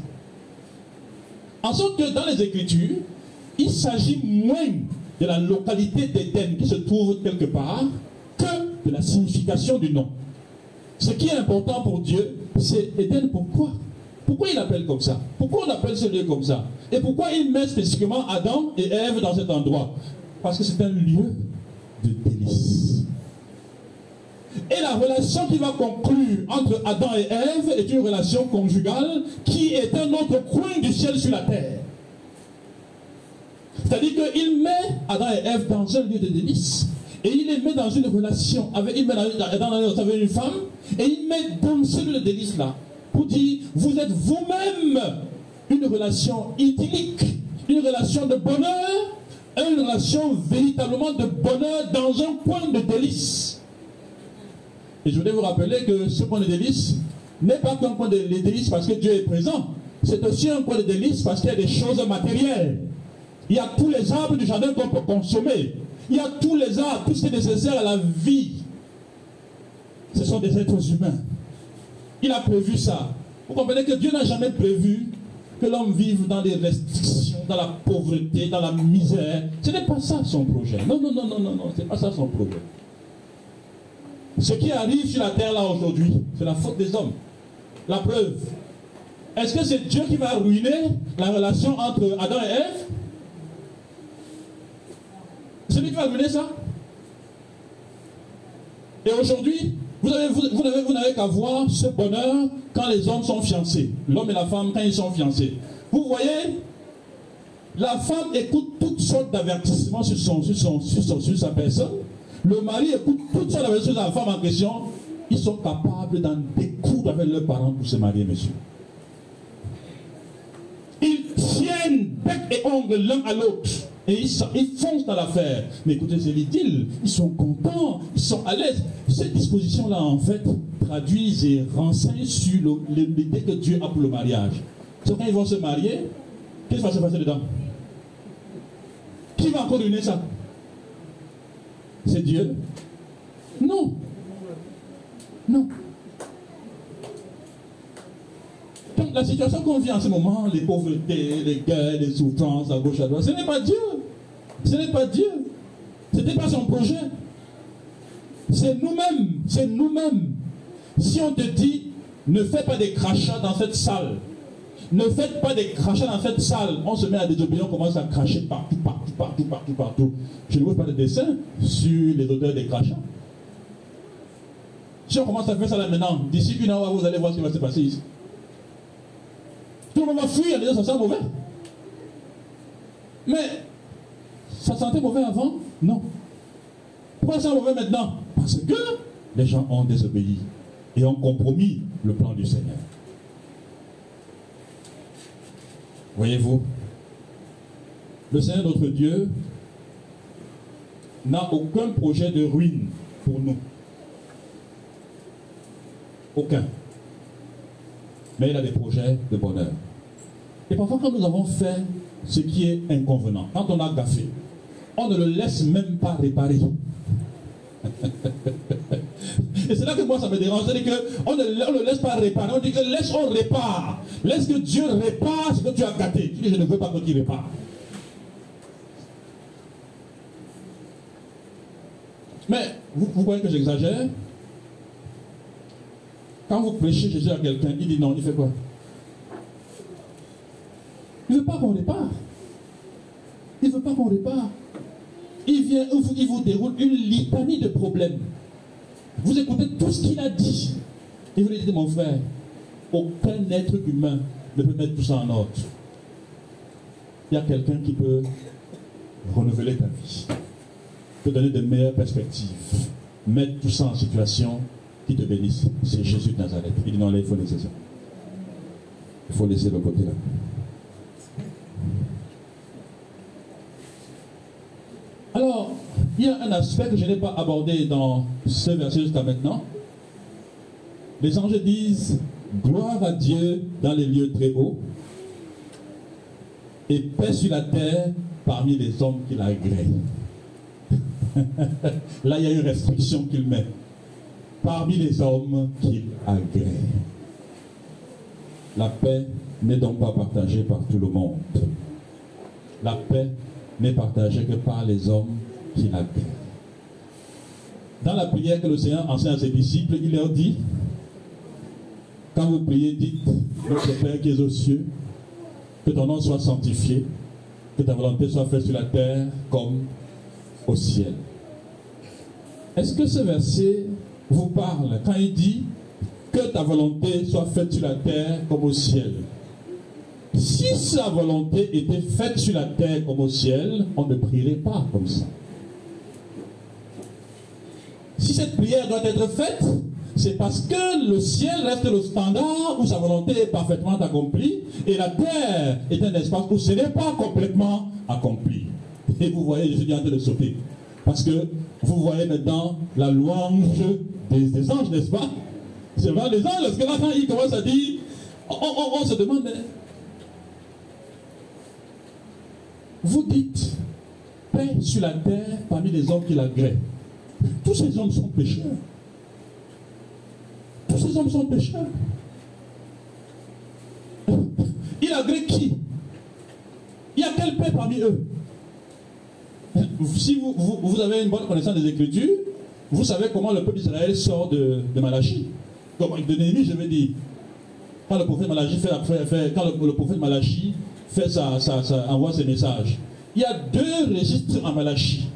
En sorte que dans les Écritures, il s'agit moins de la localité d'Éden qui se trouve quelque part de la signification du nom. Ce qui est important pour Dieu, c'est Éden. Pourquoi? Pourquoi il l'appelle comme ça? Pourquoi on appelle ce lieu comme ça? Et pourquoi il met spécifiquement Adam et Ève dans cet endroit? Parce que c'est un lieu de délices. Et la relation qui va conclure entre Adam et Ève est une relation conjugale qui est un autre coin du ciel sur la terre. C'est-à-dire qu'il met Adam et Ève dans un lieu de délices. Et il les met dans une relation avec, il met dans, dans, avec une femme, et il met dans ce lieu de délices-là, pour dire, vous êtes vous-même une relation idyllique, une relation de bonheur, une relation véritablement de bonheur dans un point de délices. Et je voudrais vous rappeler que ce point de délices n'est pas qu'un point de délices parce que Dieu est présent, c'est aussi un point de délices parce qu'il y a des choses matérielles. Il y a tous les arbres du jardin qu'on peut consommer. Il y a tous les arbres, tout ce qui est nécessaire à la vie. Ce sont des êtres humains. Il a prévu ça. Vous comprenez que Dieu n'a jamais prévu que l'homme vive dans des restrictions, dans la pauvreté, dans la misère. Ce n'est pas ça son projet. Non, non, non, non, non, non, c'est pas ça son projet. Ce qui arrive sur la terre là aujourd'hui, c'est la faute des hommes. La preuve. Est-ce que c'est Dieu qui va ruiner la relation entre Adam et Ève? Qui va mener ça Et aujourd'hui, vous n'avez qu'à voir ce bonheur quand les hommes sont fiancés. L'homme et la femme quand ils sont fiancés. Vous voyez, la femme écoute toutes sortes d'avertissements sur, son, sur, son- sur sa personne. Le mari écoute toutes sortes d'avertissements sur la femme en question. Ils sont capables d'en découdre avec leurs parents pour se marier, monsieur. Ils tiennent bec et ongle l'un à l'autre. Et ils, ils foncent dans l'affaire. Mais écoutez, c'est l'idylle. Ils sont contents, ils sont à l'aise. Ces dispositions-là, en fait, traduisent et renseignent sur l'idée que Dieu a pour le mariage. C'est quand ils vont se marier, qu'est-ce qui va se passer dedans? Qui va encore donner ça? C'est Dieu? Non. Non. Donc la situation qu'on vit en ce moment, les pauvretés, les guerres, les souffrances à gauche, à droite, ce n'est pas Dieu. Ce n'est pas Dieu. Ce n'était pas son projet. C'est nous-mêmes. C'est nous-mêmes. Si on te dit, ne fais pas des crachats dans cette salle, ne faites pas des crachats dans cette salle, on se met à désobéir, on commence à cracher partout, partout, partout, partout, partout. Je ne vois pas de dessin sur les auteurs des crachats. Si on commence à faire ça là maintenant, d'ici une heure, vous allez voir ce qui va se passer ici. Tout le monde va fuir disant ça sent mauvais. Mais ça sentait mauvais avant? Non. Pourquoi ça sent mauvais maintenant? Parce que les gens ont désobéi et ont compromis le plan du Seigneur. Voyez-vous, le Seigneur notre Dieu n'a aucun projet de ruine pour nous. Aucun. Mais il a des projets de bonheur. Et parfois, quand nous avons fait ce qui est inconvenant, quand on a gaffé, on ne le laisse même pas réparer. Et c'est là que moi ça me dérange. C'est-à-dire qu'on ne, ne laisse pas réparer. On dit que laisse, on répare. Laisse que Dieu répare ce que tu as gâté. Tu dis, je ne veux pas que tu répares. Mais vous, vous croyez que j'exagère? Quand vous prêchez Jésus à quelqu'un, il dit non, il fait quoi? Il ne veut pas qu'on répare. Il ne veut pas qu'on répare. Il vient, il vous, déroule une litanie de problèmes. Vous écoutez tout ce qu'il a dit. Et vous lui dites, mon frère, aucun être humain ne peut mettre tout ça en ordre. Il y a quelqu'un qui peut renouveler ta vie, te donner de meilleures perspectives, mettre tout ça en situation qui te bénisse. C'est Jésus de Nazareth. Il dit non, là, il faut laisser ça. Il faut laisser le côté là. Alors, il y a un aspect que je n'ai pas abordé dans ce verset jusqu'à maintenant. Les anges disent Gloire à Dieu dans les lieux très hauts et paix sur la terre parmi les hommes qui l'agréent. Là, il y a une restriction qu'il met. Parmi les hommes qu'il agrée. La paix n'est donc pas partagée par tout le monde. La paix n'est partagée que par les hommes qui l'agréent. Dans la prière que le Seigneur enseigne à ses disciples, il leur dit quand vous priez, dites Notre Père qui es aux cieux, que ton nom soit sanctifié, que ta volonté soit faite sur la terre comme au ciel. Est-ce que ce verset vous parle quand il dit que ta volonté soit faite sur la terre comme au ciel Si sa volonté était faite sur la terre comme au ciel, on ne prierait pas comme ça. Si cette prière doit être faite, c'est parce que le ciel reste le standard où sa volonté est parfaitement accomplie et la terre est un espace où ce n'est pas complètement accompli. Et vous voyez, je suis en train de sauter. Parce que vous voyez maintenant la louange des, des anges, n'est-ce pas? C'est vrai, les anges, parce que là, quand ils commencent à dire, on, se demande, vous dites, paix sur la terre parmi les hommes qui l'agréent. Tous ces hommes sont pécheurs. Tous ces hommes sont pécheurs. Il agrée qui? Il y a quelle paix parmi eux? Si vous, vous- avez une bonne connaissance des Écritures, vous savez comment le peuple d'Israël sort de, de Malachie. Comme de je veux dire. Quand le prophète Malachie fait, envoie ses messages, il y a deux registres en Malachie.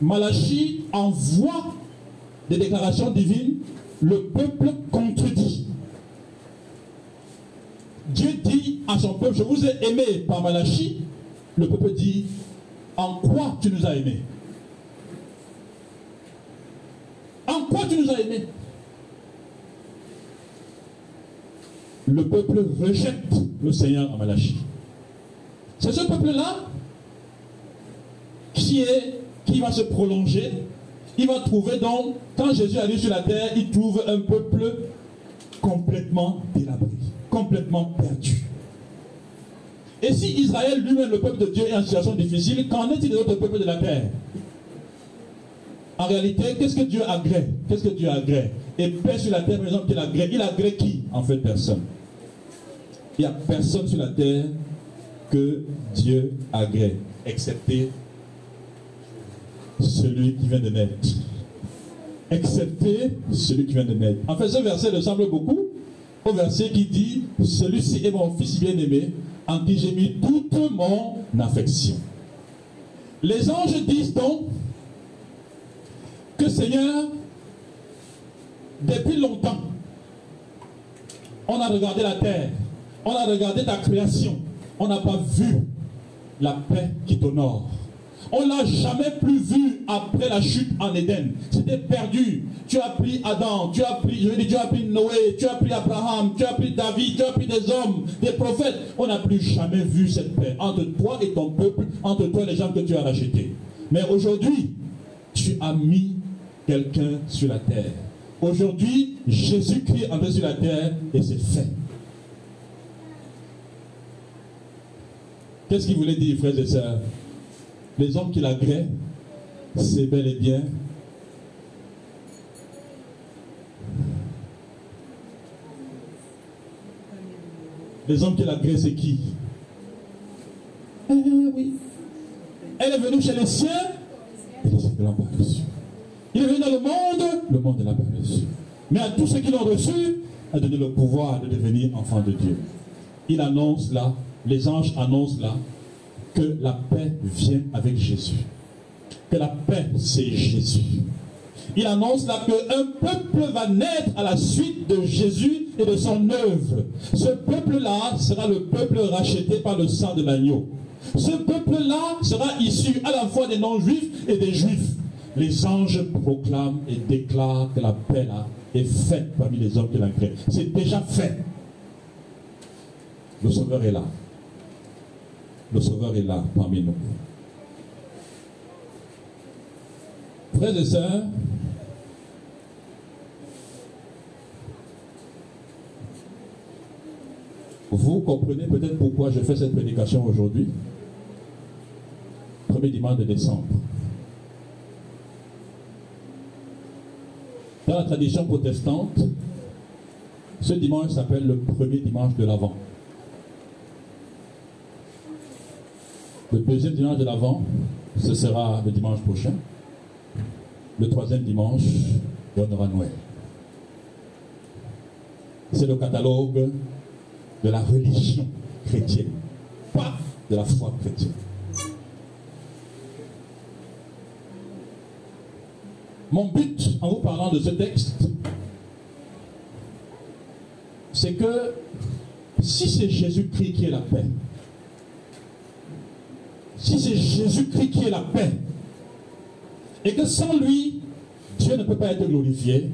Malachie envoie des déclarations divines, le peuple contredit. Dieu dit à son peuple, je vous ai aimé par Malachie. Le peuple dit, en quoi tu nous as aimés? En quoi tu nous as aimés? Le peuple rejette le Seigneur en. C'est ce peuple-là qui, est, qui va se prolonger. Il va trouver donc, quand Jésus arrive sur la terre, il trouve un peuple complètement délabré, complètement perdu. Et si Israël lui-même, le peuple de Dieu, est en situation difficile, qu'en est-il des autres peuples de la terre? En réalité, qu'est-ce que Dieu agrée Qu'est-ce que Dieu agrée Et paix sur la terre, par exemple, qu'il agrée. Il agrée qui En fait, personne? Il n'y a personne sur la terre que Dieu agrée, excepté celui qui vient de naître. Excepté celui qui vient de naître. En fait, ce verset ressemble beaucoup au verset qui dit Celui-ci est mon fils bien-aimé, en qui j'ai mis toute mon affection. Les anges disent donc que Seigneur, depuis longtemps, on a regardé la terre, on a regardé ta création, on n'a pas vu la paix qui t'honore. On l'a jamais plus vu après la chute en Éden. C'était perdu. Tu as pris Adam, tu as pris, je tu as pris Noé, tu as pris Abraham, tu as pris David, tu as pris des hommes, des prophètes. On n'a plus jamais vu cette paix entre toi et ton peuple, entre toi et les gens que tu as rachetés. Mais aujourd'hui, tu as mis quelqu'un sur la terre. Aujourd'hui, Jésus-Christ est sur la terre et c'est fait. Qu'est-ce qu'il voulait dire, frères et sœurs? Les hommes qui l'agréent, c'est bel et bien Les hommes qui l'agréent, c'est qui? Eh oui. Elle est venue chez les siens et les siens l'ont pas reçu. Il est venu dans le monde, le monde ne l'a pas reçu. Mais à tous ceux qui l'ont reçu, a donné le pouvoir de devenir enfants de Dieu. Il annonce là, les anges annoncent là, que la paix vient avec Jésus. Que la paix, c'est Jésus. Il annonce là qu'un peuple va naître à la suite de Jésus et de son œuvre. Ce peuple-là sera le peuple racheté par le sang de l'agneau. Ce peuple-là sera issu à la fois des non-juifs et des juifs. Les anges proclament et déclarent que la paix là est faite parmi les hommes de la créent. C'est déjà fait. Le Sauveur est là. Le Sauveur est là parmi nous. Frères et sœurs, vous comprenez peut-être pourquoi je fais cette prédication aujourd'hui, premier dimanche de décembre. Dans la tradition protestante, ce dimanche s'appelle le premier dimanche de l'Avent. Le deuxième dimanche de l'Avent, ce sera le dimanche prochain. Le troisième dimanche, on aura Noël. C'est le catalogue de la religion chrétienne, pas de la foi chrétienne. Mon but en vous parlant de ce texte, c'est que si c'est Jésus-Christ qui est la paix, si c'est Jésus-Christ qui est la paix, et que sans lui, Dieu ne peut pas être glorifié,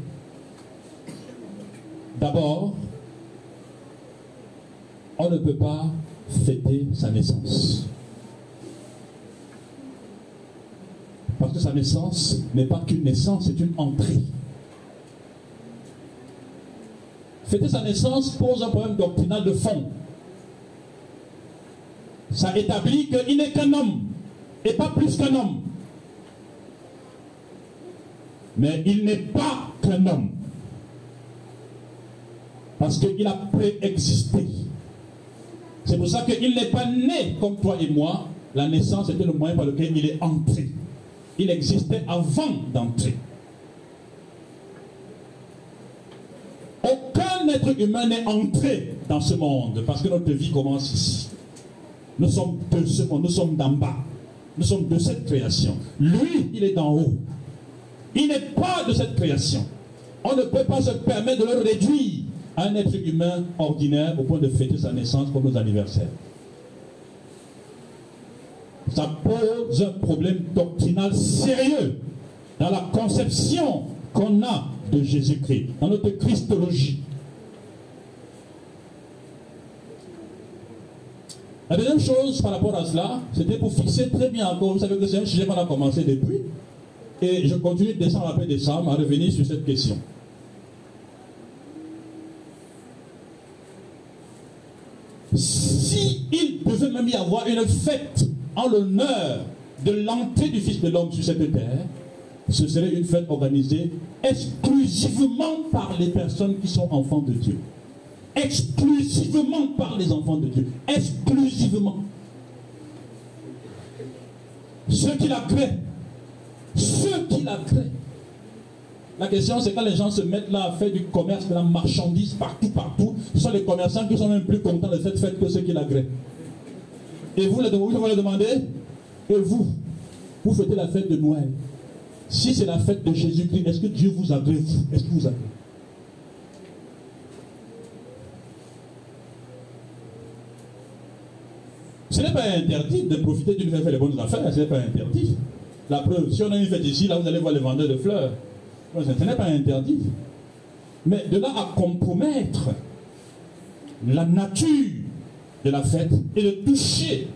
d'abord, on ne peut pas fêter sa naissance. Parce que sa naissance n'est pas qu'une naissance, c'est une entrée. Fêter sa naissance pose un problème doctrinal de fond. Ça établit qu'il n'est qu'un homme et pas plus qu'un homme. Mais il n'est pas qu'un homme. Parce qu'il a préexisté. C'est pour ça qu'il n'est pas né comme toi et moi. La naissance était le moyen par lequel il est entré. Il existait avant d'entrer. Aucun être humain n'est entré dans ce monde parce que notre vie commence ici. Nous sommes de ce monde, nous sommes d'en bas. Nous sommes de cette création. Lui, il est d'en haut. Il n'est pas de cette création. On ne peut pas se permettre de le réduire à un être humain ordinaire au point de fêter sa naissance comme nos anniversaires. Ça pose un problème doctrinal sérieux dans la conception qu'on a de Jésus-Christ, dans notre Christologie. La deuxième chose par rapport à cela, c'était pour fixer très bien encore, vous savez que c'est un sujet qu'on a commencé depuis, et je continue de descendre après décembre à revenir sur cette question. Si devait même y avoir une fête en l'honneur de l'entrée du Fils de l'homme sur cette terre, ce serait une fête organisée exclusivement par les personnes qui sont enfants de Dieu. Exclusivement par les enfants de Dieu. Exclusivement. Ceux qui la créent. Ceux qui la créent. La question, c'est quand les gens se mettent là à faire du commerce de la marchandise partout, partout, ce sont les commerçants qui sont même plus contents de cette fête que ceux qui la créent. Et vous, vous allez demander, et vous, vous fêtez la fête de Noël. Si c'est la fête de Jésus-Christ, est-ce que Dieu vous agrée, vous? Est-ce que vous agrée? Ce n'est pas interdit de profiter d'une fête faire les bonnes affaires, ce n'est pas interdit. La preuve, si on a une fête ici, là vous allez voir les vendeurs de fleurs. Ce n'est pas interdit. Mais de là à compromettre la nature de la fête et de toucher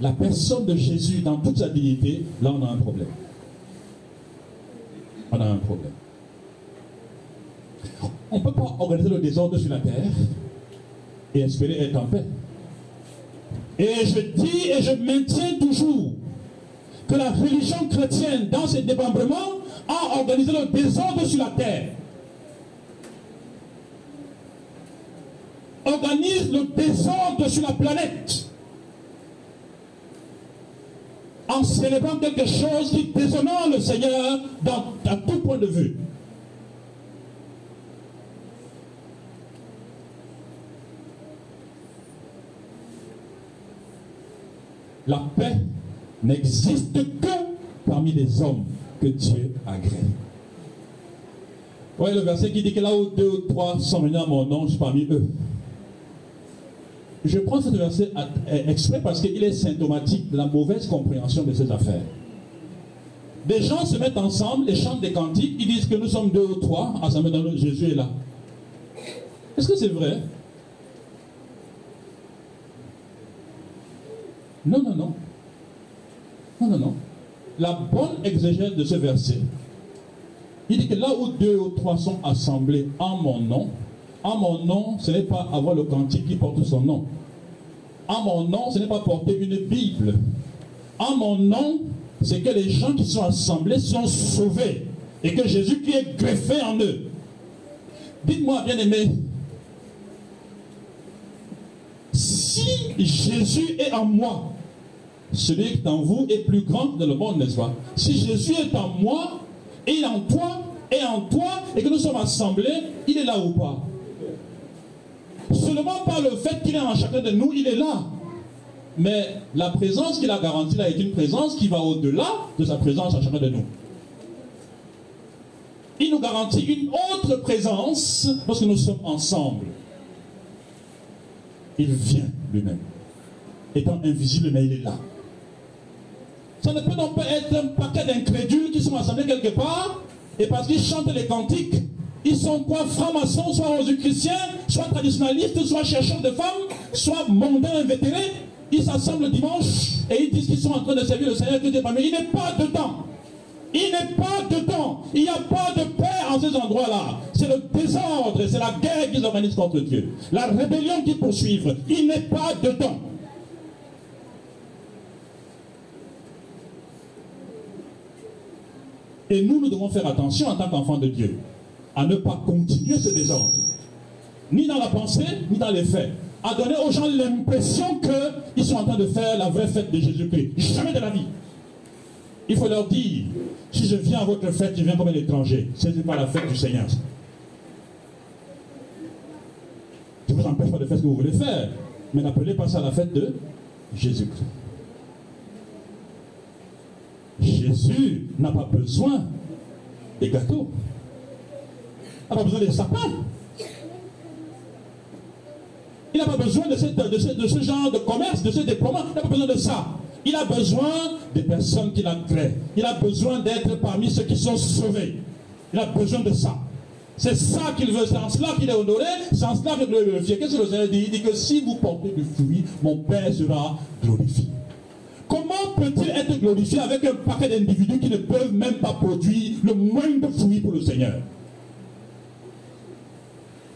la personne de Jésus dans toute sa dignité, là on a un problème. On a un problème. On ne peut pas organiser le désordre sur la terre et espérer être en paix. Et je dis et je maintiens toujours que la religion chrétienne, dans ses démembrements, a organisé le désordre sur la terre. Organise le désordre sur la planète. En célébrant quelque chose qui déshonore le Seigneur dans, tout point de vue. La paix n'existe que parmi les hommes que Dieu agrée. Oui, le verset qui dit que là où deux ou trois sont venus à mon suis parmi eux. Je prends ce verset exprès parce qu'il est symptomatique de la mauvaise compréhension de ces affaires. Des gens se mettent ensemble et chantent des cantiques, ils disent que nous sommes deux ou trois, ah ça me donne Jésus est là. Est-ce que c'est vrai? Non, non, non. Non, non, non. La bonne exégèse de ce verset, il dit que là où deux ou trois sont assemblés en mon nom, en mon nom, ce n'est pas avoir le cantique qui porte son nom. En mon nom, ce n'est pas porter une Bible. En mon nom, c'est que les gens qui sont assemblés sont sauvés et que Jésus qui est greffé en eux. Dites-moi, bien aimé, si Jésus est en moi, celui qui est en vous est plus grand que le monde, n'est-ce pas? Si Jésus est en moi, et en toi, et en toi, et que nous sommes assemblés, il est là ou pas? Seulement par le fait qu'il est en chacun de nous, il est là. Mais la présence qu'il a garantie là est une présence qui va au-delà de sa présence en chacun de nous. Il nous garantit une autre présence parce que nous sommes ensemble. Il vient lui-même. Étant invisible, mais il est là. Ça ne peut donc pas être un paquet d'incrédules qui sont assemblés quelque part et parce qu'ils chantent les cantiques, ils sont quoi francs-maçons, soit chrétiens, soit traditionnalistes, soit chercheurs de femmes, soit mondains invétérés. Ils s'assemblent le dimanche et ils disent qu'ils sont en train de servir le Seigneur Dieu Mais il n'est pas dedans. Il n'est pas dedans. Il n'y a pas de paix en ces endroits-là. C'est le désordre, c'est la guerre qu'ils organisent contre Dieu. La rébellion qu'ils poursuivent. Il n'est pas dedans. Et nous, nous devons faire attention en tant qu'enfants de Dieu à ne pas continuer ce désordre, ni dans la pensée, ni dans les faits, à donner aux gens l'impression qu'ils sont en train de faire la vraie fête de Jésus-Christ. Jamais de la vie. Il faut leur dire, si je viens à votre fête, je viens comme un étranger. Ce n'est pas la fête du Seigneur. Je ne vous empêche pas de faire ce que vous voulez faire, mais n'appelez pas ça la fête de Jésus-Christ. Jésus n'a pas besoin des gâteaux. Il n'a pas besoin des sapins. Il n'a pas besoin de, ce genre de commerce, de ce déploiement. Il n'a pas besoin de ça. Il a besoin des personnes qu'il a créées. Il a besoin d'être parmi ceux qui sont sauvés. Il a besoin de ça. C'est ça qu'il veut, c'est en cela qu'il est honoré, c'est en cela qu'il est glorifié. Qu'est-ce que le Seigneur dit Il dit que si vous portez du fruit, mon Père sera glorifié. Comment peut-il être glorifié avec un paquet d'individus qui ne peuvent même pas produire le moindre fruit pour le Seigneur?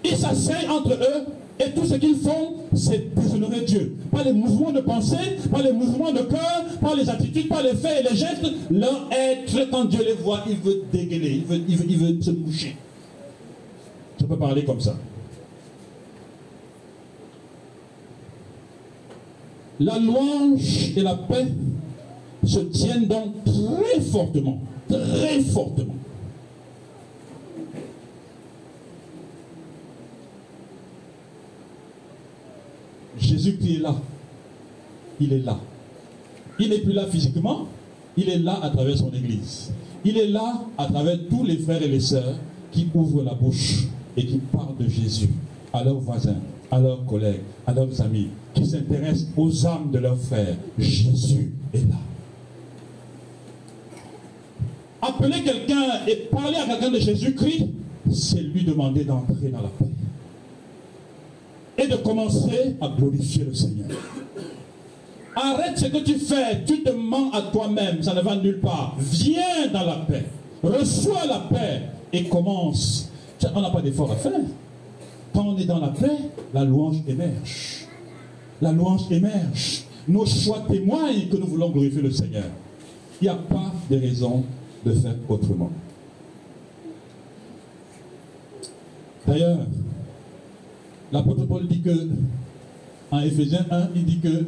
Ils s'asseyent entre eux et tout ce qu'ils font, c'est déshonorer Dieu. Par les mouvements de pensée, par les mouvements de cœur, par les attitudes, par les faits et les gestes, leur être, quand Dieu les voit, il veut dégainer, il veut, il se moucher. Je peux parler comme ça. La louange et la paix se tiennent donc très fortement, très fortement. Jésus-Christ est là. Il est là. Il n'est plus là physiquement, il est là à travers son Église. Il est là à travers tous les frères et les sœurs qui ouvrent la bouche et qui parlent de Jésus à leurs voisins, à leurs collègues, à leurs amis, qui s'intéressent aux âmes de leurs frères. Jésus est là. Appeler quelqu'un et parler à quelqu'un de Jésus-Christ, c'est lui demander d'entrer dans la paix. Et de commencer à glorifier le Seigneur. Arrête ce que tu fais, tu te mens à toi-même, ça ne va nulle part. Viens dans la paix, reçois la paix et commence. On n'a pas d'effort à faire. Quand on est dans la paix, la louange émerge. La louange émerge. Nos choix témoignent que nous voulons glorifier le Seigneur. Il n'y a pas de raison de faire autrement. D'ailleurs, l'apôtre Paul dit que, en Éphésiens 1, il dit que,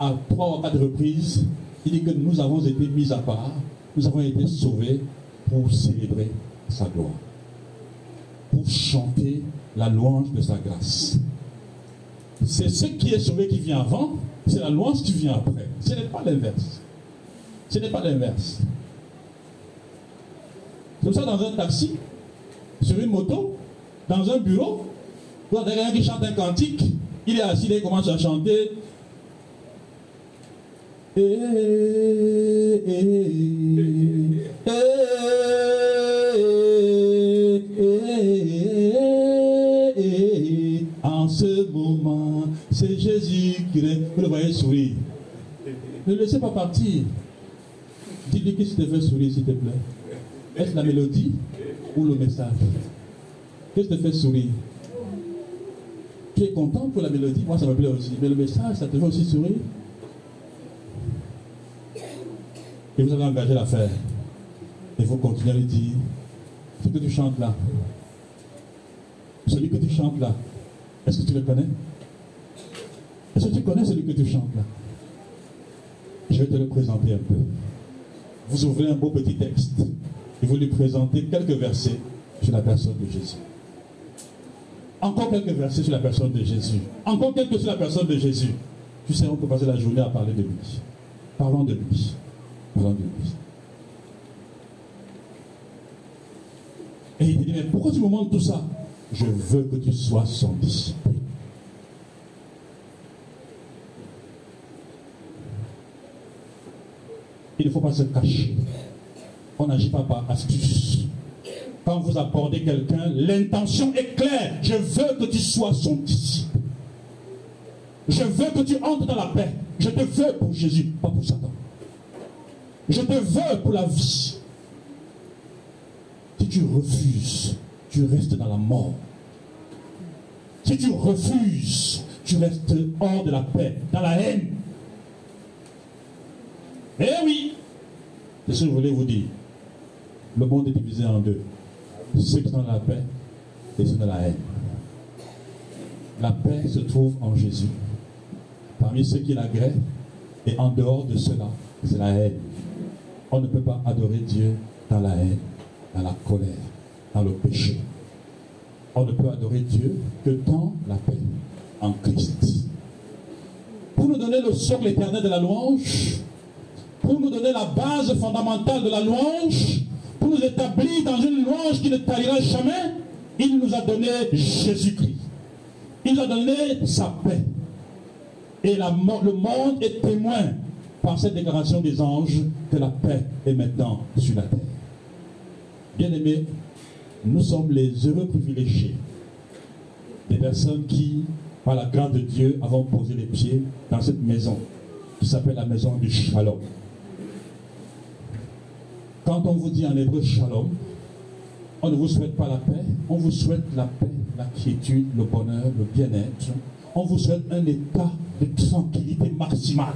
à trois ou quatre reprises, il dit que nous avons été mis à part, nous avons été sauvés pour célébrer sa gloire, pour chanter la louange de sa grâce. C'est ce qui est sauvé qui vient avant, c'est la louange qui vient après. Ce n'est pas l'inverse. Ce n'est pas l'inverse. Comme ça, dans un taxi, sur une moto, dans un bureau, vous avez quelqu'un qui chante un cantique, il est assis, il commence à chanter. C'est Jésus qui Vous le voyez sourire. Ne le laissez pas partir. Dis-lui qu'il te fait sourire, s'il te plaît. Est-ce la mélodie ou le message? Qu'est-ce qui te fait sourire Tu es content pour la mélodie? Moi, ça me plaît aussi. Mais le message, ça te fait aussi sourire? Et vous avez engagé l'affaire. Il faut continuer à lui dire ce que tu chantes là. Celui que tu chantes là, est-ce que tu le connais? Est-ce que tu connais celui que tu chantes là? Je vais te le présenter un peu. Vous ouvrez un beau petit texte et vous lui présentez quelques versets sur la personne de Jésus. Encore quelques versets sur la personne de Jésus. Encore quelques sur la personne de Jésus. Tu sais, on peut passer la journée à parler de lui. Parlons de lui. Parlons de lui. Et il dit, mais pourquoi tu me montres tout ça? Je veux que tu sois son disciple. Il ne faut pas se cacher. On n'agit pas par astuce. Quand vous abordez quelqu'un, l'intention est claire. Je veux que tu sois son disciple. Je veux que tu entres dans la paix. Je te veux pour Jésus, pas pour Satan. Je te veux pour la vie. Si tu refuses, tu restes dans la mort. Si tu refuses, tu restes hors de la paix, dans la haine. Eh oui, c'est ce que je voulais vous dire? Le monde est divisé en deux. Ceux qui sont dans la paix et ceux dans la haine. La paix se trouve en Jésus. Parmi ceux qui l'agréent et en dehors de cela, c'est la haine. On ne peut pas adorer Dieu dans la haine, dans la colère, dans le péché. On ne peut adorer Dieu que dans la paix, en Christ. Pour nous donner le socle éternel de la louange, pour nous donner la base fondamentale de la louange, pour nous établir dans une louange qui ne tarira jamais, il nous a donné Jésus-Christ. Il nous a donné sa paix. Et le monde est témoin par cette déclaration des anges que la paix est maintenant sur la terre. Bien-aimés, nous sommes les heureux privilégiés des personnes qui, par la grâce de Dieu, avons posé les pieds dans cette maison qui s'appelle la maison du Shalom. Quand on vous dit en hébreu Shalom, on ne vous souhaite pas la paix, on vous souhaite la paix, la quiétude, le bonheur, le bien-être. On vous souhaite un état de tranquillité maximale.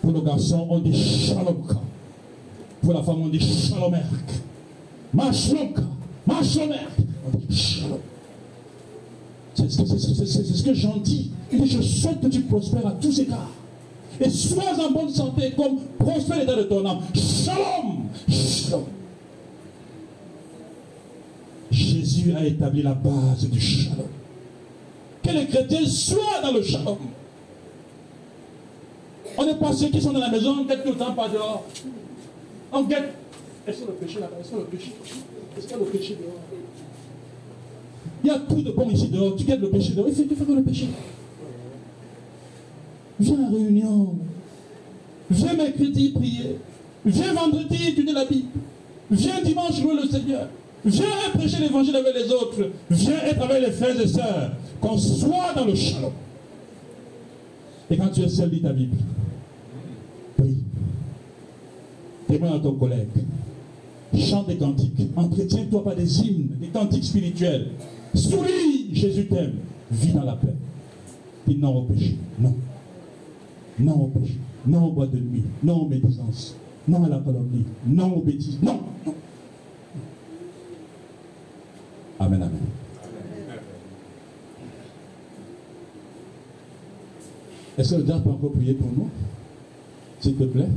Pour nos garçons, on dit Shalomka. Pour la femme, on dit Shalomerk. Mashlomka. Mashlomerk. On dit Shalom. C'est ce que j'en dis. Dit, je souhaite que tu prospères à tous égards. Et sois en bonne santé comme prospère l'état de ton âme. Shalom. Shalom. Jésus a établi la base du shalom. Que les chrétiens soient dans le shalom. On n'est pas ceux qui sont dans la maison, on guette tout le temps pas dehors. On guette. Est-ce le péché là-bas Est-ce le péché Est-ce qu'il y a le péché dehors? Il y a tout de bon ici dehors. Tu guettes le péché dehors. Il faut que fasses le péché. Viens à la réunion. Viens mercredi prier. Viens vendredi étudier la Bible. Viens dimanche louer le Seigneur. Viens prêcher l'évangile avec les autres. Viens être avec les frères et sœurs. Qu'on soit dans le shalom. Et quand tu es seul, lis ta Bible. Prie. Témoigne à ton collègue. Chante des cantiques. Entretiens-toi par des hymnes, des cantiques spirituels. Souris, Jésus t'aime. Vis dans la paix. Non au péché. Non. Non au péché. Non au bois de nuit. Non aux médisances. Non à la calomnie. Non aux bêtises. Non. non. Amen, amen. Est-ce que le diable peut encore prier pour nous S'il te plaît?